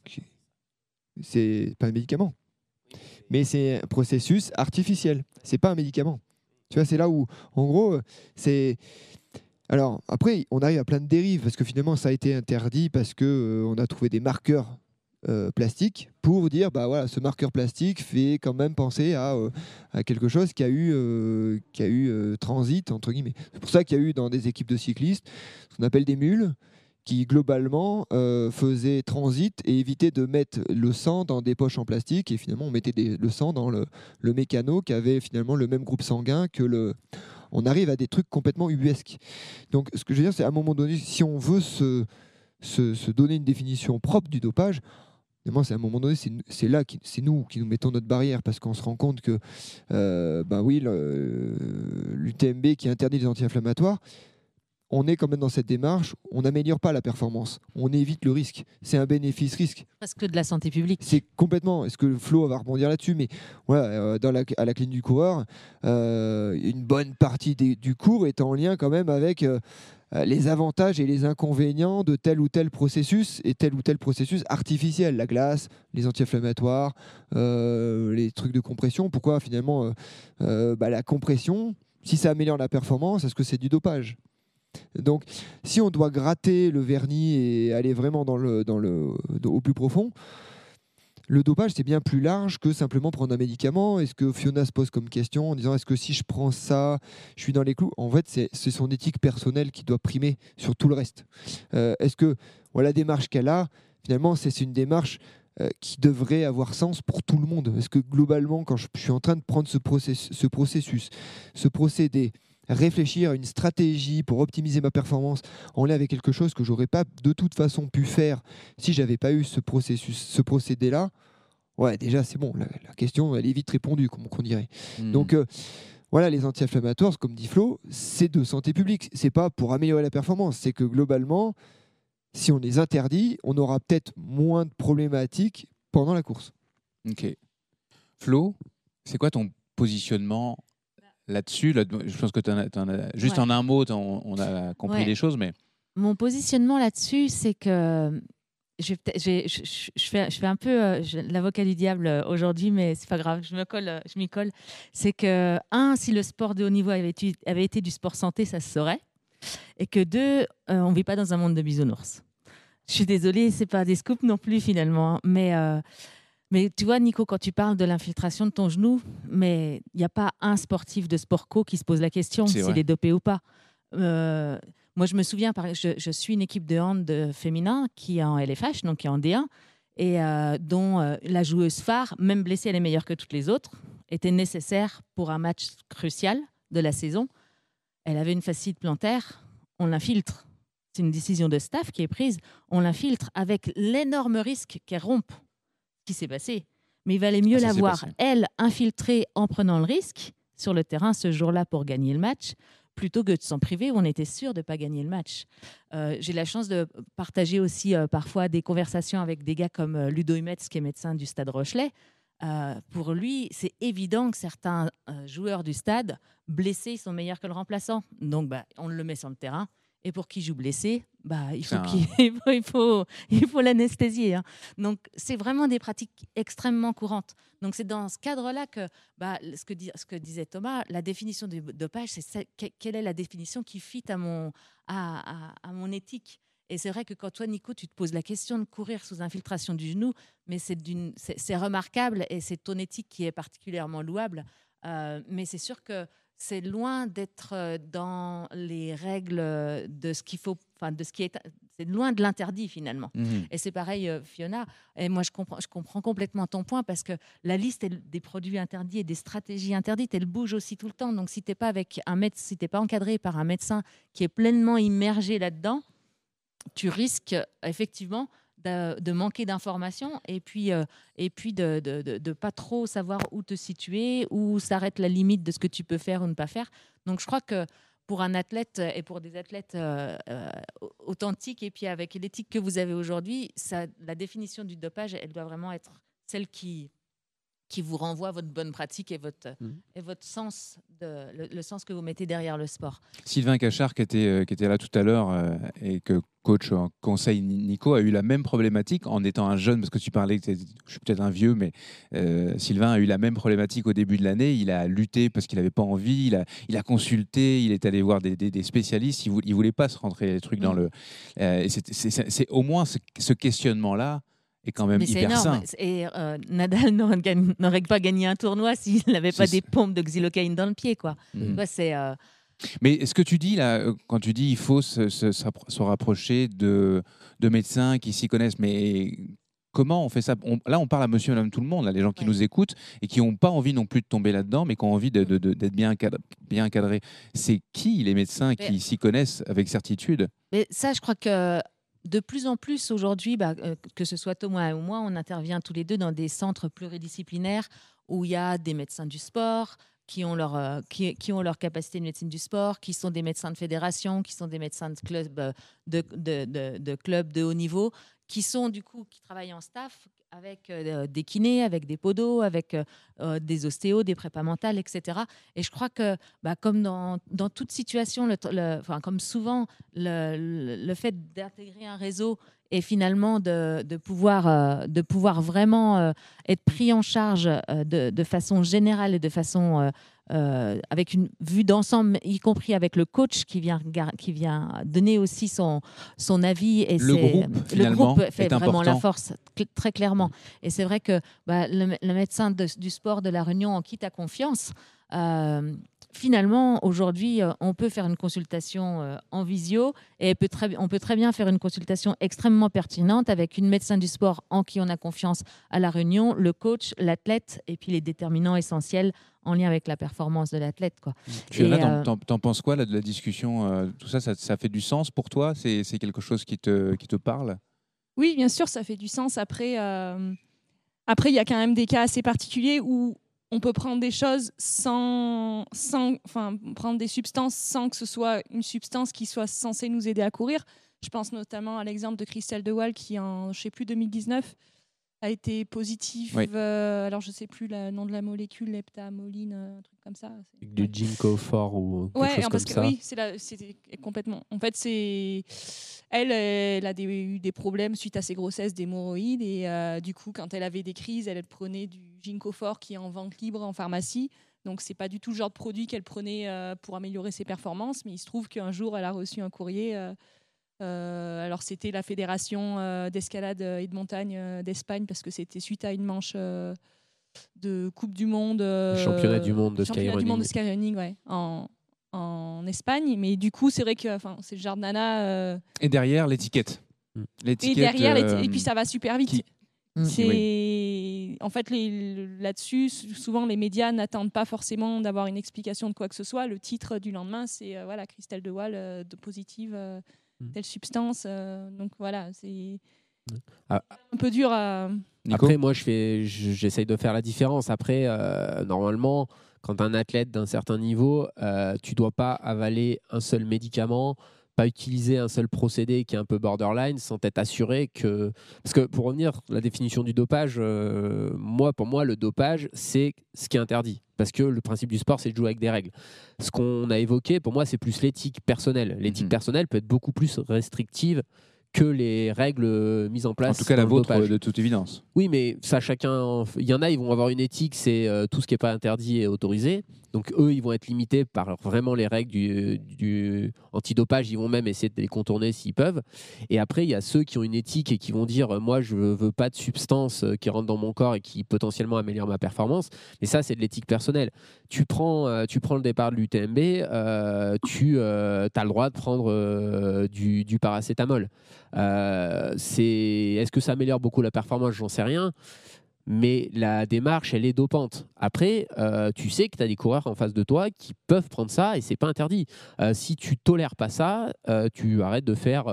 Qui est- qui- C'est pas un médicament. Mais c'est un processus artificiel. C'est pas un médicament. Tu vois, c'est là où, en gros, euh, c'est. Alors, après, on arrive à plein de dérives parce que finalement, ça a été interdit parce que euh, on a trouvé des marqueurs euh, plastiques pour dire, bah voilà, ce marqueur plastique fait quand même penser à, euh, quelque chose qui a eu, transit, entre guillemets. C'est pour ça qu'il y a eu dans des équipes de cyclistes ce qu'on appelle des mules qui globalement faisaient transit et évitaient de mettre le sang dans des poches en plastique et finalement on mettait le sang dans le, le mécano qui avait finalement le même groupe sanguin que le on arrive à des trucs complètement ubuesques. Donc ce que je veux dire c'est à un moment donné si on veut se, se, donner une définition propre du dopage c'est à un moment donné, c'est là, c'est nous qui nous mettons notre barrière parce qu'on se rend compte que, ben oui, l'UTMB qui interdit les anti-inflammatoires, on est quand même dans cette démarche, on n'améliore pas la performance, on évite le risque. C'est un bénéfice-risque. Presque de la santé publique. C'est complètement. Est-ce que Flo va rebondir là-dessus Mais voilà, euh, dans la, à la clinique du coureur, euh, une bonne partie des- du cours est en lien quand même avec euh, les avantages et les inconvénients de tel ou tel processus et tel ou tel processus artificiel. La glace, les anti-inflammatoires, euh, les trucs de compression. Pourquoi finalement bah, la compression, si ça améliore la performance, est-ce que c'est du dopage? Donc, si on doit gratter le vernis et aller vraiment dans le, dans le, au plus profond, le dopage, c'est bien plus large que simplement prendre un médicament. Est-ce que Fiona se pose comme question en disant est-ce que si je prends ça, je suis dans les clous? En fait, c'est son éthique personnelle qui doit primer sur tout le reste. Euh, est-ce que voilà, la démarche qu'elle a, finalement, c'est c'est une démarche euh, qui devrait avoir sens pour tout le monde? Est-ce que globalement, quand je, je suis en train de prendre ce, process- ce processus, ce procédé, réfléchir à une stratégie pour optimiser ma performance en lien avec quelque chose que j'aurais pas de toute façon pu faire si j'avais pas eu ce processus, ce procédé-là, ouais, déjà c'est bon. La, la question, elle est vite répondue, comme on dirait. Hmm. Donc euh, voilà, les anti-inflammatoires, comme dit Flo, c'est de santé publique. C'est pas pour améliorer la performance. C'est que globalement, si on les interdit, on aura peut-être moins de problématiques pendant la course. Ok. Flo, c'est quoi ton positionnement là-dessus Là, Je pense que as- t'en as- juste Ouais. en un mot, on a compris Ouais. les choses, mais Mon positionnement là-dessus, c'est que je, fais, je fais un peu euh, l'avocat du diable euh, aujourd'hui, mais c'est pas grave, je me colle, euh, je m'y colle. C'est que un, si le sport de haut niveau avait été, avait été du sport santé, ça se saurait, et que deux, euh, on vit pas dans un monde de bisounours. Je suis désolée, c'est pas des scoops non plus finalement, hein, mais euh, mais tu vois, Nico, quand tu parles de l'infiltration de ton genou, mais il n'y a pas un sportif de sport co qui se pose la question s'il est dopé ou pas. Euh, moi, je me souviens, je suis une équipe de hand de féminin qui est en LFH, donc qui est en D1, et euh, dont euh, la joueuse phare, même blessée, elle est meilleure que toutes les autres, était nécessaire pour un match crucial de la saison. Elle avait une fascite plantaire, on l'infiltre. C'est une décision de staff qui est prise, on l'infiltre avec l'énorme risque qu'elle rompe. Qui s'est passé. Mais il valait mieux Ah, la voir, elle, infiltrée en prenant le risque sur le terrain ce jour-là pour gagner le match, plutôt que de s'en priver où on était sûr de ne pas gagner le match. Euh, J'ai la chance de partager aussi euh, parfois des conversations avec des gars comme euh, Ludo Humetz, qui est médecin du stade Rochelet. Euh, pour lui, c'est évident que certains joueurs du stade blessés sont meilleurs que le remplaçant. Donc, bah, on le met sur le terrain. Et pour qui joue blessé, bah, il faut un- [LAUGHS] il faut, il faut, l'anesthésier. hein. Donc, c'est vraiment des pratiques extrêmement courantes. Donc, c'est dans ce cadre-là que, bah, ce, que dis- ce que disait Thomas, la définition du dopage, c'est quelle est la définition qui fit à mon, à, à- à mon éthique? Et c'est vrai que quand toi, Nico, tu te poses la question de courir sous infiltration du genou, mais c'est d'une- c'est c'est remarquable et c'est ton éthique qui est particulièrement louable. Euh, mais c'est sûr que c'est loin d'être euh, dans les règles de ce qu'il faut, enfin de ce qui est, c'est loin de l'interdit finalement. Mhm. Et c'est pareil, euh, Fiona. Et moi, je comprends, je comprends complètement ton point parce que la liste des produits interdits et des stratégies interdites, elle bouge aussi tout le temps. Donc, si t'es pas avec un médecin, si t'es pas encadré par un médecin qui est pleinement immergé là-dedans, tu risques effectivement de, manquer d'informations et puis, euh, et puis de ne pas trop savoir où te situer, où s'arrête la limite de ce que tu peux faire ou ne pas faire. Donc je crois que pour un athlète euh, et pour des athlètes euh, authentiques et puis avec l'éthique que vous avez aujourd'hui, la définition du dopage, elle doit vraiment être celle qui qui vous renvoie à votre bonne pratique et votre, Mmh. et votre sens, de, le, le sens que vous mettez derrière le sport. Sylvain Cachard, qui était, euh, qui était là tout à l'heure euh, et que coach en conseil Nico, a eu la même problématique en étant un jeune, parce que tu parlais, que je suis peut-être un vieux, mais euh, Sylvain a eu la même problématique au début de l'année. Il a lutté parce qu'il n'avait pas envie, il a, il a consulté, il est allé voir des, des- des spécialistes, il ne voulait pas se rentrer les trucs dans le... et c'est- au moins ce, ce questionnement-là est quand même Mais hyper énorme. sain. Et euh, Nadal [LAUGHS] n'aurait pas gagné un tournoi s'il [LAUGHS] n'avait pas des pompes de xylocaïne dans le pied. Quoi. C'est, euh, Mais ce que tu dis là, euh, quand tu dis il faut se, se- se rapprocher de, de médecins qui s'y connaissent, mais comment on fait ça? On- Là, on parle à monsieur et madame tout le monde, là, les gens qui nous écoutent et qui n'ont pas envie non plus de tomber là-dedans, mais qui ont envie d'être bien, encadré- bien encadrés. C'est qui les médecins qui s'y connaissent avec certitude? Mais ça, je crois que de plus en plus aujourd'hui, bah, euh, que ce soit Thomas ou moi, on intervient tous les deux dans des centres pluridisciplinaires où il y a des médecins du sport qui ont leur, euh, qui, ont leur capacité de médecine du sport, qui sont des médecins de fédération, qui sont des médecins de club euh, de, de, de, de clubs de haut niveau, qui sont du coup qui travaillent en staff avec euh, des kinés, avec des podos, avec euh, euh, des ostéos, des prépas mentales, etc. Et je crois que, bah, comme dans, dans toute situation, enfin, comme souvent, le, le- fait d'intégrer un réseau et finalement de, de pouvoir, de pouvoir vraiment être pris en charge de, de façon générale et de façon euh, avec une vue d'ensemble, y compris avec le coach qui vient, qui vient donner aussi son, son avis. Et Le groupe, le finalement, groupe fait vraiment la force, cl- très clairement. Et c'est vrai que bah, le, le médecin de- du sport de la Réunion en qui tu as confiance, euh, finalement, aujourd'hui, euh, on peut faire une consultation euh, en visio et peut très, on peut très bien faire une consultation extrêmement pertinente avec une médecin du sport en qui on a confiance à la Réunion, le coach, l'athlète et puis les déterminants essentiels en lien avec la performance de l'athlète. quoi. Tu, Et, là, euh, t'en, t'en- t'en penses quoi là, de la discussion euh, Tout ça, ça, ça fait du sens pour toi? C'est, c'est quelque chose qui te, qui te parle? Oui, bien sûr, ça fait du sens. Après, euh, après, il y a quand même des cas assez particuliers où on peut prendre des choses sans, sans, enfin, prendre des substances sans que ce soit une substance qui soit censée nous aider à courir. Je pense notamment à l'exemple de Christelle De Waal qui, en, je sais plus, 2019, a été positive. Oui. euh, alors, je sais plus le nom de la molécule, leptamoline, euh, un truc comme ça. Du Ginkgo fort ou quelque Ouais, chose parce comme que ça. oui, c'est la- c'était complètement. En fait, c'est elle, elle a des- eu des problèmes suite à ses grossesses d'hémorroïdes et euh, du coup, quand elle avait des crises, elle prenait du ginkgo fort qui est en vente libre en pharmacie. Donc, c'est pas du tout le genre de produit qu'elle prenait euh, pour améliorer ses performances, mais il se trouve qu'un jour, elle a reçu un courrier. Euh, alors, c'était la fédération euh, d'escalade et de montagne euh, d'Espagne parce que c'était suite à une manche. euh, de Coupe du Monde. euh, Championnat du monde de championnat du skyrunning. monde de skyrunning, ouais, en, en Espagne. Mais du coup, c'est vrai que enfin, c'est le genre de nana. euh, Et derrière, l'étiquette. Mm. et derrière, euh, et puis ça va super vite. qui- C'est Oui. en fait là-dessus, souvent les médias n'attendent pas forcément d'avoir une explication de quoi que ce soit. Le titre du lendemain, c'est euh, voilà Christelle De Waal euh, de positive euh, Mm. Telle substance. euh, donc voilà, c'est Ah. un peu dur à. Après, moi, je fais, je- j'essaye de faire la différence. Après, euh, normalement, quand un athlète d'un certain niveau, euh, tu dois pas avaler un seul médicament, pas utiliser un seul procédé qui est un peu borderline, sans t'être assuré que. Parce que pour revenir, la définition du dopage, euh, moi, pour moi, le dopage, c'est ce qui est interdit. Parce que le principe du sport, c'est de jouer avec des règles. Ce qu'on a évoqué, pour moi, c'est plus l'éthique personnelle. L'éthique personnelle peut être beaucoup plus restrictive que les règles euh, mises en place. En tout cas, la vôtre, de toute évidence. Oui, mais ça, chacun. Il y en a, ils vont avoir une éthique, c'est euh, tout ce qui n'est pas interdit est autorisé. Donc, eux, ils vont être limités par vraiment les règles du, du antidopage. Ils vont même essayer de les contourner s'ils peuvent. Et après, il y a ceux qui ont une éthique et qui vont dire Moi, je veux pas de substance euh, qui rentre dans mon corps et qui potentiellement améliore ma performance. Mais ça, c'est de l'éthique personnelle. Tu prends, tu prends le départ de l'UTMB, euh, tu as le droit de prendre du, du paracétamol. Euh, c'est Est-ce que ça améliore beaucoup la performance? J'en sais rien. Mais la démarche, elle est dopante. Après, euh, tu sais que tu as des coureurs en face de toi qui peuvent prendre ça et c'est pas interdit. Euh, si tu tolères pas ça, tu arrêtes de faire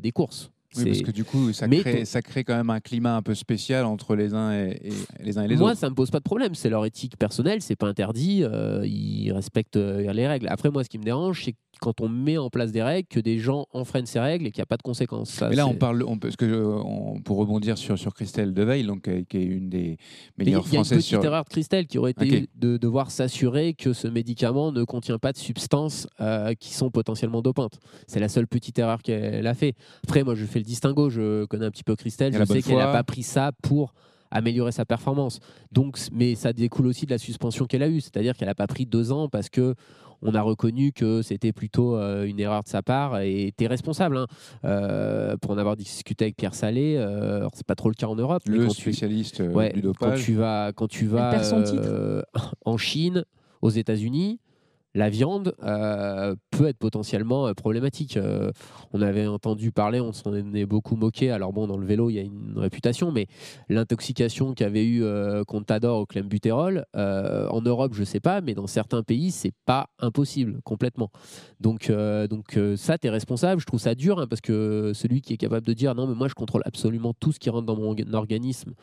des courses. Oui, parce que du coup, ça crée, ça crée quand même un climat un peu spécial entre les uns et, et- les uns et les moi, autres. ça me pose pas de problème. C'est leur éthique personnelle, c'est pas interdit. euh, ils respectent les règles. Après, moi, ce qui me dérange, c'est quand on met en place des règles, que des gens enfreignent ces règles et qu'il n'y a pas de conséquences. Ça, Mais là, on parle, on, parce que euh, on- pour rebondir sur, sur Christelle Deveil, donc euh, qui est une des Mais Il y a meilleures une françaises petite sur. erreur de Christelle qui aurait été de devoir s'assurer que ce médicament ne contient pas de substances euh, qui sont potentiellement dopantes. C'est la seule petite erreur qu'elle a fait. Après, moi, je fais le distinguo. Je connais un petit peu Christelle. Elle Je sais qu'elle n'a pas pris ça pour améliorer sa performance. Donc, mais ça découle aussi de la suspension qu'elle a eue. C'est-à-dire qu'elle n'a pas pris deux ans parce que on a reconnu que c'était plutôt euh, une erreur de sa part et tu es responsable. hein. Euh, pour en avoir discuté avec Pierre Salé, euh, c'est pas trop le cas en Europe. mais Le quand spécialiste Ouais, du quand dopage. tu vas, quand tu vas perd son titre. euh, en Chine, aux États-Unis, la viande euh, peut être potentiellement euh, problématique. Euh, on avait entendu parler, on s'en est beaucoup moqué. Alors bon, dans le vélo, il y a une réputation, mais l'intoxication qu'avait eu euh, Contador au clenbuterol, euh, en Europe, je sais pas, mais dans certains pays, c'est pas impossible complètement. Donc, donc ça, tu es responsable. Je trouve ça dur hein, parce que celui qui est capable de dire non, mais moi, je contrôle absolument tout ce qui rentre dans mon orga- organisme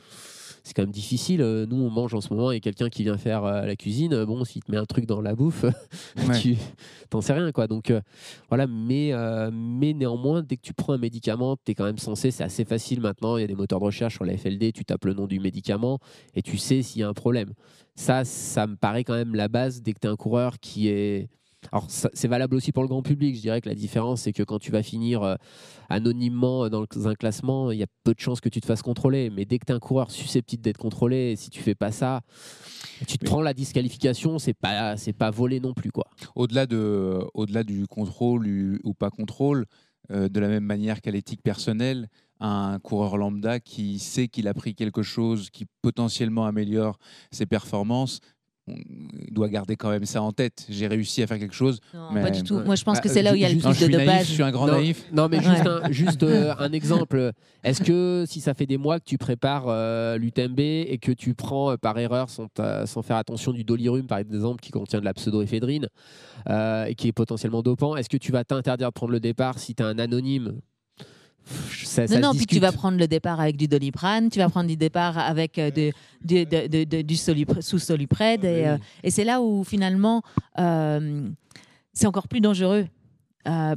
c'est quand même difficile. Euh, Nous, on mange en ce moment et quelqu'un qui vient faire euh, la cuisine, euh, bon, s'il te met un truc dans la bouffe, [LAUGHS] Ouais. tu t'en sais rien, quoi. Donc voilà, mais, mais néanmoins, dès que tu prends un médicament, tu es quand même censé, c'est assez facile maintenant, il y a des moteurs de recherche sur la FLD, tu tapes le nom du médicament et tu sais s'il y a un problème. Ça, ça me paraît quand même la base dès que tu es un coureur qui est... Alors, c'est valable aussi pour le grand public. Je dirais que la différence, c'est que quand tu vas finir euh, anonymement dans le- un classement, il y a peu de chances que tu te fasses contrôler. Mais dès que tu es un coureur susceptible d'être contrôlé, si tu fais pas ça, tu te prends la disqualification, c'est pas, c'est pas volé non plus. quoi. Au-delà de, au-delà du contrôle ou, ou pas contrôle, euh, de la même manière qu'à l'éthique personnelle, un coureur lambda qui sait qu'il a pris quelque chose qui potentiellement améliore ses performances, on doit garder quand même ça en tête. J'ai réussi à faire quelque chose. Non, mais- pas du tout. Moi, je pense Bah, que c'est là où il y a le Non, plus je de naïf, dopage. je suis un grand non, naïf. Non, mais juste, Ouais. un, juste euh, un exemple. Est-ce que si ça fait des mois que tu prépares euh, l'UTMB et que tu prends euh, par erreur, sans, sans faire attention, du dolirum, par exemple, qui contient de la pseudoéphédrine euh, et qui est potentiellement dopant, est-ce que tu vas t'interdire de prendre le départ si tu es un anonyme ça, Non, non, puis tu vas prendre le départ avec du doliprane, tu vas prendre du départ avec euh, de- de- de- de- de- du sous solupred. et, euh, et c'est là où finalement, euh, c'est encore plus dangereux.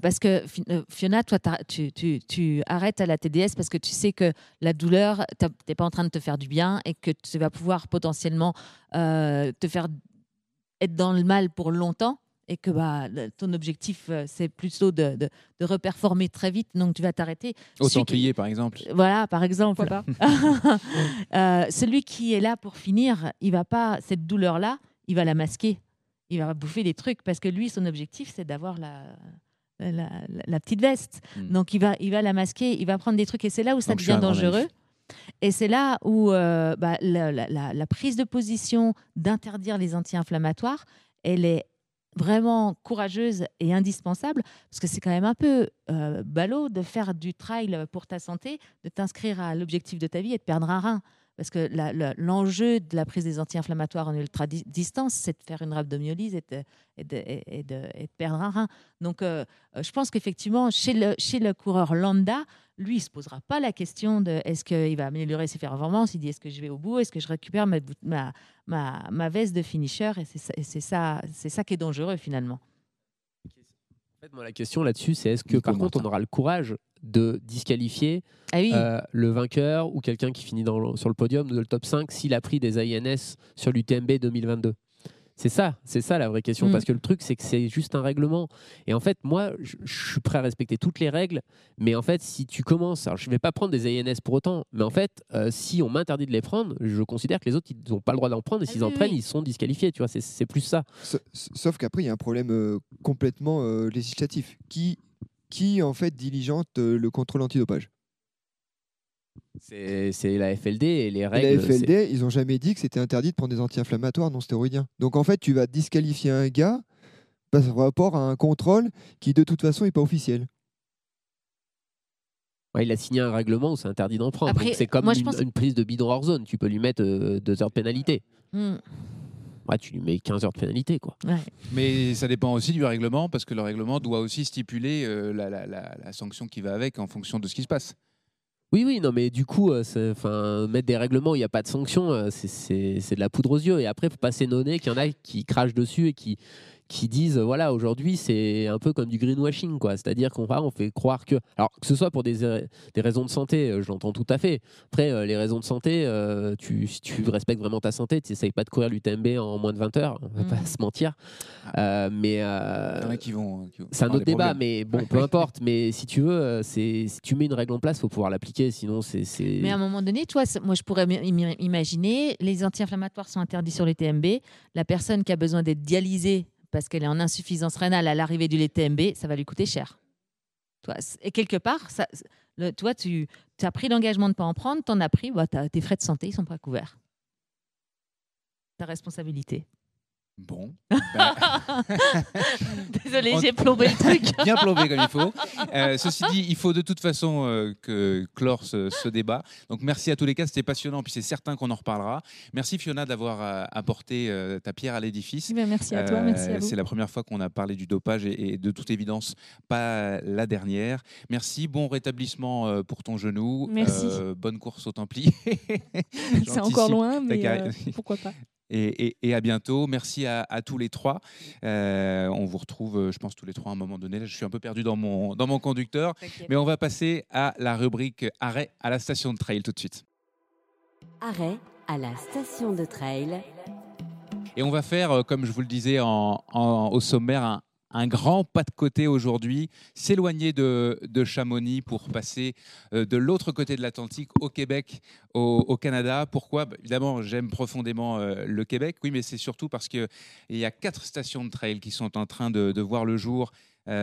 Parce que Fi- Fiona, toi, tu, tu- tu arrêtes à la TDS parce que tu sais que la douleur, tu n'es pas en train de te faire du bien et que tu vas pouvoir potentiellement te faire être dans le mal pour longtemps et que bah, le- ton objectif, euh, c'est plutôt de, de, de reperformer très vite, donc tu vas t'arrêter. Au qui- Templier, par exemple. voilà, par exemple. [LAUGHS] Euh, celui qui est là pour finir, il va pas cette douleur-là, il va la masquer. Il va bouffer des trucs parce que lui, son objectif, c'est d'avoir la, la, la- la petite veste. Hmm. Donc il va, il va la masquer, il va prendre des trucs et c'est là où ça Donc, devient dangereux. Et c'est là où euh, bah, la, la- la- la prise de position d'interdire les anti-inflammatoires, elle est vraiment courageuse et indispensable parce que c'est quand même un peu euh, ballot de faire du trail pour ta santé, de t'inscrire à l'objectif de ta vie et de perdre un rein. Parce que l'enjeu de la prise des anti-inflammatoires en ultra-distance, c'est de faire une rhabdomyolyse et de, et de- et- de- et de perdre un rein. Donc, euh, euh, je pense qu'effectivement, chez le, chez le coureur lambda, lui, il ne se posera pas la question de est-ce qu'il va améliorer ses performances. Il dit est-ce que je vais au bout? Est-ce que je récupère ma, bout- ma, ma, ma veste de finisher? Et c'est ça, qui est dangereux finalement. En fait, moi, la question là-dessus, c'est est-ce que par contre, on aura le courage de disqualifier Ah oui. euh, le vainqueur ou quelqu'un qui finit dans le- sur le podium de le top 5 s'il a pris des INS sur l'UTMB 2022 c'est ça, c'est ça la vraie question. Mm. Parce que le truc, c'est que c'est juste un règlement. Et en fait, moi, je je suis prêt à respecter toutes les règles. Mais en fait, si tu commences, alors je vais pas prendre des INS pour autant. Mais en fait, euh, si on m'interdit de les prendre, je considère que les autres, ils n'ont pas le droit d'en prendre. Et s'ils en oui, prennent, oui. ils sont disqualifiés. Tu vois, c'est- c'est plus ça. Sa- Sauf qu'après, il y a un problème euh, complètement euh, législatif. Qui, qui, en fait, diligente euh, le contrôle antidopage C'est la FLD et les règles. La FLD, ils ont jamais dit que c'était interdit de prendre des anti-inflammatoires non stéroïdiens. Donc, en fait, tu vas disqualifier un gars par rapport à un contrôle qui, de toute façon, n'est pas officiel. Ouais, il a signé un règlement où c'est interdit d'en prendre. C'est comme moi, je une, pense- une prise de bidon hors zone. Tu peux lui mettre euh, deux heures de pénalité. Hmm. Ouais, tu lui mets 15 heures de pénalité. Quoi. Mais ça dépend aussi du règlement, parce que le règlement doit aussi stipuler euh, la, la- la- la sanction qui va avec en fonction de ce qui se passe. Oui, oui, non, mais du coup, euh, enfin, mettre des règlements où il n'y a pas de sanction, euh, c'est- c'est c'est de la poudre aux yeux. Et après, il faut pas s'étonner qu'il y en a qui crachent dessus et qui, qui disent, voilà, aujourd'hui, c'est un peu comme du greenwashing, quoi. C'est-à-dire qu'on on fait croire que. Alors, que ce soit pour des, euh, des raisons de santé, euh, je l'entends tout à fait. Après, euh, les raisons de santé, euh, tu, si tu respectes vraiment ta santé, tu n'essayes pas de courir l'UTMB en moins de 20 heures, on va pas [LAUGHS] se mentir. Euh, mais. euh, qui vont. qui vont c'est un autre débat, problèmes. mais bon, peu [LAUGHS] importe. Mais si tu veux, c'est si tu mets une règle en place, faut pouvoir l'appliquer. Sinon, c'est Mais à un moment donné, toi, moi, je pourrais imaginer, les anti-inflammatoires sont interdits sur les TMB. La personne qui a besoin d'être dialysée parce qu'elle est en insuffisance rénale à l'arrivée du TMB, ça va lui coûter cher. Et quelque part, toi, tu as pris l'engagement de ne pas en prendre, tu en as pris, bah, tes frais de santé, ils sont pas couverts. Ta responsabilité. Bon. [LAUGHS] Désolée, On- j'ai plombé le truc. [LAUGHS] Bien plombé comme il faut. Euh, ceci dit, il faut de toute façon euh, que clore ce, ce débat. Donc merci à tous les cas, c'était passionnant, puis c'est certain qu'on en reparlera. Merci Fiona d'avoir euh, apporté ta pierre à l'édifice. Eh merci à toi, merci à vous. C'est la première fois qu'on a parlé du dopage et, et de toute évidence pas la dernière. Merci, bon rétablissement pour ton genou. Merci. Bonne course au Templier. [LAUGHS] C'est encore loin, mais pourquoi pas. Et, et- et à bientôt. Merci à, à tous les trois. Euh, on vous retrouve, euh, je pense, tous les trois à un moment donné. Là, je suis un peu perdu dans mon, dans mon conducteur. Mais on va passer à la rubrique arrêt à la station de trail tout de suite. Arrêt à la station de trail. Et on va faire, euh, comme je vous le disais en, en- au sommaire, un, un grand pas de côté aujourd'hui, s'éloigner de, de Chamonix pour passer euh, de l'autre côté de l'Atlantique, au Québec, au, Canada. Pourquoi? Bah, Évidemment, j'aime profondément euh, le Québec, oui, mais c'est surtout parce qu'il y a quatre stations de trail qui sont en train de, voir le jour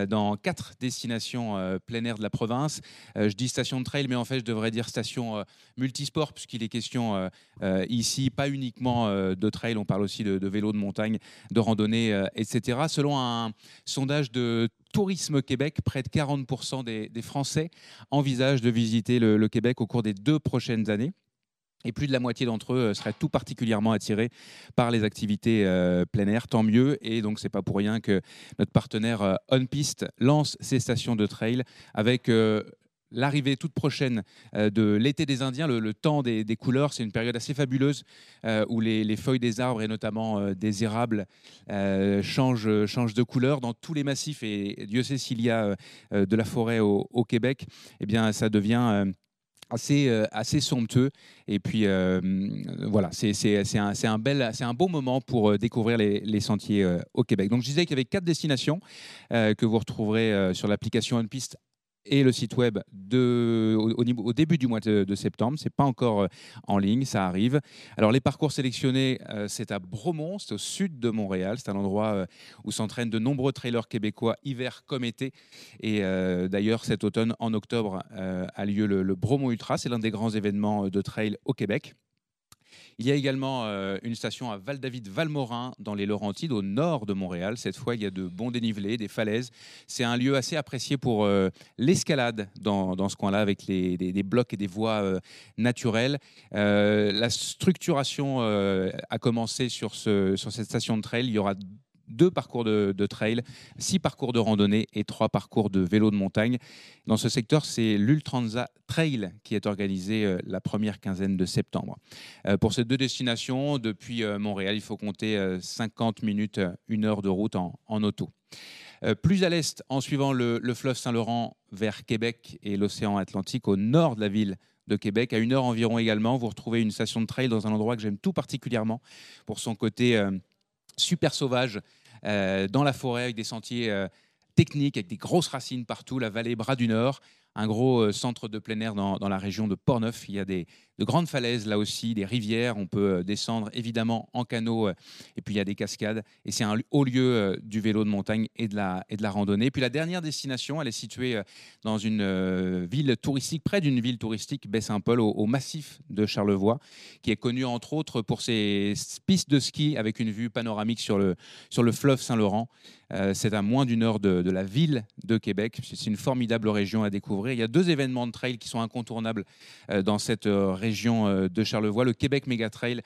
dans quatre destinations euh, plein air de la province. Euh, je dis station de trail, mais en fait, je devrais dire station euh, multisport, puisqu'il est question euh, euh, ici, pas uniquement euh, de trail, on parle aussi de, de vélo de montagne, de randonnée, euh, etc. Selon un sondage de Tourisme Québec, près de 40% des, Français envisagent de visiter le Québec au cours des deux prochaines années. Et plus de la moitié d'entre eux euh, seraient tout particulièrement attirés par les activités euh, plein air, tant mieux. Et donc, c'est pas pour rien que notre partenaire euh, OnPiste lance ses stations de trail avec euh, l'arrivée toute prochaine euh, de l'été des Indiens, le, temps des, couleurs. C'est une période assez fabuleuse où les, les feuilles des arbres et notamment des érables changent, de couleur dans tous les massifs. Et Dieu sait s'il y a de la forêt au, au Québec, eh bien, ça devient assez, euh, assez somptueux. Et puis euh, voilà, c'est un, un, bel, un bon moment pour euh, découvrir les, sentiers au Québec. Donc je disais qu'il y avait quatre destinations que vous retrouverez sur l'application OnPiste et le site web au, début du mois de, septembre. C'est pas encore euh, en ligne, ça arrive. Alors les parcours sélectionnés, euh, c'est à Bromont, c'est au sud de Montréal. C'est un endroit euh, où s'entraînent de nombreux trailers québécois, hiver comme été. Et d'ailleurs, cet automne, en octobre, a lieu le, Bromont Ultra. C'est l'un des grands événements de trail au Québec. Il y a également euh, une station à Val-David-Valmorin, dans les Laurentides, au nord de Montréal. Cette fois, il y a de bons dénivelés, des falaises. C'est un lieu assez apprécié pour euh, l'escalade dans, ce coin-là, avec des, blocs et des voies euh, naturelles. La structuration a commencé sur, sur cette station de trail. Il y aura deux parcours de, trail, six parcours de randonnée et trois parcours de vélo de montagne. Dans ce secteur, c'est l'Ultranza Trail qui est organisé euh, la première quinzaine de septembre. Euh, pour ces deux destinations, depuis euh, Montréal, il faut compter euh, 50 minutes, une heure de route en, auto. Plus à l'est, en suivant le, le fleuve Saint-Laurent vers Québec et l'océan Atlantique, au nord de la ville de Québec, à une heure environ également, vous retrouvez une station de trail dans un endroit que j'aime tout particulièrement pour son côté super sauvage, euh, dans la forêt, avec des sentiers euh, techniques, avec des grosses racines partout, la vallée Bras du Nord, un gros euh, centre de plein air dans, la région de Portneuf. Il y a des, de grandes falaises là aussi, des rivières. On peut euh, descendre évidemment en canot. euh, et puis il y a des cascades. Et c'est un haut lieu du vélo de montagne et de, la, et de la randonnée. Puis la dernière destination, elle est située dans une ville touristique, près d'une ville touristique, Baie-Saint-Paul, au, massif de Charlevoix, qui est connu entre autres pour ses pistes de ski avec une vue panoramique sur le, sur le fleuve Saint-Laurent. C'est à moins d'une heure de, de la ville de Québec. C'est une formidable région à découvrir Il y a deux événements de trail qui sont incontournables dans cette région de Charlevoix. Le Québec Mega Trail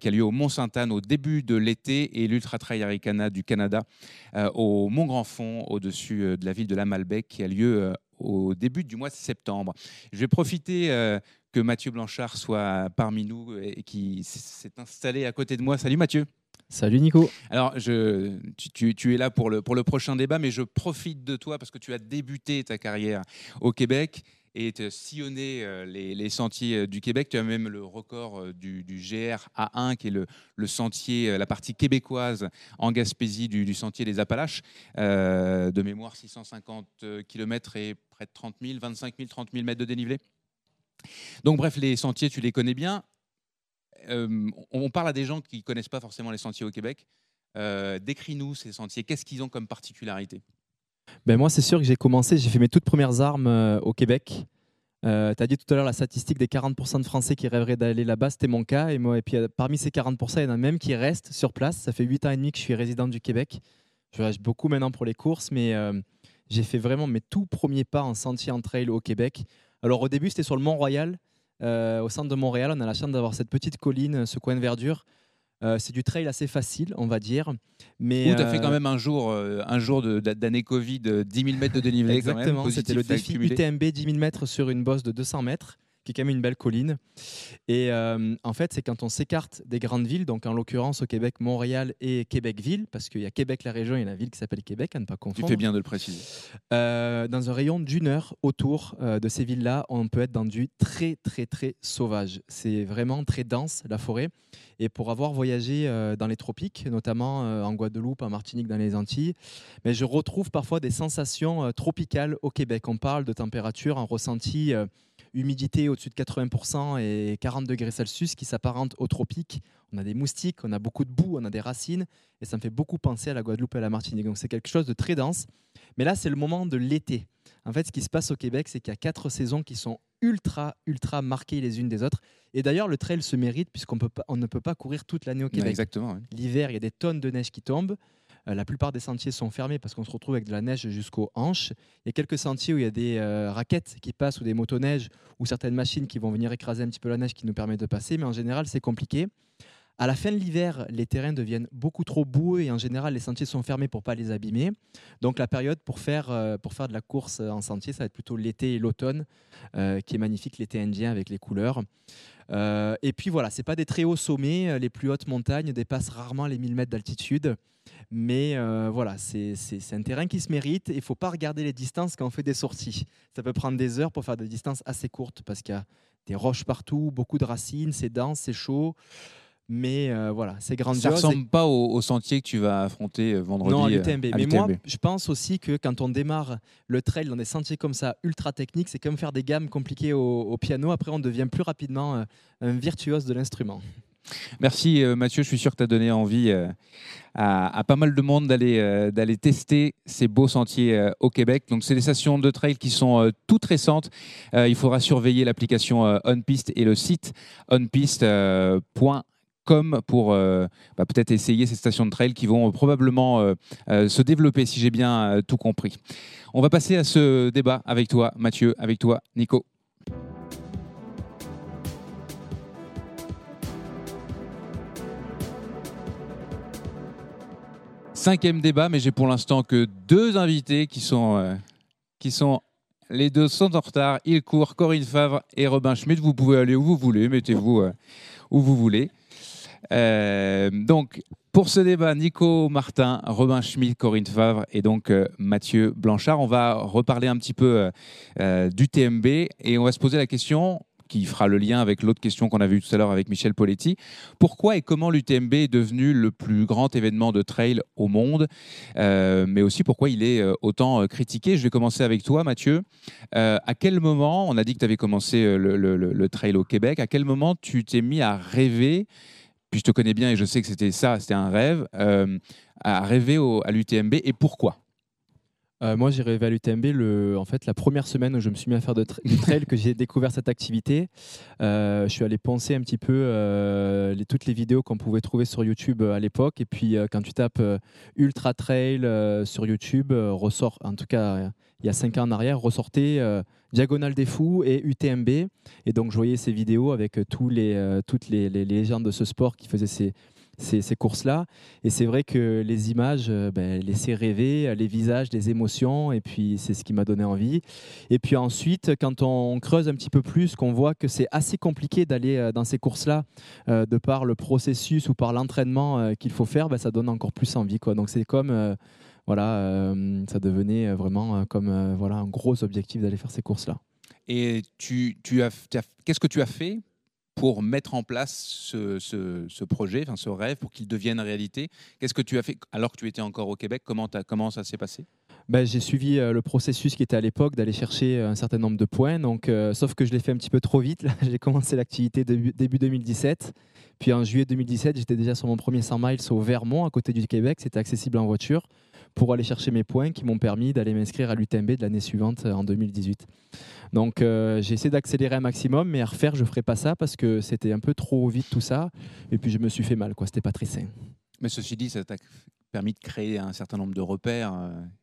qui a lieu au Mont-Sainte-Anne au début de l'été et l'Ultra Trail Aricana du Canada au Mont-Grand-Fond au-dessus de la ville de la Malbec qui a lieu au début du mois de septembre. Je vais profiter que Mathieu Blanchard soit parmi nous et qui s'est installé à côté de moi. Salut Mathieu. Salut Nico. Alors, tu, es là pour le, prochain débat, mais je profite de toi parce que tu as débuté ta carrière au Québec et sillonné euh, les, les, sentiers euh, du Québec. Tu as même le record euh, du, GR A1, qui est le, sentier, la partie québécoise en Gaspésie du, du sentier des Appalaches. de mémoire, 650 km et près de 30 000, 25 000, 30 000 mètres de dénivelé. Donc bref, les sentiers, tu les connais bien. Euh, on parle à des gens qui ne connaissent pas forcément les sentiers au Québec. Euh, décris-nous ces sentiers. Qu'est-ce qu'ils ont comme particularité? Ben Moi, c'est sûr que j'ai commencé, j'ai fait mes toutes premières armes euh, au Québec. tu as dit tout à l'heure la statistique des 40% de Français qui rêveraient d'aller là-bas, c'était mon cas. Et, moi, et puis parmi ces 40%, il y en a même qui restent sur place. Ça fait 8 ans et demi que je suis résident du Québec. Je reste beaucoup maintenant pour les courses, mais j'ai fait vraiment mes tout premiers pas en sentier en trail au Québec. Alors au début, c'était sur le Mont-Royal. Euh, au centre de Montréal, on a la chance d'avoir cette petite colline, ce coin de verdure. Euh, c'est du trail assez facile, on va dire. Mais tu as fait quand euh, même un jour, un jour d'année Covid, 10 000 mètres de dénivelé. Exactement, c'était le défi UTMB 10 000 mètres sur une bosse de 200 mètres qui est quand même une belle colline. Et euh, en fait, c'est quand on s'écarte des grandes villes, donc en l'occurrence au Québec, Montréal et Québec-Ville, parce qu'il y a Québec la région et la ville qui s'appelle Québec, à ne pas confondre. Tu fais bien de le préciser. Euh, dans un rayon d'une heure autour euh, de ces villes-là, on peut être dans du très, très, très sauvage. C'est vraiment très dense, la forêt. Et pour avoir voyagé dans les tropiques, notamment en Guadeloupe, en Martinique, dans les Antilles, mais je retrouve parfois des sensations tropicales au Québec. On parle de température, en ressenti humidité au-dessus de 80% et 40 degrés Celsius qui s'apparente aux tropiques. On a des moustiques, on a beaucoup de boue, on a des racines et ça me fait beaucoup penser à la Guadeloupe et à la Martinique. Donc c'est quelque chose de très dense. Mais là, c'est le moment de l'été. En fait, ce qui se passe au Québec, c'est qu'il y a quatre saisons qui sont ultra, ultra marquées les unes des autres. Et d'ailleurs, le trail se mérite puisqu'on on ne peut pas courir toute l'année au Québec. Exactement. L'hiver, il y a des tonnes de neige qui tombent. Euh, la plupart des sentiers sont fermés parce qu'on se retrouve avec de la neige jusqu'aux hanches. Il y a quelques sentiers où il y a des euh, raquettes qui passent ou des motoneiges ou certaines machines qui vont venir écraser un petit peu la neige qui nous permet de passer, mais en général, c'est compliqué. À la fin de l'hiver, les terrains deviennent beaucoup trop boueux et en général, les sentiers sont fermés pour pas les abîmer. Donc la période pour faire, euh, pour faire de la course en sentier, ça va être plutôt l'été et l'automne, qui est magnifique, l'été indien avec les couleurs. et puis voilà, c'est pas des très hauts sommets. Les plus hautes montagnes dépassent rarement les 1000 mètres d'altitude. Mais euh, voilà, c'est un terrain qui se mérite. Il ne faut pas regarder les distances quand on fait des sorties. Ça peut prendre des heures pour faire des distances assez courtes parce qu'il y a des roches partout, beaucoup de racines, c'est dense, c'est chaud. Mais euh, voilà, c'est grandiose. Ça ne ressemble pas au, sentier que tu vas affronter euh, vendredi. Non, à l'UTMB. Mais moi, je pense aussi que quand on démarre le trail dans des sentiers comme ça, ultra techniques, c'est comme faire des gammes compliquées au, au, piano. Après, on devient plus rapidement un virtuose de l'instrument. Merci euh, Mathieu, je suis sûr que tu as donné envie euh, à, pas mal de monde d'aller euh, d'aller tester ces beaux sentiers au Québec. Donc c'est des stations de trail qui sont toutes récentes. il faudra surveiller l'application OnPiste et le site onpiste.com pour bah, peut-être essayer ces stations de trail qui vont probablement se développer si j'ai bien tout compris. On va passer à ce débat avec toi Mathieu, avec toi Nico. Cinquième débat, mais j'ai pour l'instant que deux invités qui sont, euh, qui sont les deux sont en retard. Ils courent, Corinne Favre et Robin Schmidt. Vous pouvez aller où vous voulez, mettez-vous euh, où vous voulez. Euh, donc, pour ce débat, Nico Martin, Robin Schmidt, Corinne Favre et donc Mathieu Blanchard, on va reparler un petit peu du TMB et on va se poser la question qui fera le lien avec l'autre question qu'on a vue tout à l'heure avec Michel Poletti. Pourquoi et comment l'UTMB est devenu le plus grand événement de trail au monde, euh, mais aussi pourquoi il est euh, autant euh, critiqué? Je vais commencer avec toi, Mathieu. à quel moment, on a dit que tu avais commencé le, trail au Québec, à quel moment tu t'es mis à rêver puis je te connais bien et je sais que c'était ça, c'était un rêve, à rêver à l'UTMB et pourquoi? Euh, moi, j'ai rêvé à l'UTMB en fait, la première semaine où je me suis mis à faire de du trail que j'ai découvert cette activité. Euh, je suis allé penser un petit peu euh, toutes les vidéos qu'on pouvait trouver sur YouTube à l'époque. Et puis, quand tu tapes Ultra Trail sur YouTube, ressort, en tout cas, il y a cinq ans en arrière, ressortait Diagonale des Fous et UTMB. Et donc, je voyais ces vidéos avec tous les, toutes les légendes de ce sport qui faisaient ces ces, courses-là. Et c'est vrai que les images euh, ben, laissaient rêver, les visages, les émotions, et puis c'est ce qui m'a donné envie. Et puis ensuite, quand on creuse un petit peu plus, qu'on voit que c'est assez compliqué d'aller euh, dans ces courses-là, euh, de par le processus ou par l'entraînement qu'il faut faire, ben, ça donne encore plus envie. Quoi. Donc c'est comme... voilà, ça devenait vraiment comme voilà, un gros objectif d'aller faire ces courses-là. Et tu, tu as qu'est-ce que tu as fait pour mettre en place ce, projet, enfin, ce rêve, pour qu'il devienne réalité Qu'est-ce que tu as fait alors que tu étais encore au Québec? Comment, comment ça s'est passé? Ben, J'ai suivi euh, le processus qui était à l'époque d'aller chercher un certain nombre de points, donc, euh, sauf que je l'ai fait un petit peu trop vite. [LAUGHS] J'ai commencé l'activité début, début 2017. Puis en juillet 2017, j'étais déjà sur mon premier 100 miles au Vermont, à côté du Québec. C'était accessible en voiture pour aller chercher mes points qui m'ont permis d'aller m'inscrire à l'UTMB de l'année suivante euh, en 2018. Donc euh, j'ai essayé d'accélérer un maximum, mais à refaire, je ne ferai pas ça parce que c'était un peu trop vite tout ça. Et puis je me suis fait mal, quoi. C'était pas très sain. Mais ceci dit, ça t'a permis de créer un certain nombre de repères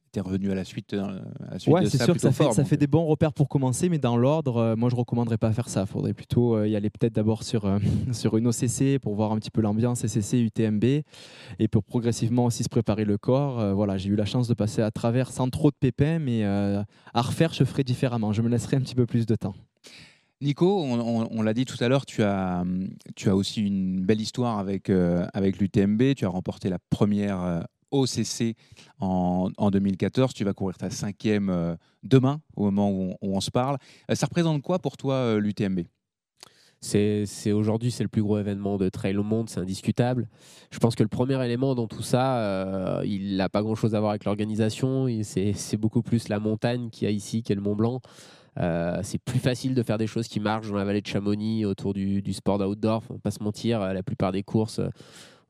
euh, tu es revenu à la suite, euh, à la suite ouais, c'est sûr que ça, fait, ça fait des bons repères pour commencer, mais dans l'ordre, euh, moi je recommanderais pas faire ça. Il faudrait plutôt euh, y aller peut-être d'abord sur, [LAUGHS] sur une OCC pour voir un petit peu l'ambiance SCC, UTMB, et pour progressivement aussi se préparer le corps. voilà, j'ai eu la chance de passer à travers sans trop de pépins, mais à refaire, je ferai différemment. Je me laisserai un petit peu plus de temps. Nico, on, l'a dit tout à l'heure, tu as, tu as aussi une belle histoire avec, avec l'UTMB. Tu as remporté la première OCC en, en, 2014. Tu vas courir ta cinquième euh, demain, au moment où on, se parle. Euh, ça représente quoi pour toi euh, l'UTMB c'est aujourd'hui c'est le plus gros événement de trail au monde, c'est indiscutable. Je pense que le premier élément dans tout ça, il n'a pas grand chose à voir avec l'organisation. C'est beaucoup plus la montagne qu'il y a ici qu'est le Mont Blanc. c'est plus facile de faire des choses qui marchent dans la vallée de Chamonix autour du, du sport d'outdoor. Faut pas se mentir, la plupart des courses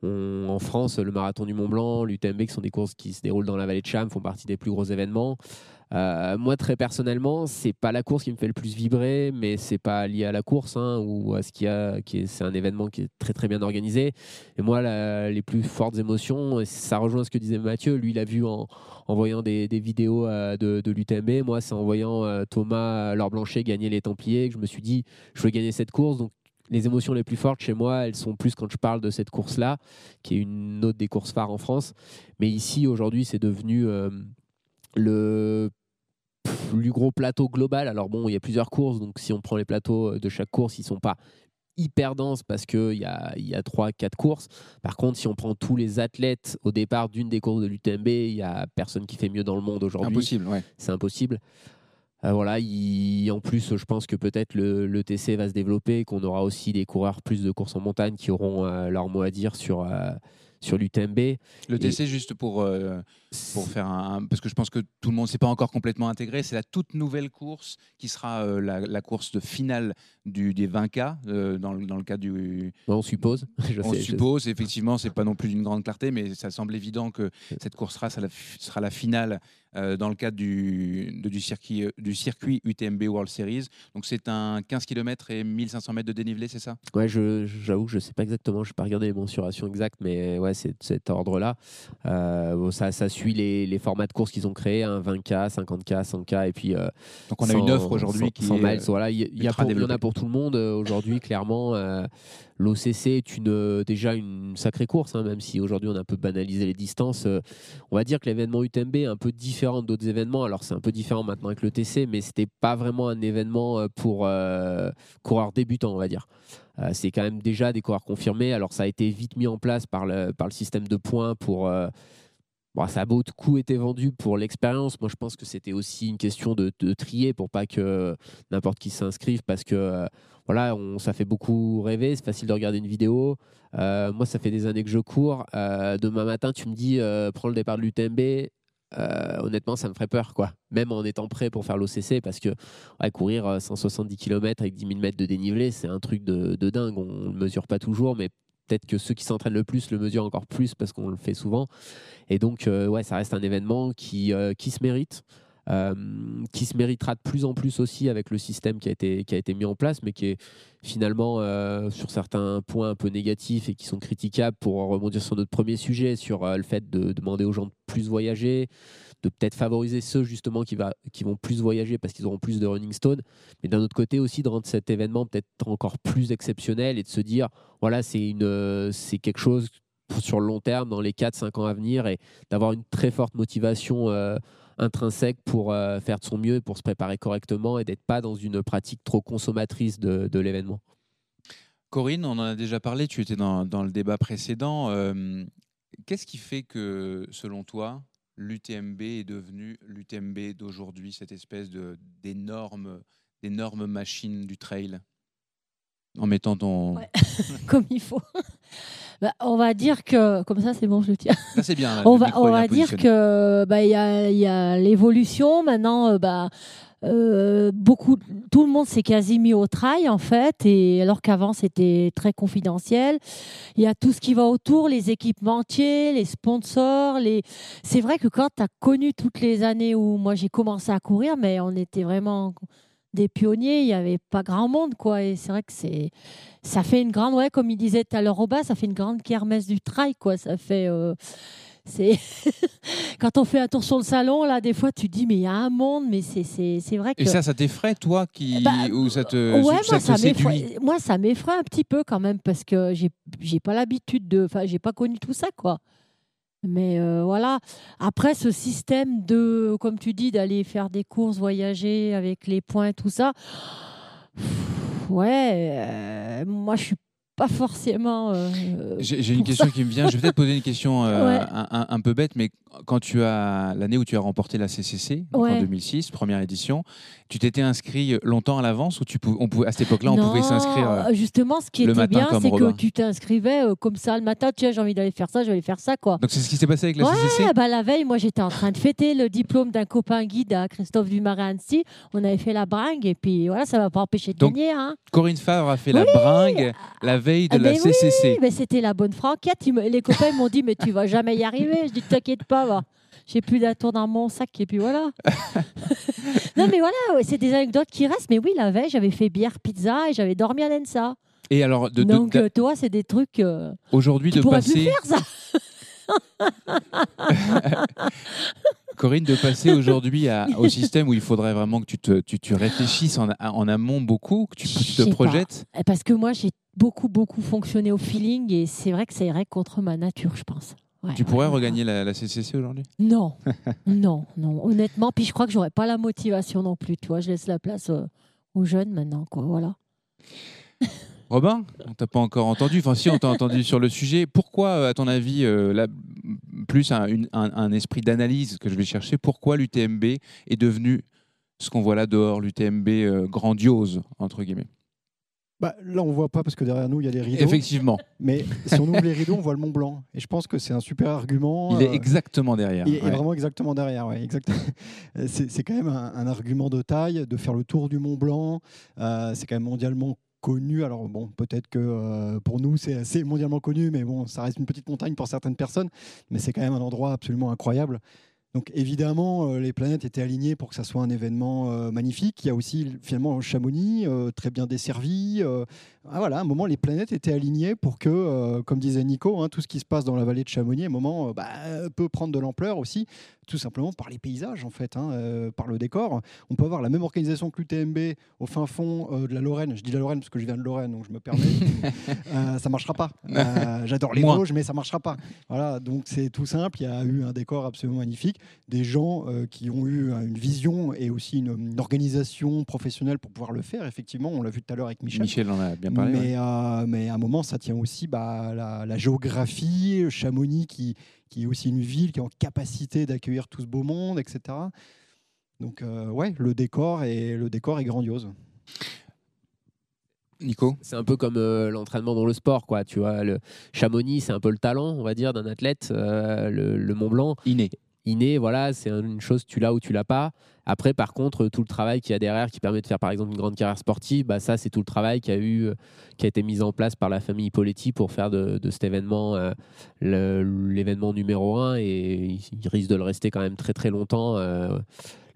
en France, le marathon du Mont Blanc, l'UTMB, qui sont des courses qui se déroulent dans la vallée de Cham, font partie des plus gros événements. Euh, moi, très personnellement, c'est pas la course qui me fait le plus vibrer, mais c'est pas lié à la course hein, ou à ce qu'il y a. C'est un événement qui est très très bien organisé. Et moi, les plus fortes émotions, ça rejoint ce que disait Mathieu. Lui, il a vu en, voyant des, vidéos euh, de, de l'UTMB. Moi, c'est en voyant euh, Thomas Laure Blanchet gagner les Templiers que je me suis dit, je veux gagner cette course. Donc, les émotions les plus fortes chez moi, elles sont plus quand je parle de cette course-là, qui est une autre des courses phares en France. Mais ici, aujourd'hui, c'est devenu euh, le plus gros plateau global. Alors bon, il y a plusieurs courses, donc si on prend les plateaux euh, de chaque course, ils sont pas hyper denses parce qu'il y a, y a 3-4 courses. Par contre, si on prend tous les athlètes au départ d'une des courses de l'UTMB, il n'y a personne qui fait mieux dans le monde aujourd'hui. Impossible, ouais. C'est impossible. Euh, voilà, en plus, je pense que peut-être le, TC va se développer, qu'on aura aussi des coureurs plus de courses en montagne qui auront euh, leur mot à dire sur, euh, sur l'UTMB. Le TC, juste pour, pour faire un. Parce que je pense que tout le monde ne s'est pas encore complètement intégré. C'est la toute nouvelle course qui sera euh, la, course de finale du, des 20K euh, dans, le, dans le cas du. on suppose. [LAUGHS] on suppose, effectivement, c'est pas non plus d'une grande clarté, mais ça semble évident que cette course sera, ça sera la finale dans le cadre du, du, circuit, du circuit UTMB World Series. Donc c'est un 15 km et 1500 mètres de dénivelé, c'est ça? Ouais, j'avoue, je ne sais pas exactement, je n'ai pas regardé les mensurations exactes, mais ouais, c'est cet ordre-là. Euh, ça, ça, suit les, les, formats de course qu'ils ont créés, 20K, hein, 50K, 100K, et puis. Euh, Donc on a une offre aujourd'hui qui 100 miles, voilà, il y, y, en a pour tout le monde euh, aujourd'hui, [LAUGHS] clairement. L'OCC est une, déjà une sacrée course, hein, même si aujourd'hui on a un peu banalisé les distances. on va dire que l'événement UTMB est un peu différent d'autres événements. Alors c'est un peu différent maintenant avec le TC, mais c'était pas vraiment un événement pour coureurs débutants, on va dire. Euh, c'est quand même déjà des coureurs confirmés. Alors ça a été vite mis en place par le, par le système de points pour... Euh, bon, ça a beaucoup été vendu pour l'expérience. Moi, je pense que c'était aussi une question de, trier pour pas que n'importe qui s'inscrive parce que euh, voilà, ça fait beaucoup rêver. C'est facile de regarder une vidéo. moi, ça fait des années que je cours. demain matin, tu me dis prends le départ de l'UTMB. Euh, honnêtement, ça me ferait peur, quoi. Même en étant prêt pour faire l'OCC, parce que courir 170 euh, km avec 10 000 mètres de dénivelé, c'est un truc de, dingue. On ne mesure pas toujours, mais peut-être que ceux qui s'entraînent le plus le mesurent encore plus parce qu'on le fait souvent. Et donc, ouais, ça reste un événement qui, qui se mérite. Euh, qui se méritera de plus en plus aussi avec le système qui a été, qui a été mis en place, mais qui est finalement euh, sur certains points un peu négatifs et qui sont critiquables pour rebondir sur notre premier sujet, sur euh, le fait de demander aux gens de plus voyager, de peut-être favoriser ceux justement qui, vont plus voyager parce qu'ils auront plus de running stone, mais d'un autre côté aussi de rendre cet événement peut-être encore plus exceptionnel et de se dire, voilà, c'est quelque chose sur le long terme, dans les 4-5 ans à venir, et d'avoir une très forte motivation intrinsèque pour euh, faire de son mieux, pour se préparer correctement et d'être pas dans une pratique trop consommatrice de, l'événement. Corinne, on en a déjà parlé, tu étais dans, le débat précédent. Euh, qu'est-ce qui fait que, selon toi, l'UTMB est devenu l'UTMB d'aujourd'hui, cette espèce d'énorme machine du trail? En mettant ton... [LAUGHS] Comme il faut. [LAUGHS] Bah, on va dire que, comme ça c'est bon, je le tiens. c'est bien. on va, on va dire que bah, il y a, y a l'évolution maintenant. Euh, bah, euh, beaucoup, tout le monde s'est quasi mis au trail en fait, et alors qu'avant c'était très confidentiel. Il y a tout ce qui va autour, les équipementiers, les sponsors. Les... C'est vrai que quand tu as connu toutes les années où moi j'ai commencé à courir, mais on était vraiment des pionniers, il n'y avait pas grand monde, quoi. Et c'est vrai que c'est, ça fait une grande, ouais, comme il disait tout à l'heure bas, ça fait une grande kermesse du trail, quoi. Ça fait, euh, c'est [LAUGHS] quand on fait un tour sur le salon, là, des fois, tu dis, mais il y a un monde, mais c'est, c'est, c'est vrai que. Et ça, ça t'effraie, toi, qui, bah, ou ça te, ouais, moi, ça, m'effraie, moi, ça m'effraie un petit peu quand même parce que j'ai, j'ai pas l'habitude de, enfin, j'ai pas connu tout ça, quoi. Mais euh, voilà. Après, ce système de, comme tu dis, d'aller faire des courses, voyager avec les points, tout ça, ouais, euh, moi, je suis pas forcément. Euh, j'ai une question qui me vient. Je vais peut-être poser une question euh, [LAUGHS] un, peu bête, mais quand tu as l'année où tu as remporté la CCC en 2006, première édition, tu t'étais inscrit longtemps à l'avance ou tu on pouvait, à cette époque-là on pouvait s'inscrire euh, Justement, ce qui était bien, c'est que tu t'inscrivais comme ça le matin. Tiens, j'ai envie d'aller faire ça, je vais aller faire ça quoi. Donc c'est ce qui s'est passé avec la CCC. Bah, la veille, moi j'étais en train de fêter le diplôme d'un copain guide à Christophe Dumarin Annecy. On avait fait la bringue et puis voilà, ça m'a pas empêché de gagner. Hein. Corinne Favre a fait la bringue la veille de ah, la CCC. mais c'était la bonne franquette. Les copains m'ont dit, mais tu vas jamais y arriver. Je dis, t'inquiète pas, j'ai plus d'atours dans mon sac et puis voilà. [LAUGHS] non mais voilà, c'est des anecdotes qui restent. Mais oui, la veille, j'avais fait bière, pizza et j'avais dormi à l'ENSA. Et alors, de, donc euh, toi, c'est des trucs. Euh, Aujourd'hui, de passer. Plus faire, ça. [LAUGHS] [LAUGHS] Corinne, de passer aujourd'hui au [LAUGHS] système où il faudrait vraiment que tu, te, tu, réfléchisses en, en, amont beaucoup, que tu, te projettes Parce que moi, j'ai beaucoup, beaucoup fonctionné au feeling et c'est vrai que ça irait contre ma nature, je pense. tu pourrais regagner la, CCC aujourd'hui? Non, [LAUGHS] non, non. Honnêtement, puis je crois que j'aurais pas la motivation non plus. Tu vois, je laisse la place euh, aux jeunes maintenant, quoi. Voilà. Robin, on t'a pas encore entendu. Enfin, si, on t'a entendu sur le sujet. Pourquoi, à ton avis, euh, là, plus un, esprit d'analyse que je vais chercher, pourquoi l'UTMB est devenu ce qu'on voit là dehors, l'UTMB euh, grandiose, entre guillemets? Bah, là, on voit pas parce que derrière nous, il y a les rideaux. Effectivement. Mais si on ouvre les rideaux, on [LAUGHS] voit le Mont Blanc. Et je pense que c'est un super argument. Il est euh, exactement derrière. Il est vraiment exactement derrière. Ouais, exactement. [LAUGHS] c'est quand même un, argument de taille de faire le tour du Mont Blanc. c'est quand même mondialement connu. Alors bon, peut-être que euh, pour nous c'est assez mondialement connu, mais bon, ça reste une petite montagne pour certaines personnes. Mais c'est quand même un endroit absolument incroyable. Donc évidemment, euh, les planètes étaient alignées pour que ça soit un événement euh, magnifique. Il y a aussi finalement Chamonix, très bien desservi. Ah, voilà, à un moment, les planètes étaient alignées pour que, comme disait Nico, hein, tout ce qui se passe dans la vallée de Chamonix, à un moment, bah, peut prendre de l'ampleur aussi tout simplement par les paysages, en fait, hein, euh, par le décor. On peut avoir la même organisation que l'UTMB au fin fond euh, de la Lorraine. Je dis la Lorraine parce que je viens de Lorraine, donc je me permets. [LAUGHS] euh, ça marchera pas. [LAUGHS] Euh, j'adore les Vosges, mais ça marchera pas. Voilà, donc c'est tout simple. Il y a eu un décor absolument magnifique, des gens qui ont eu une vision et aussi une, organisation professionnelle pour pouvoir le faire. Effectivement, on l'a vu tout à l'heure avec Michel. Michel en a bien parlé. Mais, mais à un moment, ça tient aussi bah, la, la géographie, Chamonix qui qui est aussi une ville qui est en capacité d'accueillir tout ce beau monde, etc. Donc euh, ouais, le décor est le décor est grandiose. Nico? C'est un peu comme euh, l'entraînement dans le sport, quoi. Tu vois, le Chamonix, c'est un peu le talent, on va dire, d'un athlète. Euh, le, Mont Blanc, inné. Inné, voilà, c'est une chose, tu l'as ou tu l'as pas. Après, par contre, tout le travail qu'il y a derrière qui permet de faire, par exemple, une grande carrière sportive, bah, ça, c'est tout le travail qui a, eu, qui a été mis en place par la famille Hippoletti pour faire de, cet événement euh, l'événement numéro un. Et il risque de le rester quand même très, très longtemps. Euh,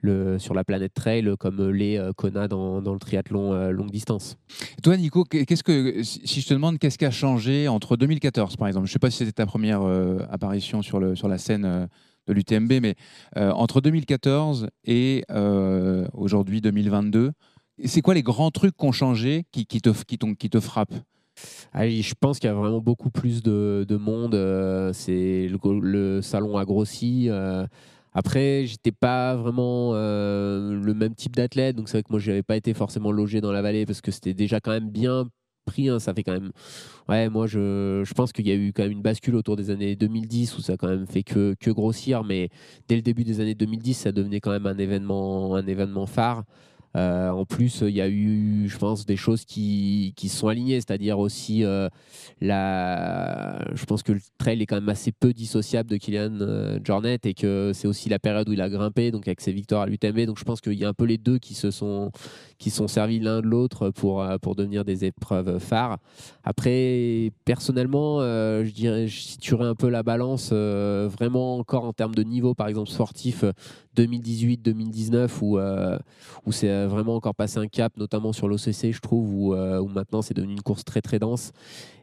le, sur la planète trail comme les euh, Kona dans, dans, le triathlon longue distance. Toi, Nico, qu'est-ce que, si je te demande qu'est-ce qui a changé entre 2014, par exemple, je ne sais pas si c'était ta première apparition sur, le, sur la scène de l'UTMB, mais euh, entre 2014 et euh, aujourd'hui 2022, c'est quoi les grands trucs qui ont changé qui, qui, te, frappent? Allez, je pense qu'il y a vraiment beaucoup plus de, de monde. Euh, c'est le, salon a grossi. Après, j'étais pas vraiment le même type d'athlète, donc c'est vrai que moi, je n'avais pas été forcément logé dans la vallée parce que c'était déjà quand même bien Hein, ça fait quand même. Ouais, moi, je, pense qu'il y a eu quand même une bascule autour des années 2010 où ça a quand même fait que, que grossir. Mais dès le début des années 2010, ça devenait quand même un événement, un événement phare. Euh, en plus, il y a eu, je pense, des choses qui, qui sont alignées, c'est-à-dire aussi euh, la. Je pense que le trail est quand même assez peu dissociable de Kylian euh, Jornet et que c'est aussi la période où il a grimpé, donc avec ses victoires à l'UTMB. Donc je pense qu'il y a un peu les deux qui se sont qui sont servis l'un de l'autre pour pour devenir des épreuves phares. Après, personnellement, je dirais, je situerais un peu la balance vraiment encore en termes de niveau, par exemple sportif 2018-2019 où où c'est vraiment encore passé un cap, notamment sur l'OCC, je trouve, où, euh, où maintenant c'est devenu une course très très dense.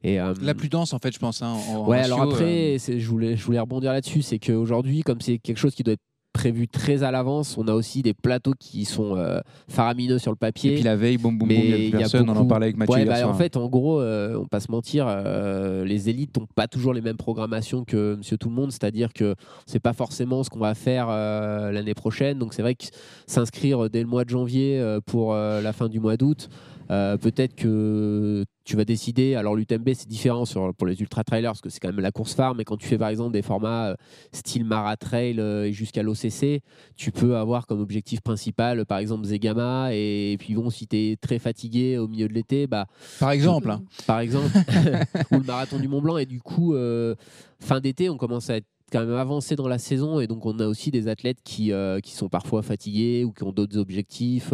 Et, euh, la plus dense, en fait, je pense. Hein, ouais, alors après, euh. je, voulais, je voulais rebondir là-dessus, c'est qu'aujourd'hui, comme c'est quelque chose qui doit être prévu très à l'avance. On a aussi des plateaux qui sont euh, faramineux sur le papier. Et puis la veille, boum boum boum, il n'y a personne. On en parlait avec Mathieu. Bah, en fait, en gros, euh, on pas se mentir, euh, les élites n'ont pas toujours les mêmes programmations que Monsieur Tout le Monde. C'est-à-dire que c'est pas forcément ce qu'on va faire l'année prochaine. Donc c'est vrai que s'inscrire dès le mois de janvier pour la fin du mois d'août. Peut-être que tu vas décider. Alors l'UTMB c'est différent sur, pour les ultra trailers parce que c'est quand même la course phare, mais quand tu fais par exemple des formats euh, style Mara Trail euh, et jusqu'à l'OCC, tu peux avoir comme objectif principal par exemple Zegama et, puis bon si tu es très fatigué au milieu de l'été, bah par exemple, hein. par exemple [LAUGHS] ou le marathon du Mont Blanc et du coup euh, fin d'été on commence à être quand même avancé dans la saison et donc on a aussi des athlètes qui, qui sont parfois fatigués ou qui ont d'autres objectifs,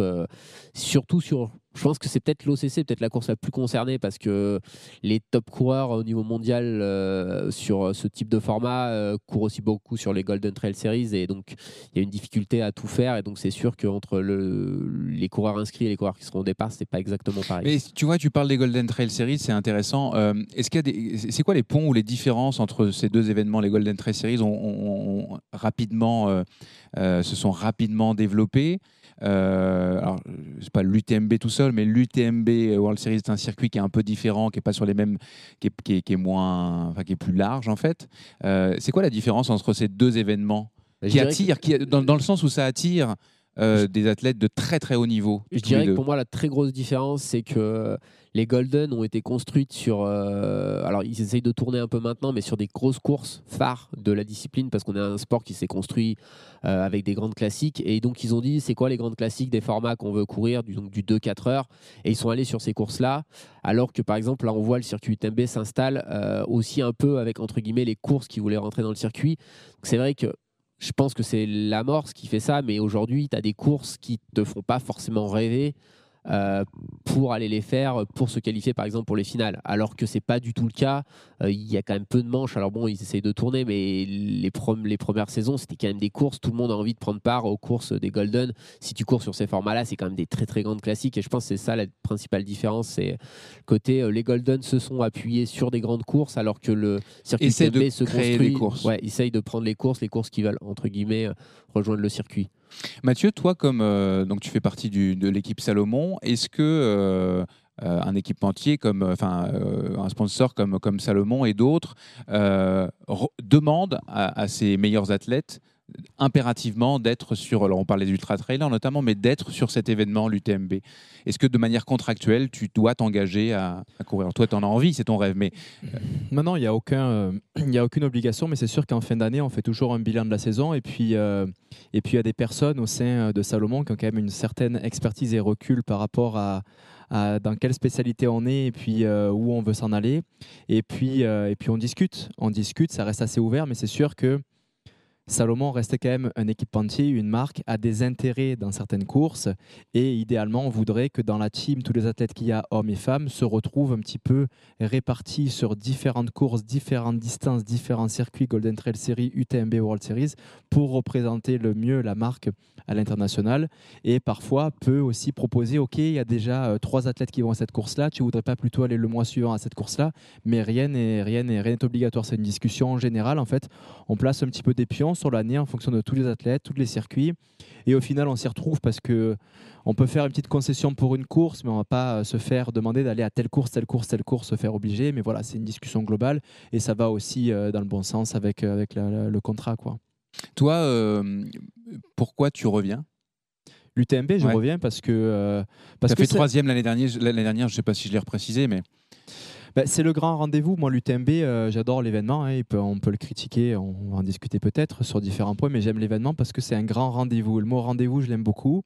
surtout sur je pense que c'est peut-être l'OCC, peut-être la course la plus concernée parce que les top coureurs au niveau mondial euh, sur ce type de format euh, courent aussi beaucoup sur les Golden Trail Series et donc il y a une difficulté à tout faire et donc c'est sûr qu'entre le, les coureurs inscrits et les coureurs qui seront au départ, c'est pas exactement pareil. Mais tu vois, tu parles des Golden Trail Series, c'est intéressant. Euh, est-ce qu'il y a des, c'est quoi les ponts ou les différences entre ces deux événements Les Golden Trail Series ont, rapidement, se sont rapidement développés? Euh, alors, c'est pas l'UTMB tout seul, mais l'UTMB World Series est un circuit qui est un peu différent, qui est pas sur les mêmes, qui est, qui est, moins, enfin, qui est plus large en fait. Euh, c'est quoi la différence entre ces deux événements bah, qui attirent, qui, dans, dans, le sens où ça attire euh, des athlètes de très très haut niveau. Je dirais que pour moi, la très grosse différence, c'est que les Golden ont été construites sur. Euh, alors, ils essayent de tourner un peu maintenant, mais sur des grosses courses phares de la discipline, parce qu'on a un sport qui s'est construit euh, avec des grandes classiques. Et donc, ils ont dit c'est quoi les grandes classiques des formats qu'on veut courir, du, donc du 2-4 heures? Et ils sont allés sur ces courses-là, alors que par exemple, là, on voit le circuit UTMB s'installe aussi un peu avec, entre guillemets, les courses qui voulaient rentrer dans le circuit. C'est vrai que je pense que c'est l'amorce qui fait ça, mais aujourd'hui, tu as des courses qui te font pas forcément rêver. Euh, pour aller les faire pour se qualifier par exemple pour les finales. Alors que c'est pas du tout le cas. Euh, il y a quand même peu de manches. Alors bon ils essayent de tourner mais les, les premières saisons c'était quand même des courses. Tout le monde a envie de prendre part aux courses des Golden. Si tu cours sur ces formats là c'est quand même des très très grandes classiques. Et je pense que c'est ça la principale différence c'est côté euh, les Golden se sont appuyés sur des grandes courses alors que le circuit de se construit des courses. ouais essaye de prendre les courses les courses qui veulent entre guillemets rejoindre le circuit Mathieu, toi, comme euh, donc tu fais partie de l'équipe Salomon, est-ce que euh, euh, un équipementier comme, un sponsor comme, Salomon et d'autres demande à, ses meilleurs athlètes impérativement d'être sur, alors on parlait d'ultra trailer notamment, mais d'être sur cet événement, l'UTMB. Est-ce que de manière contractuelle, tu dois t'engager à, courir? Toi, tu en as envie, c'est ton rêve, mais... Euh, Maintenant, il n'y a, euh, a aucune obligation, mais c'est sûr qu'en fin d'année, on fait toujours un bilan de la saison, et puis, euh, il y a des personnes au sein de Salomon qui ont quand même une certaine expertise et recul par rapport à, dans quelle spécialité on est et puis où on veut s'en aller. Et puis, et puis on discute, on discute, ça reste assez ouvert, mais c'est sûr que Salomon reste quand même un équipementier, une marque, a des intérêts dans certaines courses. Et idéalement on voudrait que dans la team, tous les athlètes qu'il y a, hommes et femmes, se retrouvent un petit peu répartis sur différentes courses, différentes distances, différents circuits Golden Trail Series, UTMB World Series pour représenter le mieux la marque à l'international. Et parfois peut aussi proposer, ok, il y a déjà euh, trois athlètes qui vont à cette course-là, tu voudrais pas plutôt aller le mois suivant à cette course-là, mais rien n'est rien rien obligatoire, c'est une discussion en général en fait, on place un petit peu des pions sur l'année en fonction de tous les athlètes, tous les circuits. Et au final, on s'y retrouve parce que on peut faire une petite concession pour une course, mais on va pas se faire demander d'aller à telle course, telle course, telle course, se faire obliger. Mais voilà, c'est une discussion globale et ça va aussi euh, dans le bon sens avec, euh, avec le contrat. Quoi. Toi, euh, pourquoi tu reviens? L'UTMB, je reviens parce que. parce que fait troisième l'année dernière, l'année dernière, je ne sais pas si je l'ai reprécisé, mais. Bah, c'est le grand rendez-vous. Moi, l'UTMB, euh, j'adore l'événement. Hein. on peut le critiquer, on va en discuter peut-être sur différents points, mais j'aime l'événement parce que c'est un grand rendez-vous. Le mot rendez-vous, je l'aime beaucoup.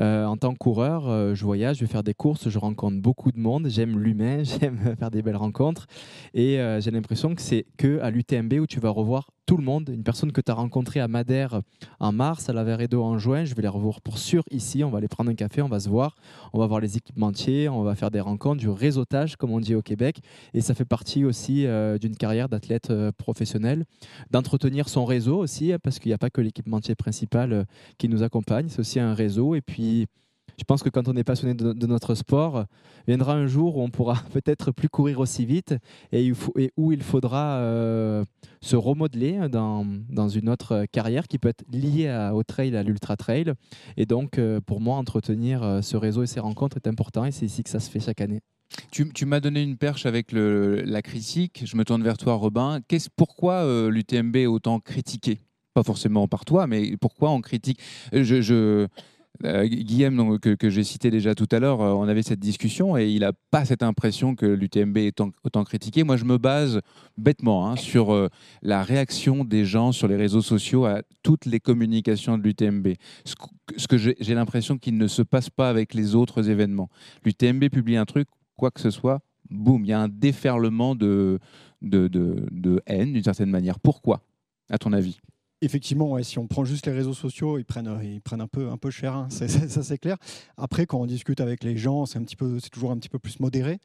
Euh, en tant que coureur, euh, je voyage, je vais faire des courses, je rencontre beaucoup de monde, j'aime l'humain, [LAUGHS] j'aime faire des belles rencontres. Et j'ai l'impression que c'est que à l'UTMB où tu vas revoir tout le monde. Une personne que tu as rencontrée à Madère en mars, à la Veredo en juin, je vais les revoir pour sûr ici. On va aller prendre un café, on va se voir, on va voir les équipementiers, on va faire des rencontres, du réseautage, comme on dit au Québec. Et ça fait partie aussi d'une carrière d'athlète professionnel, d'entretenir son réseau aussi, hein, parce qu'il n'y a pas que l'équipementier principal qui nous accompagne, c'est aussi un réseau. Et puis, je pense que quand on est passionné de, notre sport, viendra un jour où on pourra [LAUGHS] peut-être plus courir aussi vite et, où il faudra euh, se remodeler dans, une autre carrière qui peut être liée au trail, à l'ultra trail. Et donc, euh, pour moi, entretenir euh, ce réseau et ces rencontres est important et c'est ici que ça se fait chaque année. Tu, m'as donné une perche avec la critique. Je me tourne vers toi, Robin. pourquoi l'UTMB est autant critiqué? Pas forcément par toi, mais pourquoi on critique? Euh, Guillaume, que, j'ai cité déjà tout à l'heure, euh, on avait cette discussion et il n'a pas cette impression que l'UTMB est autant critiqué. Moi, je me base bêtement hein, sur euh, la réaction des gens sur les réseaux sociaux à toutes les communications de l'UTMB. Ce, que j'ai l'impression qu'il ne se passe pas avec les autres événements. L'UTMB publie un truc, quoi que ce soit, boum, il y a un déferlement de, de, de haine d'une certaine manière. Pourquoi, à ton avis? Effectivement, si on prend juste les réseaux sociaux, ils prennent, ils prennent un peu, un peu cher, hein. [LAUGHS] ça c'est clair. Après, quand on discute avec les gens, c'est toujours un petit peu plus modéré.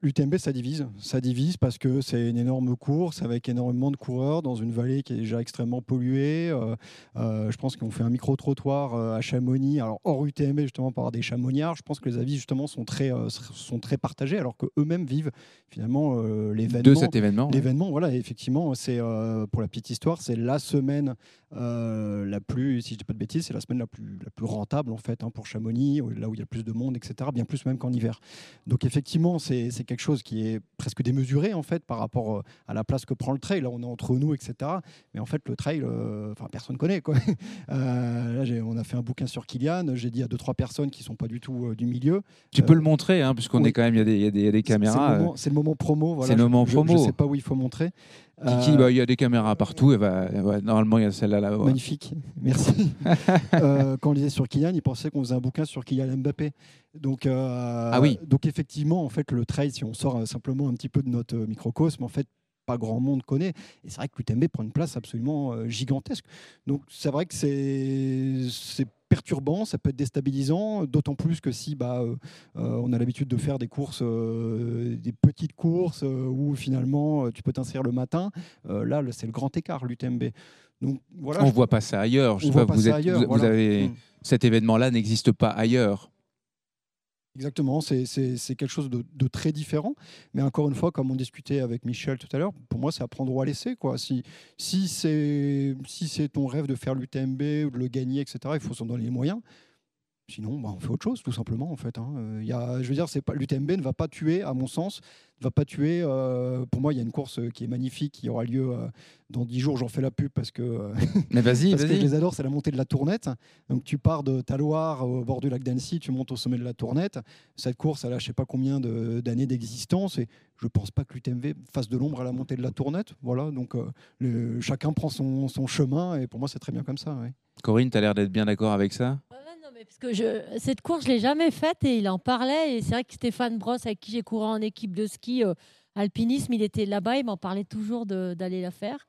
L'UTMB, ça divise. Ça divise parce que c'est une énorme course avec énormément de coureurs dans une vallée qui est déjà extrêmement polluée. Euh, euh, je pense qu'on fait un micro-trottoir euh, à Chamonix, alors hors UTMB justement par des chamoniards. Je pense que les avis justement sont très, sont très partagés alors qu'eux-mêmes vivent finalement l'événement. De cet événement. L'événement, voilà, effectivement, c'est pour la petite histoire, c'est la semaine la plus, si je dis pas de bêtises, c'est la semaine la plus, la plus rentable en fait hein, pour Chamonix, là où il y a plus de monde, etc. Bien plus même qu'en hiver. Donc effectivement, c'est quelque chose qui est presque démesuré en fait par rapport euh, à la place que prend le trail. Là, on est entre nous, etc. Mais en fait, le trail, euh, enfin, personne connaît quoi. [LAUGHS] Euh, là, on a fait un bouquin sur Kylian. J'ai dit à deux trois personnes qui sont pas du tout du milieu. Tu peux le montrer, hein, puisqu'on est quand même, il y, a des, caméras. C'est le, moment promo. Voilà, c'est le moment promo. Je, ne sais pas où il faut montrer. Kiki, bah, il y a des caméras partout. Et bah, normalement, il y a celle-là. Là, Magnifique, [LAUGHS] merci. [LAUGHS] quand on lisait sur Kylian, il pensait qu'on faisait un bouquin sur Kylian Mbappé. Donc, ah oui. donc effectivement, en fait, le trail, si on sort simplement un petit peu de notre microcosme, en fait, pas grand monde connaît. Et c'est vrai que l'UTMB prend une place absolument euh, gigantesque. Donc c'est vrai que c'est perturbant, ça peut être déstabilisant, d'autant plus que si bah, euh, euh, on a l'habitude de faire des courses, des petites courses où finalement tu peux t'inscrire le matin, là c'est le grand écart l'UTMB. Donc, voilà, on ne voit pas ça ailleurs. Je sais pas, vous, vous, avez, mm. cet événement-là n'existe pas ailleurs. Exactement, c'est quelque chose de, très différent. Mais encore une fois, comme on discutait avec Michel tout à l'heure, pour moi, c'est à prendre ou à laisser. Quoi. Si, si c'est si ton rêve de faire l'UTMB ou de le gagner, etc., il faut s'en donner les moyens. Sinon, bah, on fait autre chose, tout simplement. En fait, hein. Euh, y a, je veux dire, l'UTMB ne va pas tuer, à mon sens, ne va pas tuer. Euh, pour moi, il y a une course qui est magnifique, qui aura lieu euh, dans 10 jours. J'en fais la pub parce que, [LAUGHS] Mais vas-y, parce que je les adore. C'est la montée de la Tournette. Donc, tu pars de Taloir au bord du lac d'Annecy, tu montes au sommet de la Tournette. Cette course, elle a je sais pas combien d'années d'existence et je pense pas que l'UTMB fasse de l'ombre à la montée de la Tournette. Voilà, donc chacun prend son, son, chemin et pour moi, c'est très bien comme ça. Corinne, tu as l'air d'être bien d'accord avec ça? Parce que cette course, je l'ai jamais faite et il en parlait. Et c'est vrai que Stéphane Brosse, avec qui j'ai couru en équipe de ski, euh, alpinisme, il était là-bas, il m'en parlait toujours d'aller la faire.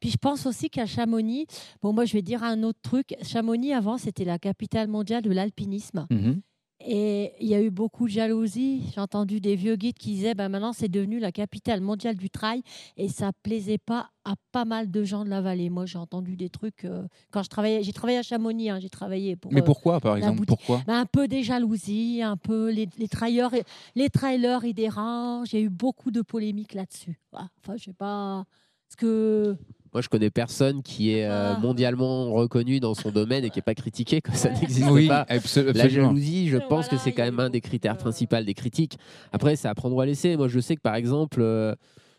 Puis je pense aussi qu'à Chamonix, bon, moi je vais dire un autre truc. Chamonix, avant, c'était la capitale mondiale de l'alpinisme. Mhm. Et il y a eu beaucoup de jalousie. J'ai entendu des vieux guides qui disaient ben maintenant c'est devenu la capitale mondiale du trail et ça plaisait pas à pas mal de gens de la vallée. Moi j'ai entendu des trucs euh, quand je travaillais, j'ai travaillé à Chamonix, hein, j'ai travaillé pour. Mais euh, pourquoi, par exemple. Pourquoi? Ben, Un peu des jalousies, un peu les, les trailers, les trailers ils dérangent. Il y a eu beaucoup de polémiques là-dessus. Enfin je sais pas ce que. Moi, je connais personne qui est euh, Ah. mondialement reconnu dans son domaine et qui n'est pas critiqué, que ça n'existe Oui, pas. abso- La absolument. jalousie, je pense que c'est quand même un des critères principaux des critiques. Après, c'est à prendre ou à laisser. Moi, je sais que par exemple, euh,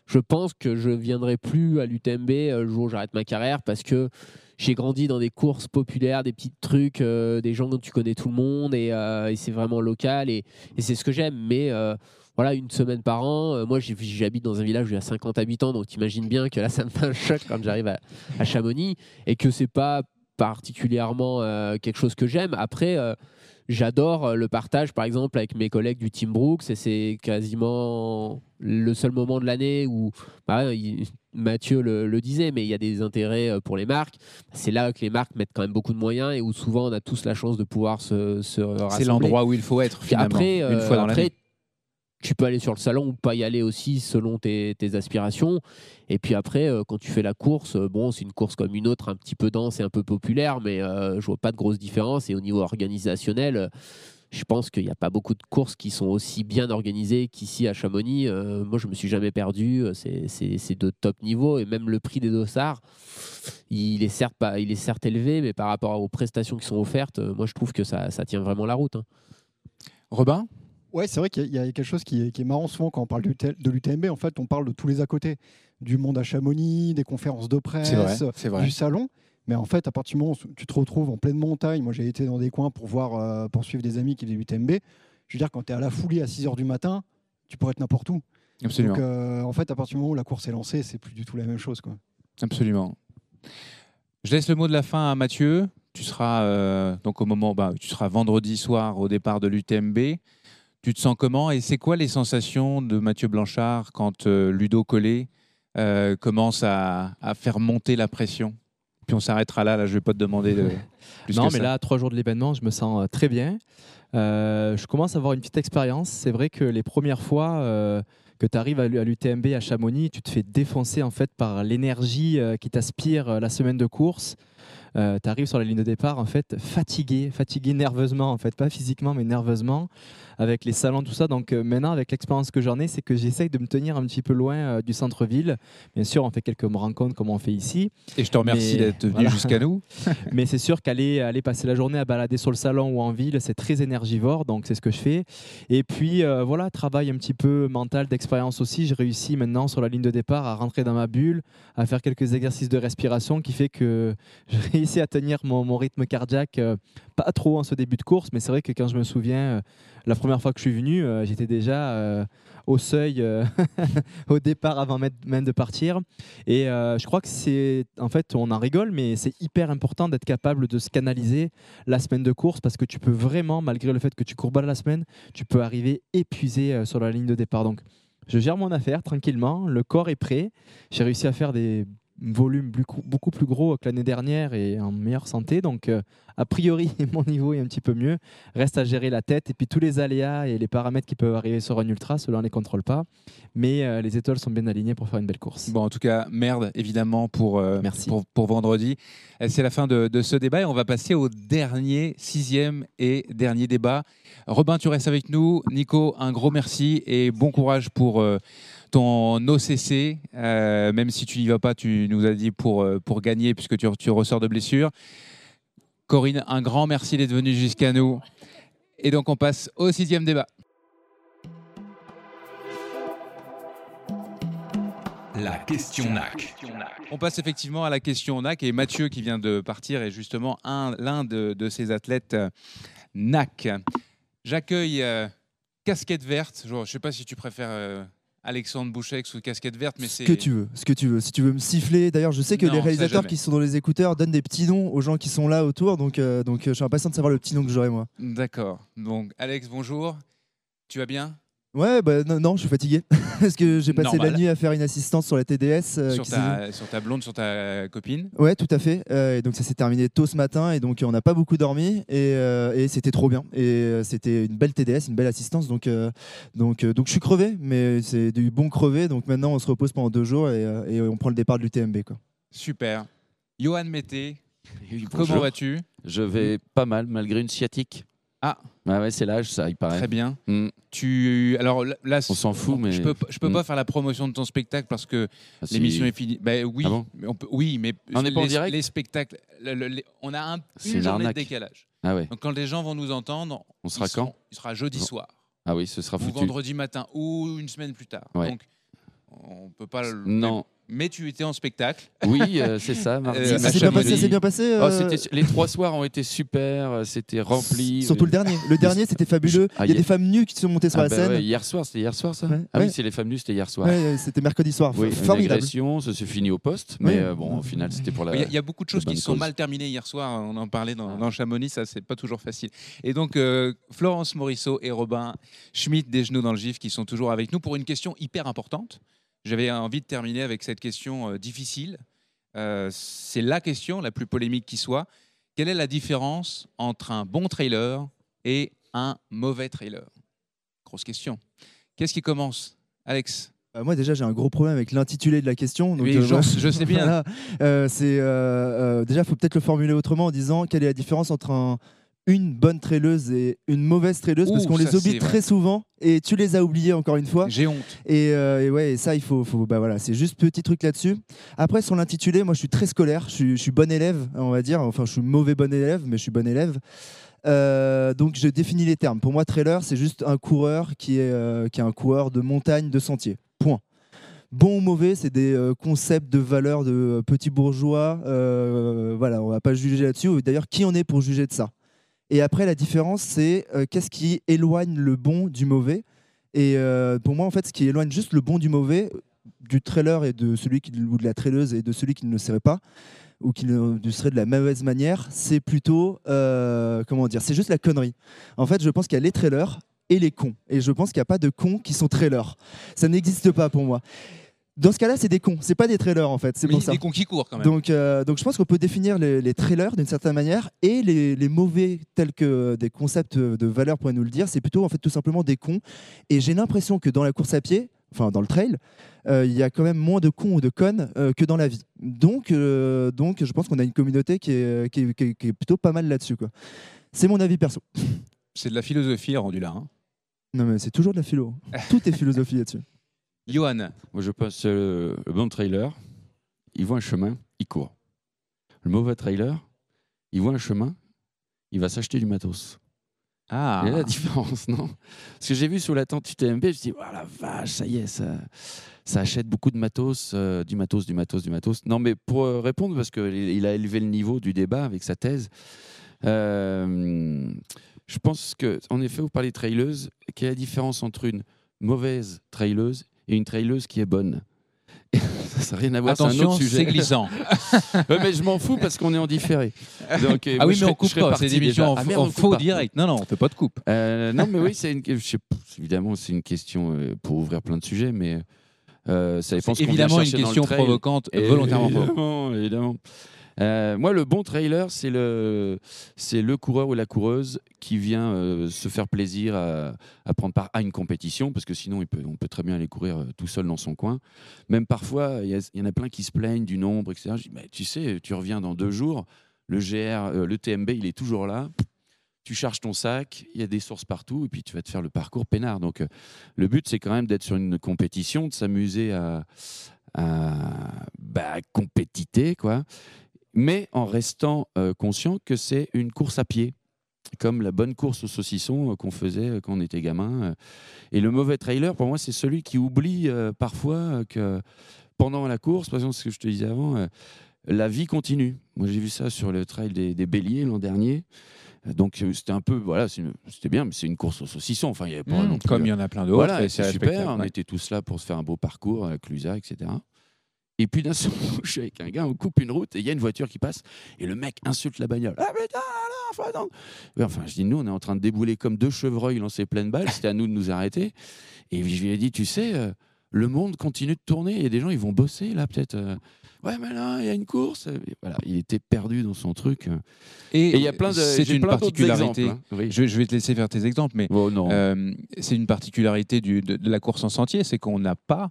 je pense que je viendrai plus à l'UTMB euh, le jour où j'arrête ma carrière parce que j'ai grandi dans des courses populaires, des petits trucs, euh, des gens dont tu connais tout le monde et, euh, et c'est vraiment local et, et c'est ce que j'aime. Mais euh, voilà, une semaine par an. Euh, moi, j'habite dans un village où il y a 50 habitants, donc t'imagines bien que là, ça me fait un choc quand j'arrive à, à Chamonix et que c'est pas particulièrement euh, quelque chose que j'aime. Après, euh, j'adore le partage, par exemple, avec mes collègues du Team Brooks et c'est quasiment le seul moment de l'année où bah, il- Mathieu le, le disait, mais il y a des intérêts pour les marques. C'est là que les marques mettent quand même beaucoup de moyens et où souvent on a tous la chance de pouvoir se, se rassembler. C'est l'endroit où il faut être finalement. Après, une fois dans après. Tu peux aller sur le salon ou pas y aller aussi selon tes, aspirations. Et puis après, euh, quand tu fais la course, euh, bon, c'est une course comme une autre, un petit peu dense et un peu populaire, mais euh, je vois pas de grosse différence. Et au niveau organisationnel, euh, je pense qu'il n'y a pas beaucoup de courses qui sont aussi bien organisées qu'ici à Chamonix. Moi, je me suis jamais perdu. C'est- de top niveau. Et même le prix des dossards, il est certes, pas, il est certes élevé, mais par rapport aux prestations qui sont offertes, moi, je trouve que ça, ça tient vraiment la route. hein. Robin? Ouais, c'est vrai qu'il y a- quelque chose qui est, qui est marrant souvent quand on parle de l'UTMB. En fait, on parle de tous les à côté, du monde à Chamonix, des conférences de presse, vrai, vrai. du salon. Mais en fait, à partir du moment où tu te retrouves en pleine montagne, moi j'ai été dans des coins pour voir, euh, pour suivre des amis qui faisaient l'UTMB. Je veux dire, quand tu es à la foulée à 6 h du matin, tu pourrais être n'importe où. Absolument. Donc, euh, en fait, à partir du moment où la course est lancée, c'est plus du tout la même chose. Quoi. Absolument. Je laisse le mot de la fin à Mathieu. Tu seras euh, donc au moment, bah, tu seras vendredi soir au départ de l'UTMB. Tu te sens comment et c'est quoi les sensations de Mathieu Blanchard quand euh, Ludo Collet euh, commence à, à faire monter la pression? Puis on s'arrêtera là. Là, je vais pas te demander de [LAUGHS] plus non, mais ça. là, trois jours de l'événement, je me sens euh, très bien. Euh, je commence à avoir une petite expérience. C'est vrai que les premières fois euh, que tu arrives à l'UTMB à Chamonix, tu te fais défoncer en fait par l'énergie qui t'aspire la semaine de course. Tu arrives sur la ligne de départ en fait fatigué, fatigué nerveusement en fait, pas physiquement mais nerveusement, avec les salons tout ça. Donc euh, maintenant avec l'expérience que j'en ai, c'est que j'essaye de me tenir un petit peu loin euh, du centre-ville. Bien sûr, on fait quelques rencontres comme on fait ici. Et je te remercie d'être venu jusqu'à nous. [LAUGHS] mais c'est sûr qu'aller aller passer la journée à balader sur le salon ou en ville, c'est très énergivore, donc c'est ce que je fais. Et puis euh, voilà, travail un petit peu mental, d'expérience aussi. J'ai réussi maintenant sur la ligne de départ à rentrer dans ma bulle, à faire quelques exercices de respiration qui fait que [LAUGHS] j'ai réussi à tenir mon, rythme cardiaque, euh, pas trop en ce début de course, mais c'est vrai que quand je me souviens, euh, la première fois que je suis venu, euh, j'étais déjà au seuil, [LAUGHS] au départ avant même- de partir. Et je crois que c'est, en fait, on en rigole, mais c'est hyper important d'être capable de se canaliser la semaine de course parce que tu peux vraiment, malgré le fait que tu cours pas la semaine, tu peux arriver épuisé sur la ligne de départ. Donc, je gère mon affaire tranquillement, le corps est prêt. J'ai réussi à faire des volumes beaucoup, plus gros que l'année dernière et en meilleure santé. Donc, euh, a priori, [LAUGHS] mon niveau est un petit peu mieux. Reste à gérer la tête et puis tous les aléas et les paramètres qui peuvent arriver sur un ultra, cela on ne les contrôle pas. Mais euh, les étoiles sont bien alignées pour faire une belle course. Bon, en tout cas, merde, évidemment, pour, euh, pour, pour vendredi. C'est la fin de, de ce débat et on va passer au dernier, sixième et dernier débat. Robin, tu restes avec nous. Nico, un gros merci et bon courage pour ton OCC. Euh, même si tu n'y vas pas, tu nous as dit pour, euh, pour gagner puisque tu, tu ressors de blessure. Corinne, un grand merci d'être venue jusqu'à nous. Et donc, on passe au sixième débat. La question NAC. On passe effectivement à la question NAC et Mathieu qui vient de partir est justement un- l'un de, de ces athlètes euh, NAC. J'accueille euh, casquette verte. Je ne sais pas si tu préfères euh, Alexandre Bouchex ou casquette verte, mais c'est Ce que tu veux, ce que tu veux. Si tu veux me siffler, d'ailleurs, je sais que Non, les réalisateurs qui sont dans les écouteurs donnent des petits noms aux gens qui sont là autour, donc, euh, donc euh, je suis impatient de savoir le petit nom que j'aurai moi. D'accord. Donc Alex, bonjour. Tu vas bien? Ouais, bah, non, non, je suis fatigué. [LAUGHS] Parce que j'ai passé Normal. la nuit à faire une assistance sur la TDS. euh, sur, qui ta, sur ta blonde, sur ta copine Ouais, tout à fait. Euh, et donc ça s'est terminé tôt ce matin et donc on n'a pas beaucoup dormi et, euh, et c'était trop bien. Et euh, c'était une belle TDS, une belle assistance. Donc, euh, donc, euh, donc je suis crevé, mais c'est du bon crevé. Donc maintenant on se repose pendant deux jours et, euh, et on prend le départ de l'UTMB. Quoi. Super. Johan Mété, comment vas-tu? Je vais pas mal malgré une sciatique. Ah. Bah ouais, c'est l'âge, ça, il paraît. Très bien. Mm. Tu alors là, On s'en fout, mais je peux je peux Mm. pas faire la promotion de ton spectacle parce que Ah, si. l'émission est finie. Ben oui, Ah bon mais on peut, oui, mais On n'est pas en direct les spectacles, le- le- les- on a un, une journée de décalage. Ah ouais. Donc quand les gens vont nous entendre, On sera seront- quand Il sera jeudi soir Ah oui, ce sera ou foutu. vendredi matin ou une semaine plus tard. Ouais. Donc on peut pas. le- Non. Mais tu étais en spectacle. Oui, euh, c'est ça. mardi, Euh, Ça s'est bien passé, c'est bien passé, euh, c'était- les trois soirs ont été super, euh, c'était rempli. Surtout le dernier. Le dernier c'était fabuleux. Ah, Il y a des femmes nues qui sont montées sur Ah la bah scène. ouais, hier soir, c'était hier soir ça Ouais. Ah Ouais. oui, c'est les femmes nues, c'était hier soir. C'était mercredi soir. Oui, une Formidable. agression, ça s'est fini au poste, mais Ouais. euh, bon, au final, c'était pour la. Il y, a- il y a beaucoup de choses qui se sont mal terminées hier soir. On en parlait dans, dans Chamonix, ça c'est pas toujours facile. Et donc euh, Florence Morisseau et Robin Schmitt des genoux dans le gif qui sont toujours avec nous pour une question hyper importante. J'avais envie de terminer avec cette question euh, difficile. Euh, c'est la question la plus polémique qui soit. Quelle est la différence entre un bon trailer et un mauvais trailer? Grosse question. Qu'est-ce qui commence? Alex? Euh, moi déjà j'ai un gros problème avec l'intitulé de la question. Donc, Oui, euh, je- sais bien. [LAUGHS] Voilà. Euh, c'est euh, déjà il faut peut-être le formuler autrement en disant quelle est la différence entre un- une bonne traileuse et une mauvaise traileuse parce qu'on les oublie très souvent et tu les as oubliés encore une fois. J'ai honte. Et, euh, et ouais, et ça il faut, faut bah voilà, c'est juste petit truc là-dessus. Après sur l'intitulé, moi je suis très scolaire, je suis, je suis bon élève, on va dire. Enfin je suis mauvais bon élève, mais je suis bon élève. Euh, donc je définis les termes. Pour moi, trailer, c'est juste un coureur qui est, euh, qui est un coureur de montagne, de sentier. Point. Bon ou mauvais, c'est des euh, concepts de valeur de euh, petits bourgeois. Euh, voilà, on va pas juger là-dessus. D'ailleurs, qui en est pour juger de ça? Et après, la différence, c'est euh, qu'est-ce qui éloigne le bon du mauvais? Et euh, pour moi, en fait, ce qui éloigne juste le bon du mauvais, du trailer et de celui qui, ou de la traileuse et de celui qui ne le serait pas, ou qui le serait de la mauvaise manière, c'est plutôt, euh, comment dire, c'est juste la connerie. En fait, je pense qu'il y a les trailers et les cons. Et je pense qu'il n'y a pas de cons qui sont trailers. Ça n'existe pas pour moi. Dans ce cas-là, c'est des cons. C'est pas des trailers en fait. C'est Oui, pour ça. des cons qui courent quand même. Donc, euh, donc je pense qu'on peut définir les, les trailers d'une certaine manière et les, les mauvais tels que des concepts de valeur pourraient nous le dire. C'est plutôt en fait tout simplement des cons. Et j'ai l'impression que dans la course à pied, enfin dans le trail, euh, il y a quand même moins de cons ou de connes euh, que dans la vie. Donc, donc je pense qu'on a une communauté qui est, qui est- qui est- qui est plutôt pas mal là-dessus. C'est mon avis perso. C'est de la philosophie rendu là. hein. Non mais c'est toujours de la philo. Tout est philosophie là-dessus. Johan. Moi, je pense euh, le bon trailer, il voit un chemin, il court. Le mauvais trailer, il voit un chemin, il va s'acheter du matos. Ah. Il y a la différence, non? Parce que j'ai vu sur la tente UTMB, je me suis dit, oh la vache, ça y est, ça, ça achète beaucoup de matos, euh, du matos, du matos, du matos. Non, mais pour euh, répondre, parce qu'il il a élevé le niveau du débat avec sa thèse, euh, je pense que, en effet, vous parlez de traileuse, quelle est la différence entre une mauvaise traileuse et une traileuse qui est bonne [LAUGHS] ça n'a rien à voir, c'est un Attention, autre sujet. c'est glissant. Ouais, [LAUGHS] mais je m'en fous parce qu'on est en différé. Donc, euh, ah oui, je mais on coupe je serais pas. parti C'est des émissions en, Ah, merde, en on coupe faux pas. direct. Non, non, on fait pas de coupe. Euh, non, mais oui, c'est une, je sais pas, évidemment, c'est une question euh, pour ouvrir plein de sujets, mais euh, ça dépend. C'est ce qu'on vient évidemment une chercher dans le question trail. provocante, volontairement Évidemment, évidemment. Euh, moi, le bon trailer, c'est le, c'est le coureur ou la coureuse qui vient euh, se faire plaisir à, prendre part à une compétition, parce que sinon, on peut très bien aller courir euh, tout seul dans son coin. Même parfois, il y, en a plein qui se plaignent du nombre, etc. Je dis, mais tu sais, tu reviens dans deux jours, le GR, le TMB, il est toujours là. Tu charges ton sac, il y a des sources partout, et puis tu vas te faire le parcours peinard. Donc, le but, c'est quand même d'être sur une compétition, de s'amuser à, à bah, compétiter, quoi mais en restant euh, conscient que c'est une course à pied, comme la bonne course au saucisson euh, qu'on faisait euh, quand on était gamin. Et le mauvais trailer, pour moi, c'est celui qui oublie euh, parfois que pendant la course, par exemple, ce que je te disais avant, euh, la vie continue. Moi, j'ai vu ça sur le trail des, des Béliers l'an dernier. Donc c'était un peu voilà c'était bien mais c'est une course au saucisson enfin il y avait pas Mmh, non plus- comme il y en a plein d'autres, voilà c'est super on était tous là pour se faire un beau parcours avec Clusa etc Et puis d'un seul [LAUGHS] coup, je suis avec un gars, on coupe une route et il y a une voiture qui passe et le mec insulte la bagnole. Ah putain, là, enfin, non. Enfin, je dis, nous, on est en train de débouler comme deux chevreuils lancés pleine balle. C'était à nous de nous arrêter. Et je lui ai dit, tu sais, euh, le monde continue de tourner et des gens, ils vont bosser là, peut-être. euh, Ouais, mais là, il y a une course. Et voilà, il était perdu dans son truc. Et il y a plein de. c'est une plein particularité. exemples, hein. Oui. je, je vais te laisser faire tes exemples, mais Oh, euh, c'est une particularité du- de, de la course en sentier, c'est qu'on n'a pas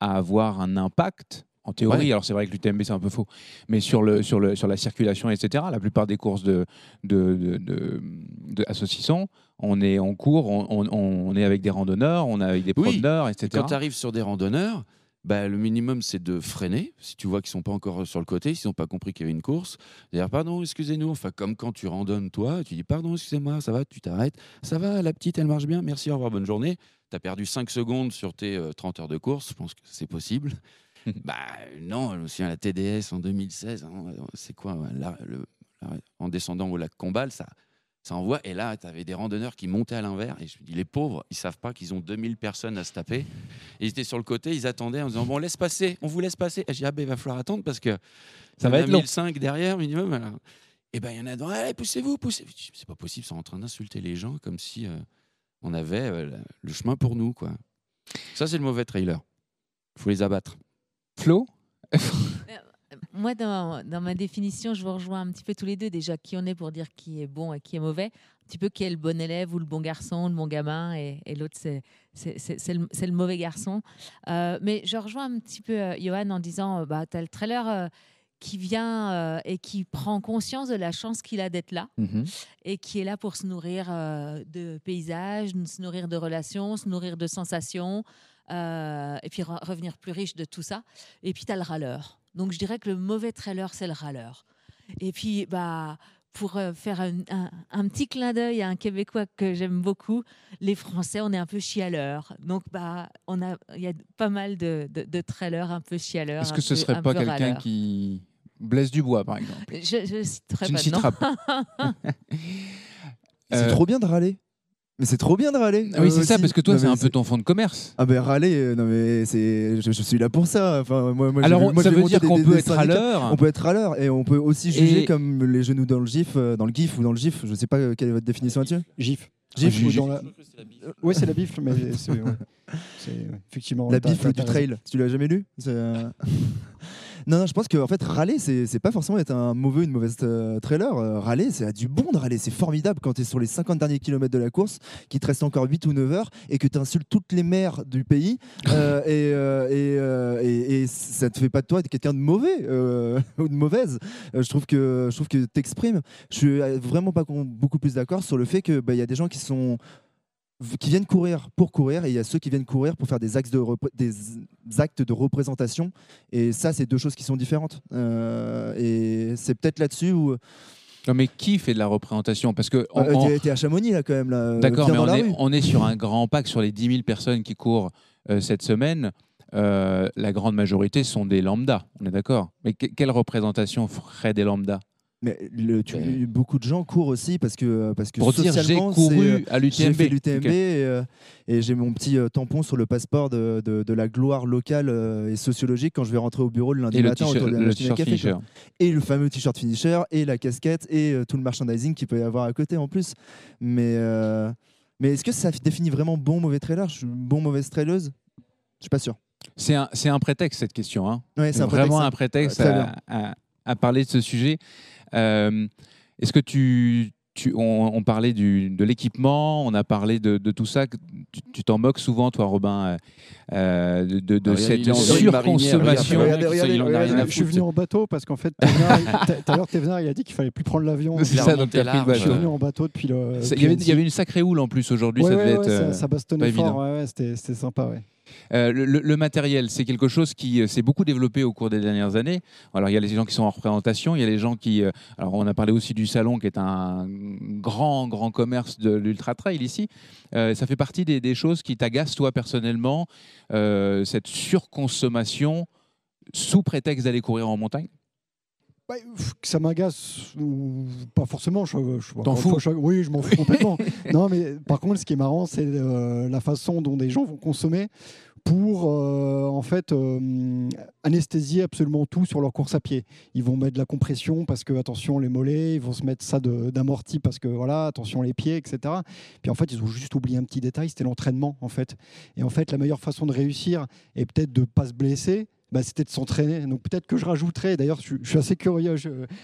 à avoir un impact. En théorie, Ouais. alors c'est vrai que l'UTMB c'est un peu faux, mais sur, le, sur, le, sur la circulation, etc., la plupart des courses de, de, de, de- de- à saucisson, on est en cours, on, on- on est avec des randonneurs, on est avec des Oui. promeneurs, Et etc. Quand tu arrives sur des randonneurs, bah, le minimum, c'est de freiner. Si tu vois qu'ils sont pas encore sur le côté, s'ils n'ont pas compris qu'il y avait une course, dire pardon, excusez-nous. Enfin, comme quand tu randonnes toi, tu dis pardon, excusez-moi, ça va, tu t'arrêtes. Ça va, la petite, elle marche bien, merci, au revoir, bonne journée. Tu as perdu 5 secondes sur tes euh, 30 heures de course, je pense que c'est possible. Bah non, je me souviens, la TDS en 2016, hein, c'est quoi là, le- là, En descendant au lac Combal, ça, ça envoie. Et là, tu avais des randonneurs qui montaient à l'envers. Et je me dis, les pauvres, ils savent pas qu'ils ont 2000 personnes à se taper. Et ils étaient sur le côté, ils attendaient en disant, bon, laisse passer, on vous laisse passer. Et je dis, ah ben, il va falloir attendre parce que Ça va être long. 1005 derrière minimum. alors. Et ben, il y en a dans, allez, poussez-vous, poussez Je dis, C'est pas possible, ils sont en train d'insulter les gens comme si euh, on avait euh, le chemin pour nous, quoi. Ça, c'est le mauvais trailer. Il faut les abattre. Flo [LAUGHS] Moi, dans, dans ma définition, je vous rejoins un petit peu tous les deux. Déjà, qui on est pour dire qui est bon et qui est mauvais? Un petit peu qui est le bon élève ou le bon garçon, le bon gamin, et, et l'autre, c'est, le, mauvais garçon. Euh, mais je rejoins un petit peu euh, Johan en disant euh, bah, tu as le trailer euh, qui vient euh, et qui prend conscience de la chance qu'il a d'être là Mhm. et qui est là pour se nourrir euh, de paysages, se nourrir de relations, se nourrir de sensations, euh, et puis re- revenir plus riche de tout ça. Et puis tu as le râleur. Donc je dirais que le mauvais trailer, c'est le râleur. Et puis, bah, pour euh, faire un, un- un petit clin d'œil à un Québécois que j'aime beaucoup, les Français, on est un peu chialeurs. Donc, bah, on a, il y a pas mal de, de, de trailers un peu chialeurs. Est-ce que ce peu- serait pas quelqu'un qui blesse du bois, par exemple? Je, je citerai Tu ne pas de citeras pas. [LAUGHS] C'est Euh, trop bien de râler. Mais c'est trop bien de râler. Ah oui, c'est euh, ça, parce que toi, c'est un peu ton fond de commerce. Ah ben râler, euh, non mais c'est, je, je suis là pour ça. Enfin, moi, moi, Alors, on- moi, ça veut dire qu'on peut des être syndicats. râleur On peut être râleur et on peut aussi juger Et- comme les genoux dans le gif, euh, dans le gif ou dans le gif. Je sais pas quelle est votre définition là-dessus. Gif. Gif Ou ou dans la- Oui, c'est la bifle, mais c'est ouais. Effectivement. La t'as- du trail. Tu l'as jamais lu? [LAUGHS] Non, non, je pense que en fait, râler, c'est pas forcément être un mauvais, une mauvaise euh, trailer. Euh, râler, c'est du bon de râler. C'est formidable quand tu es sur les 50 derniers kilomètres de la course, qu'il te reste encore 8 ou 9 heures et que tu insultes toutes les mères du pays. [LAUGHS] euh, et, et, et- et ça te fait pas de toi être quelqu'un de mauvais [LAUGHS] ou de mauvaise. Je trouve que je trouve que t'exprimes. Je suis vraiment pas beaucoup plus d'accord sur le fait que bah, il y a des gens qui sont qui viennent courir pour courir et il y a ceux qui viennent courir pour faire des actes de, repré- des actes de représentation et ça c'est deux choses qui sont différentes Euh, et c'est peut-être là-dessus où Non, mais qui fait de la représentation? Parce que. Euh, en- t'es- t'es à Chamonix là quand même D'accord, mais on est, on sur un grand pack sur les 10 000 personnes qui courent euh, cette semaine. euh, la grande majorité sont des lambda, on est d'accord? Mais que- quelle représentation ferait des lambda? Mais le- tu- beaucoup de gens courent aussi parce que parce que Pour dire, j'ai socialement, couru euh, à l'UTMB. j'ai fait l'UTMB Ok. et, euh, et j'ai mon petit euh, tampon sur le passeport de, de- de la gloire locale et sociologique quand je vais rentrer au bureau le lundi Et le matin t-shirt- autour de la le machine à t-shirt café, finisher. et le fameux t-shirt finisher et la casquette et tout le merchandising qu'il peut y avoir à côté en plus mais euh, mais est-ce que ça définit vraiment bon mauvais trailer? Je suis bon mauvaise traileuse? Je suis pas sûr C'est un, c'est un prétexte, cette question. Hein. Ouais, c'est vraiment prétexte. un prétexte Ouais, très à, à- à parler de ce sujet. Euh, Est-ce que tu. tu on, on parlait du, de l'équipement, on a parlé de, de tout ça. Tu t'en moques souvent, toi, Robin, euh, euh, de, de- Ah, cette surconsommation. Je suis venu en bateau parce qu'en fait, tout à l'heure, Thévenard, il a dit qu'il fallait plus prendre l'avion. C'est ça, donc Je suis venu en bateau depuis le. Il y, avait, il y Annecy. avait une sacrée houle en plus aujourd'hui, Ouais, ça ouais, devait ouais, être ça, euh, ça bastonnait fort. Ouais, ouais, c'était c'était sympa. Ouais. Euh, le, matériel, c'est quelque chose qui euh, s'est beaucoup développé au cours des dernières années. Alors, il y a les gens qui sont en représentation, il y a les gens qui. euh, alors, on a parlé aussi du salon, qui est un grand, grand commerce de l'ultra trail ici. Ça fait partie des, choses qui t'agacent, toi, personnellement, cette surconsommation sous prétexte d'aller courir en montagne? Bah, ça m'agace ou pas forcément. Je, je- une fous je- oui, je m'en fous complètement. [LAUGHS] non, mais par contre, ce qui est marrant, c'est euh, la façon dont des gens vont consommer pour euh, en fait euh, anesthésier absolument tout sur leur course à pied. Ils vont mettre de la compression parce que attention les mollets, ils vont se mettre ça d'amorti parce que voilà attention les pieds, etc. Puis en fait ils ont juste oublié un petit détail, c'était l'entraînement en fait. Et en fait la meilleure façon de réussir est peut-être de pas se blesser, bah, c'était de s'entraîner. Donc peut-être que je rajouterais, d'ailleurs je, suis assez curieux,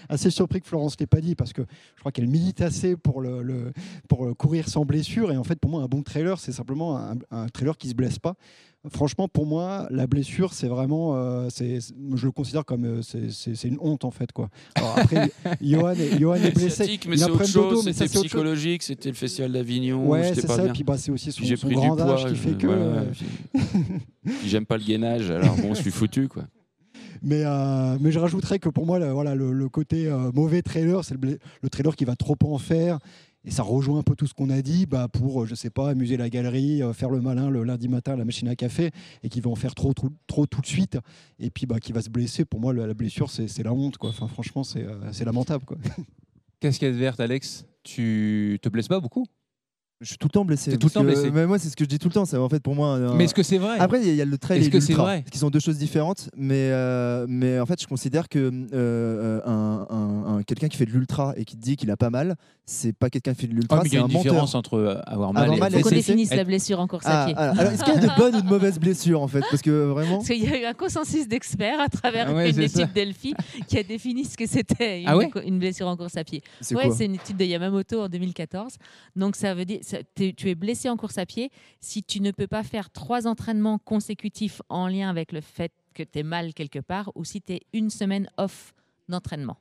assez surpris que Florence ne l'ait pas dit, parce que je crois qu'elle milite assez pour, le, pour courir sans blessure. Et en fait pour moi un bon trailer c'est simplement un, un trailer qui ne se blesse pas. Franchement, pour moi, la blessure, c'est vraiment, euh, c'est, je le considère comme, euh, c'est une honte en fait, quoi. Alors après, [LAUGHS] Johan, Johan est blessé. mais c'est autre chose. C'était psychologique. C'était le festival d'Avignon. Ouais, c'est ça. Et puis bah, c'est aussi son, son grand âge qui fait que. Euh, j'aime pas le gainage, alors bon, je suis foutu, quoi. [LAUGHS] Mais, mais je rajouterais que pour moi, voilà, le, côté mauvais trailer, c'est le, le, trailer qui va trop en faire et ça rejoint un peu tout ce qu'on a dit bah, pour, je sais pas, amuser la galerie, euh, faire le malin le lundi matin à la machine à café et qui va en faire trop, trop, trop tout de suite. Et puis bah, qui va se blesser. Pour moi, la blessure, c'est la honte. Quoi. Enfin, franchement, c'est euh, lamentable. Quoi. [LAUGHS] Casquette verte, Alex, tu te blesses pas beaucoup? Je suis tout le temps blessé. tout le temps blessé. moi, c'est ce que je dis tout le temps. C'est en fait pour moi. mais est-ce que c'est vrai Après, il y, a le trail et l'ultra, qui sont deux choses différentes. Mais euh, mais en fait, je considère que euh, un, un, quelqu'un qui fait de l'ultra et qui dit qu'il a pas mal, c'est pas quelqu'un qui fait de l'ultra. Oh, il y a une différence entre euh, avoir mal. Il faut qu'on définisse la blessure en course à ah, pied. alors, est-ce qu'il y a de [LAUGHS] bonnes ou de mauvaises blessures en fait Parce que vraiment. Parce qu'il y a eu un consensus d'experts à travers ah une étude Delphi qui a défini ce que c'était une, ah une, blessure en course à pied. C'est ouais, c'est une étude de Yamamoto en 2014. Donc ça veut dire tu es blessé en course à pied, si tu ne peux pas faire trois entraînements consécutifs en lien avec le fait que tu es mal quelque part, ou si tu es une semaine off d'entraînement.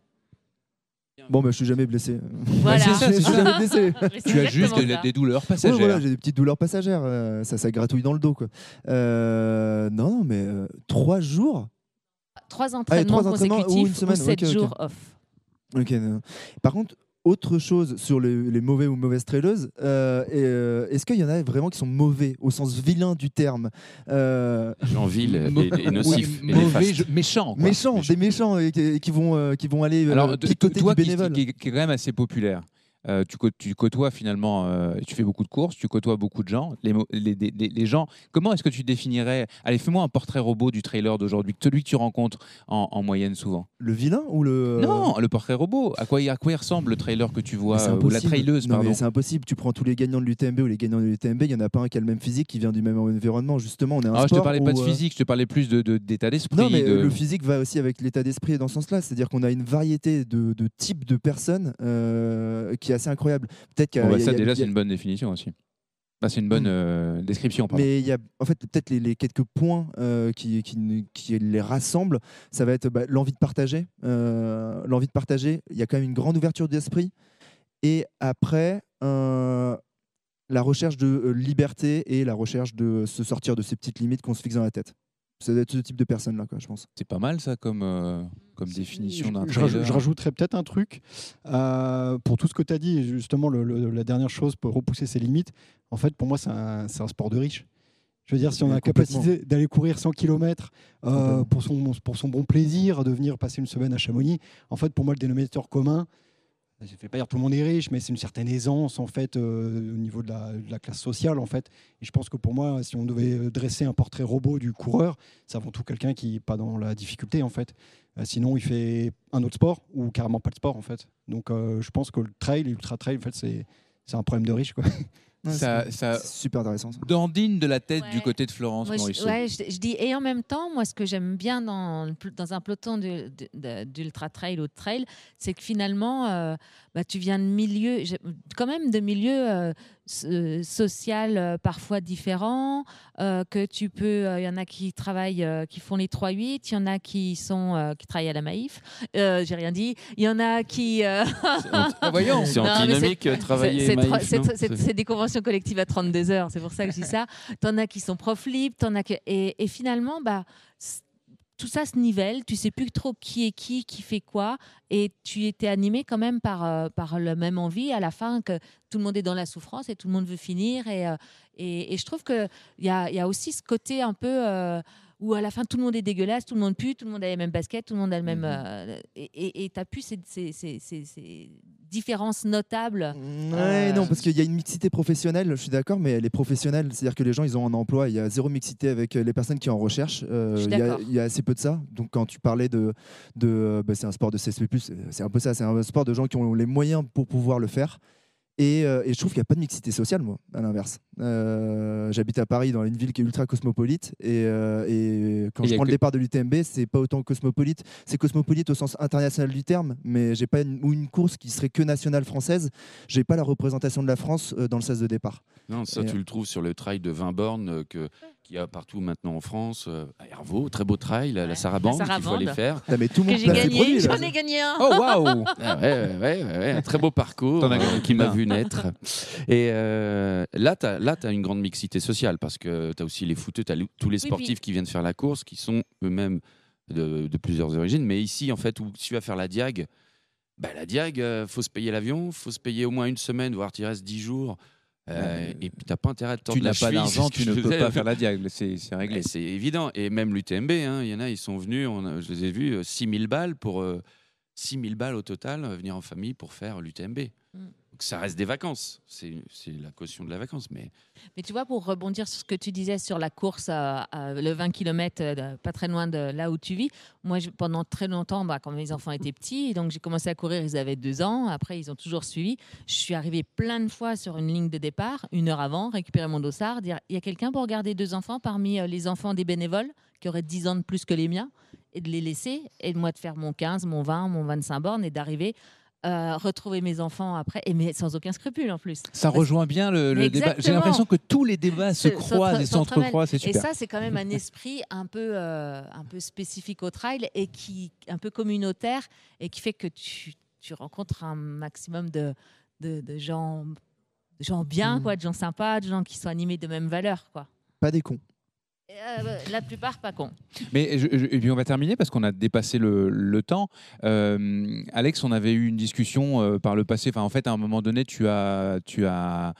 Bon, bah, je suis jamais blessé. Voilà. [LAUGHS] je suis [LAUGHS] jamais blessé. tu as juste des, douleurs passagères. voilà, j'ai des petites douleurs passagères. Euh, ça, ça gratouille dans le dos. Quoi. Euh, non, non, mais euh, trois jours. Trois entraînements, trois entraînements consécutifs ou, sept jours off. Ok. Par contre, autre chose sur les, mauvais ou mauvaises traileuses, euh, euh, est-ce qu'il y en a vraiment qui sont mauvais au sens vilain du terme euh... Gens vils et, nocifs. mauvais, méchants. Méchants, des méchants et, qui, vont, euh, qui vont aller Alors, toi, du bénévole. qui, est quand même assez populaire. Euh, tu, côtoies finalement, euh, tu fais beaucoup de courses, tu côtoies beaucoup de gens. Les, les, gens, comment est-ce que tu définirais Allez, fais-moi un portrait robot du trailer d'aujourd'hui, celui que tu rencontres en, moyenne souvent. Le vilain ou le Non, le portrait robot. À quoi, à quoi il ressemble le trailer que tu vois ou la traileuse Non, c'est impossible. Tu prends tous les gagnants de l'UTMB ou les gagnants de l'UTMB, il n'y en a pas un qui a le même physique, qui vient du même environnement. Justement, on est un ah, sport Je te parlais pas de euh, physique, je te parlais plus d'état de, d'esprit. Non, mais le physique va aussi avec l'état d'esprit dans ce sens-là. C'est-à-dire qu'on a une variété de, types de personnes qui est assez incroyable. Peut-être bah, ça, déjà, c'est une bonne définition aussi. Bah, c'est une bonne hmm. euh, description. Mais il y a en fait peut-être les, quelques points euh, qui, qui, qui, les rassemblent. Ça va être bah, l'envie de partager. Euh, l'envie de partager. Il y a quand même une grande ouverture d'esprit. Et après, la recherche de liberté et la recherche de se sortir de ces petites limites qu'on se fixe dans la tête. Ça doit être ce type de personne-là, je pense. C'est pas mal, ça, comme, euh, comme définition d'un je, je, rajouterais peut-être un truc. Euh, pour tout ce que tu as dit, justement, la dernière chose pour repousser ses limites, en fait, pour moi, c'est un, un, sport de riche. Je veux dire, si on a la capacité d'aller courir 100 km euh, pour, son, pour son bon plaisir, de venir passer une semaine à Chamonix, en fait, pour moi, le dénominateur commun, je ne fais pas dire tout le monde est riche, mais c'est une certaine aisance en fait euh, au niveau de la, classe sociale en fait. Et je pense que pour moi, si on devait euh, dresser un portrait robot du coureur, c'est avant tout quelqu'un qui n'est pas dans la difficulté en fait. Euh, sinon, il fait un autre sport ou carrément pas de sport en fait. Donc, je pense que le trail, l'ultra trail, en fait, c'est un problème de riche quoi. [LAUGHS] ça, ça super intéressant. Dandine de la tête du côté de Florence moi, je, ouais, je, dis et en même temps, moi, ce que j'aime bien dans, dans un peloton d'ultra trail ou de trail, c'est que finalement, euh, bah, tu viens de milieux, quand même de milieux euh, euh, social parfois différents, que tu peux, il y en a qui travaillent, qui font les 3-8, il y en a qui sont qui travaillent à la Maïf, j'ai rien dit, il y en a qui. Voyons, c'est antinomique travailler Maïf. C'est des conventions collective à 32 heures, c'est pour ça que je dis ça. T'en as qui sont prof libres, t'en as que... et, finalement, bah, tout ça se nivelle, tu sais plus trop qui est qui, qui fait quoi, et tu étais animé quand même par, euh, par la même envie à la fin que tout le monde est dans la souffrance et tout le monde veut finir. Et, euh, et, je trouve qu'il y a, y a aussi ce côté un peu... Où à la fin tout le monde est dégueulasse, tout le monde pue, tout le monde a les mêmes baskets, tout le monde a le même. Mhm. euh, et tu as pu ces, ces- ces- ces- ces différences notables. Ouais, euh, non, parce qu'il y a une mixité professionnelle, je suis d'accord, mais elle est professionnelle. C'est-à-dire que les gens, ils ont un emploi. Il y a zéro mixité avec euh, les personnes qui en recherche. Euh, Je suis il, y a, d'accord. il y a assez peu de ça. Donc, quand tu parlais de. de bah, c'est un sport de CSP, c'est un peu ça. C'est un sport de gens qui ont les moyens pour pouvoir le faire. Et, euh, et je trouve qu'il n'y a pas de mixité sociale, moi, à l'inverse. Euh, J'habite à Paris, dans une ville qui est ultra cosmopolite. Et, euh, et quand Et je prends le départ de l'UTMB, c'est pas autant cosmopolite. C'est cosmopolite au sens international du terme, mais j'ai pas une, ou une course qui serait que nationale française. J'ai pas la représentation de la France euh, dans le 16 de départ. Non, ça, Et, tu euh, le trouves sur le trail de 20 bornes que, qu'il y a partout maintenant en France. Euh, à Hervaux, très beau trail, la Sarabande, qu'il faut aller faire. Mais tout le Que monde j'ai gagné, j'en ai gagné un. Oh waouh [LAUGHS] Ah ouais, ouais, ouais, ouais, ouais, un très beau parcours euh, qui m'a vu naître. Et euh, là, tu as, une grande mixité sociale parce que tu as aussi les footeux, tu as tous les Oui, sportifs puis- qui viennent faire la course, qui sont eux-mêmes de, de plusieurs origines. Mais ici, en fait, où tu vas faire la diag, bah, la diag, euh, faut se payer l'avion, faut se payer au moins une semaine, voire tu restes 10 jours. Euh, et puis t'as pas intérêt à te tordre Tu n'as pas d'argent, tu ne peux pas faire la diag, c'est réglé. C'est évident. Et même l'UTMB, hein, il y en a, ils sont venus, on a- je les ai vus, 6000 balles pour euh, 6000 balles au total, euh, venir en famille pour faire l'UTMB. Mm. Ça reste des vacances. C'est la caution de la vacance. Mais Mais tu vois, pour rebondir sur ce que tu disais sur la course, euh, euh, le 20 km, pas très loin de là où tu vis, moi, pendant très longtemps, bah, quand mes enfants étaient petits, donc j'ai commencé à courir, ils avaient deux ans, après ils ont toujours suivi. Je suis arrivée plein de fois sur une ligne de départ, une heure avant, récupérer mon dossard, dire, il y a quelqu'un pour garder deux enfants parmi euh, les enfants des bénévoles qui auraient 10 ans de plus que les miens, et de les laisser, et moi de faire mon 15, mon 20, mon 25 bornes, et d'arriver... euh, retrouver mes enfants après, et mais sans aucun scrupule en plus. Ça Parce- rejoint bien le, le débat. J'ai l'impression que tous les débats se Se- croisent et s'entre- s'entrecroisent, c'est Et ça, c'est quand même un esprit un peu, euh, un peu spécifique au trail et qui un peu communautaire et qui fait que tu, tu rencontres un maximum de, de, de gens, de gens bien, Mm. quoi, de gens sympas, de gens qui sont animés de mêmes valeurs, quoi. Pas des cons. Euh, la plupart pas cons. Mais je- je- et puis on va terminer parce qu'on a dépassé le, le temps. Euh, Alex, on avait eu une discussion euh, par le passé. Enfin, en fait, à un moment donné, tu as, tu as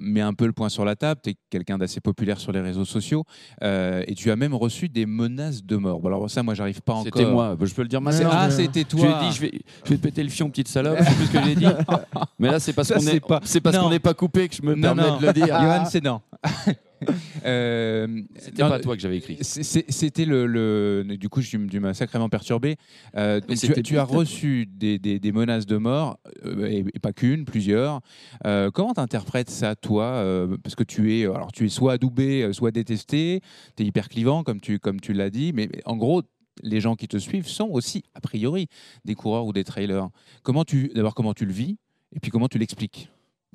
mis un peu le point sur la table. Tu es quelqu'un d'assez populaire sur les réseaux sociaux euh, et tu as même reçu des menaces de mort. Bon, alors ça, moi, j'arrive pas encore. c'était moi. Je peux le dire maintenant. Ah, c'était toi. Je lui ai dit, je vais, je vais te péter le fion, petite salope. Sais plus ce que j'ai dit. [LAUGHS] Mais là, c'est parce qu'on c'est est, pas- c'est parce Non. qu'on n'est pas coupé que je me Non, permets non. de le dire. Johan, c'est non. [LAUGHS] [LAUGHS] Euh, C'était pas toi que j'avais écrit. C'était le, le- Du coup, je tu m'as sacrément perturbé. Euh, donc tu, as reçu des, des- des menaces de mort, euh, et, et pas qu'une, plusieurs. Comment t'interprètes ça, toi Parce que tu es, alors, tu es soit adoubé, soit détesté, tu es hyper clivant, comme tu, comme tu l'as dit, mais mais en gros, les gens qui te suivent sont aussi, a priori, des coureurs ou des trailers. Comment tu, D'abord, comment tu le vis Et puis, comment tu l'expliques?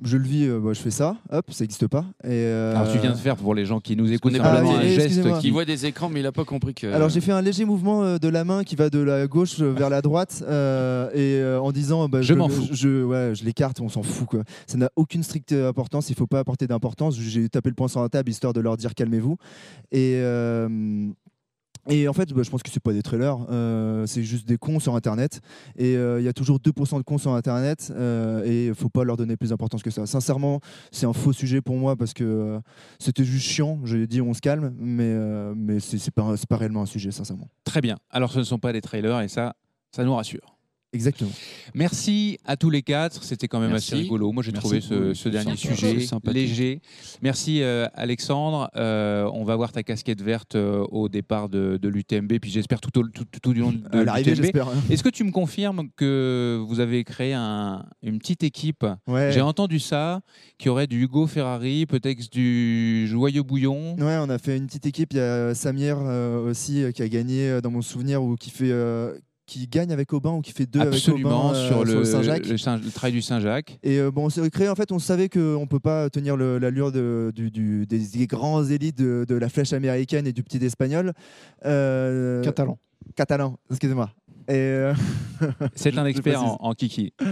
Je le vis, euh, bah, je fais ça, hop, ça n'existe pas. Et, euh, Alors, tu viens de faire, pour les gens qui nous écoutent, un geste excusez-moi. qui voit des écrans, mais il n'a pas compris que. Alors j'ai fait un léger mouvement euh, de la main qui va de la gauche vers la droite euh, et euh, en disant bah, Je m'en fous. Je, ouais, je l'écarte, on s'en fout quoi. Ça n'a aucune stricte importance, il faut pas apporter d'importance. J'ai tapé le poing sur la table histoire de leur dire calmez-vous. Et euh, et en fait, bah, je pense que c'est pas des trailers, euh, c'est juste des cons sur Internet. Et euh, il y a toujours 2% de cons sur Internet euh, et faut pas leur donner plus d'importance que ça. Sincèrement, c'est un faux sujet pour moi parce que euh, c'était juste chiant. J'ai dit on se calme, mais, mais c'est pas, pas réellement un sujet, sincèrement. Très bien. Alors, ce ne sont pas des trailers et ça, ça nous rassure. Exactement. Merci à tous les quatre. C'était quand même Merci. assez rigolo. Moi, j'ai trouvé ce, ce dernier Sympa. sujet léger. Merci euh, Alexandre. Euh, on va voir ta casquette verte euh, au départ de, de l'UTMB, puis j'espère tout, au- tout, tout du long de l'arrivée, l'UTMB. j'espère, hein. Est-ce que tu me confirmes que vous avez créé un- une petite équipe Ouais. J'ai entendu ça, qui aurait du Hugo Ferrari, peut-être du Joyeux Bouillon. Ouais, on a fait une petite équipe. Il y a Samir euh, aussi euh, qui a gagné dans mon souvenir ou qui fait. Qui gagne avec Aubin ou qui fait deux Absolument, avec Aubin euh, sur, le, Saint-Jacques. le Saint- le trail du Saint-Jacques. Et euh, bon, on s'est créé, en fait, on savait qu'on ne peut pas tenir le- l'allure de, du, du- des, des grands élites de, de la flèche américaine et du petit espagnol. Euh, Catalan. Catalan, excusez-moi. Et, euh, [LAUGHS] C'est un expert en, en kiki. [LAUGHS]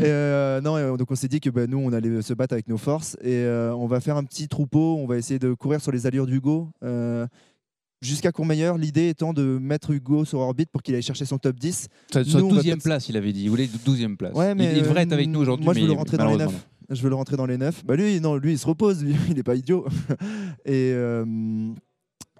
Et, euh, non, et, donc on s'est dit que bah, nous, on allait se battre avec nos forces et euh, on va faire un petit troupeau. On va essayer de courir sur les allures d'Hugo euh, jusqu'à Courmayeur. L'idée étant de mettre Hugo sur orbite pour qu'il aille chercher son top 10. Sa, sa Nous, on va 12e peut-être- place, il avait dit. Il voulait 12e place. Ouais, mais il, il devrait être euh, avec nous aujourd'hui. Moi, je veux le rentrer dans les malheureusement, neuf. Je veux le rentrer dans les 9. Bah lui, non, lui, il se repose. Lui, [LAUGHS] il n'est pas idiot. [LAUGHS] et. euh,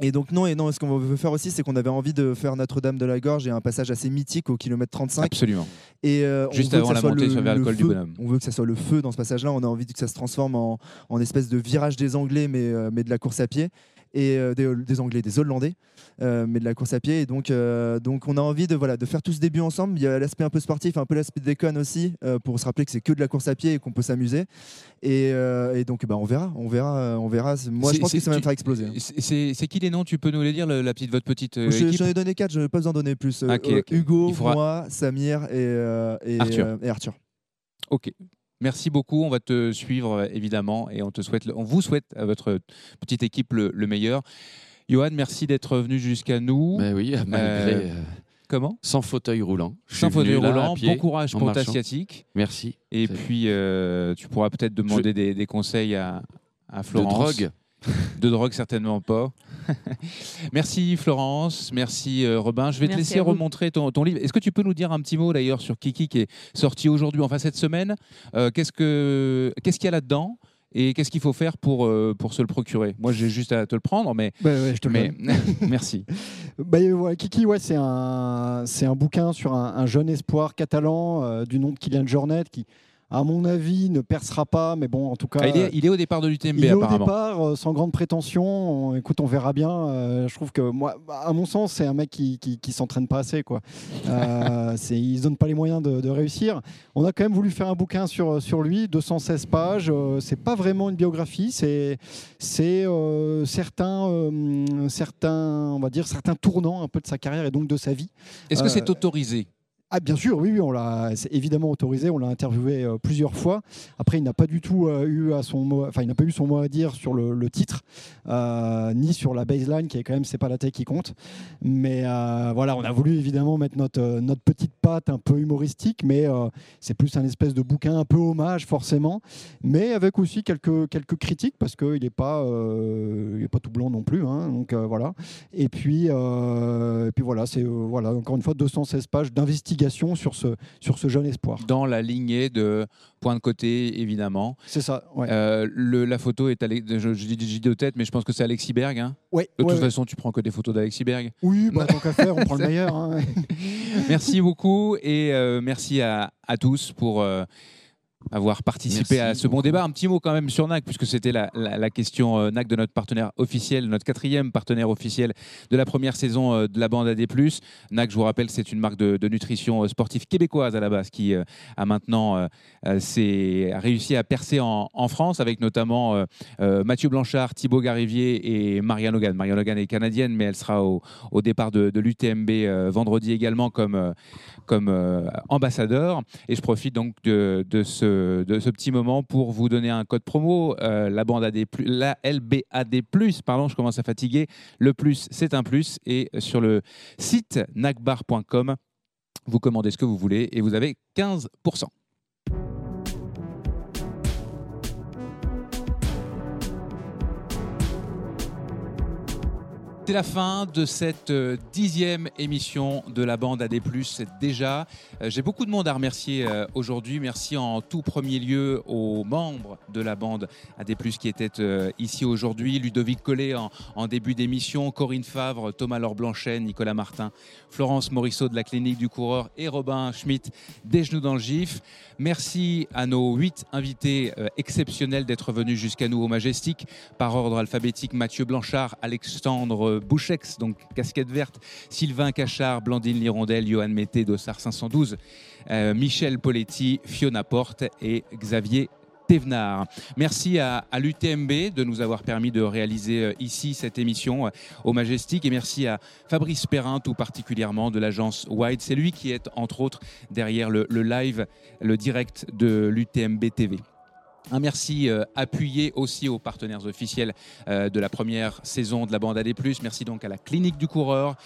et donc non, et non, ce qu'on veut faire aussi, c'est qu'on avait envie de faire Notre-Dame de la Gorge et un passage assez mythique au kilomètre 35. Absolument. Et euh, on Juste veut que avant ça la soit montée le- sur vers le col du feu. Bonhomme. On veut que ça soit le feu dans ce passage-là. On a envie que ça se transforme en, en espèce de virage des Anglais, mais, euh, mais de la course à pied. Et euh, des, des Anglais, des Hollandais, euh, mais de la course à pied. Et donc, euh, donc on a envie de, voilà, de faire tout ce début ensemble. Il y a l'aspect un peu sportif, un peu l'aspect déconne aussi, pour se rappeler que c'est que de la course à pied et qu'on peut s'amuser. Et, et donc, bah, on verra. On verra, on verra. Moi, je pense que ça va me faire exploser. hein. C'est qui les noms Tu peux nous les dire, le- la petite, votre petite équipe J'en ai donné 4, je n'ai pas besoin d'en donner plus. Ok. Hugo, faudra- moi, Samir et, et, Arthur. et Arthur. Ok. Merci beaucoup. On va te suivre euh, évidemment et on te souhaite, on vous souhaite à votre petite équipe le, le meilleur. Johan, merci d'être venu jusqu'à nous. Ben oui, malgré. Euh, euh, comment? Sans fauteuil roulant. Sans fauteuil roulant. pied, bon courage pour ta sciatique. Merci. Et puis, euh, tu pourras peut-être demander des, des conseils à, à Florence. drogue De drogue, certainement pas. [LAUGHS] merci Florence, merci euh, Robin. Je vais te laisser remontrer ton, ton livre. Est-ce que tu peux nous dire un petit mot d'ailleurs sur Kiki qui est sorti aujourd'hui, enfin cette semaine? Euh, Qu'est-ce que qu'est-ce qu'il y a là-dedans? Et qu'est-ce qu'il faut faire pour, euh, pour se le procurer? Moi, j'ai juste à te le prendre, mais, Bah ouais, je te le mais [LAUGHS] merci. [LAUGHS] Bah, Kiki, ouais, c'est un, c'est un bouquin sur un, un jeune espoir catalan euh, du nom de Kylian Jornet qui, à mon avis, ne percera pas, mais bon, en tout cas. Ah, il, est, il est au départ de l'UTMB Il est au départ, euh, sans grande prétention. On- écoute, on verra bien. Euh, je trouve que, moi, à mon sens, c'est un mec qui, qui, qui s'entraîne pas assez. Quoi. Euh, [LAUGHS] il se donne pas les moyens de, de réussir. On a quand même voulu faire un bouquin sur, sur lui, 216 pages. Euh, c'est pas vraiment une biographie. C'est, euh, certains, certains, on va dire, certains tournants un peu de sa carrière et donc de sa vie. Est-ce que c'est autorisé? Ah bien sûr, oui, oui, on l'a, évidemment autorisé. On l'a interviewé euh, plusieurs fois. Après, il n'a pas du tout euh, eu à son mot, enfin, il n'a pas eu son mot à dire sur le, titre, euh, ni sur la baseline, qui est quand même, c'est pas la taille qui compte. Mais voilà, on a voulu évidemment mettre notre notre petite patte un peu humoristique, mais c'est plus un espèce de bouquin un peu hommage forcément, mais avec aussi quelques quelques critiques parce qu'il n'est pas il pas tout blanc non plus. hein. donc voilà. Et puis et puis voilà, c'est voilà encore une fois 216 pages d'investigation sur ce, sur ce jeune espoir. Dans la lignée de point de côté, évidemment. C'est ça, ouais. Euh, le- la photo est, je, je dis je dis de tête, mais je pense que c'est Alexis Berg. hein. Ouais, de ouais, toute façon, tu prends que des photos d'Alexis Berg. Oui, bah, tant qu'à faire, on prend le [LAUGHS] meilleur. hein. merci beaucoup et euh, merci à, à tous pour euh, avoir participé Merci à ce bon débat. Un petit mot quand même sur NAC, puisque c'était la, la- la question euh, NAC de notre partenaire officiel, notre quatrième partenaire officiel de la première saison euh, de la bande AD+. NAC, je vous rappelle, c'est une marque de, de nutrition euh, sportive québécoise à la base qui euh, a maintenant euh, a réussi à percer en, en France avec notamment euh, Mathieu Blanchard, Thibaut Garivier et Marianne Hogan. Marianne Hogan est canadienne, mais elle sera au, au départ de, de l'UTMB vendredi également comme, comme ambassadeur. Et je profite donc de, de ce, de ce petit moment pour vous donner un code promo. euh, la bande AD+, la LBAD+, pardon, je commence à fatiguer. Le plus, c'est un plus. Et sur le site nacbar.com, vous commandez ce que vous voulez et vous avez 15%. C'est la fin de cette euh, dixième émission de la bande AD+. Déjà, Euh, j'ai beaucoup de monde à remercier euh, aujourd'hui. Merci en tout premier lieu aux membres de la bande AD+, qui étaient ici aujourd'hui. Ludovic Collet en, en début d'émission, Corinne Favre, Thomas Laure Blanchet, Nicolas Martin, Florence Morisseau de la clinique du coureur et Robin Schmitt des genoux dans le gif. Merci à nos huit invités exceptionnels d'être venus jusqu'à nous au Majestic. Par ordre alphabétique, Mathieu Blanchard, Alexandre Bouchex, donc casquette verte, Sylvain Cachard, Blandine Lirondelle, Johan Mété, Dossard 512, euh, Michel Poletti, Fiona Porte et Xavier Thévenard. Merci à, l'UTMB de nous avoir permis de réaliser euh, ici cette émission euh, au Majestic et merci à Fabrice Perrin tout particulièrement de l'agence Wide. C'est lui qui est entre autres derrière le live, le direct de l'UTMB TV. Un merci euh, appuyé aussi aux partenaires officiels euh, de la première saison de la bande AD+. Merci donc à la Clinique du Coureur,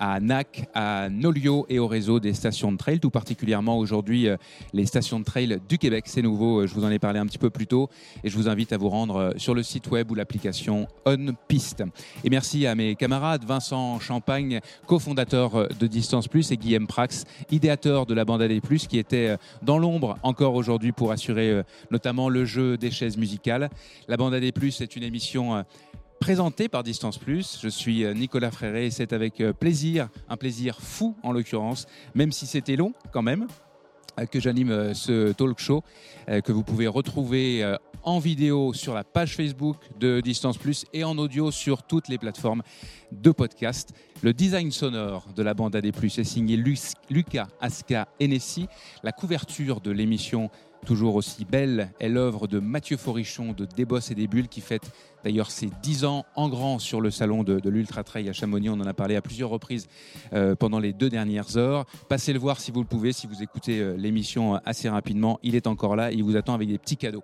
à NAC, à Nolio et au réseau des stations de trail, tout particulièrement aujourd'hui euh, les stations de trail du Québec. C'est nouveau, je vous en ai parlé un petit peu plus tôt et je vous invite à vous rendre sur le site web ou l'application On Piste. Et merci à mes camarades Vincent Champagne, cofondateur de Distance Plus et Guillaume Prax, idéateur de la bande AD+, qui était dans l'ombre encore aujourd'hui pour assurer notamment le jeu des chaises musicales. La bande à des plus est une émission euh, présentée par Distance Plus. Je suis euh, Nicolas Fréré et c'est avec euh, plaisir, un plaisir fou en l'occurrence, même si c'était long quand même, que j'anime ce talk show que vous pouvez retrouver en vidéo sur la page Facebook de Distance Plus et en audio sur toutes les plateformes de podcast. Le design sonore de la bande AD+, est signé Lucas Aska Hennessy. La couverture de l'émission toujours aussi belle est l'œuvre de Mathieu Forichon de Desbosses et des Bulles qui fête d'ailleurs ses 10 ans en grand sur le salon de, l'Ultra Trail à Chamonix. On en a parlé à plusieurs reprises euh, pendant les deux dernières heures. Passez le voir si vous le pouvez, si vous écoutez euh, l'émission euh, assez rapidement. Il est encore là il vous attend avec des petits cadeaux.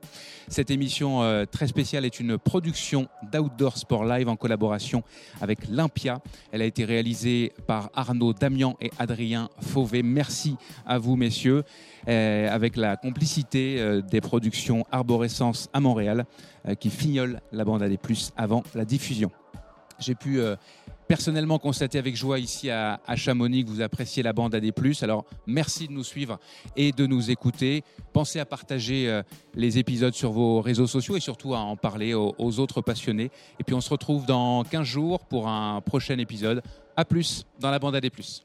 Cette émission très spéciale est une production d'Outdoor Sport Live en collaboration avec l'Impia. Elle a été réalisée par Arnaud Damian et Adrien Fauvet. Merci à vous, messieurs, avec la complicité des productions Arborescence à Montréal qui fignolent la bande à des plus avant la diffusion. J'ai pu euh, personnellement constater avec joie ici à, Chamonix que vous appréciez la bande plus. Alors merci de nous suivre et de nous écouter. Pensez à partager euh, les épisodes sur vos réseaux sociaux et surtout à en parler aux, autres passionnés. Et puis on se retrouve dans 15 jours pour un prochain épisode. À plus dans la bande plus.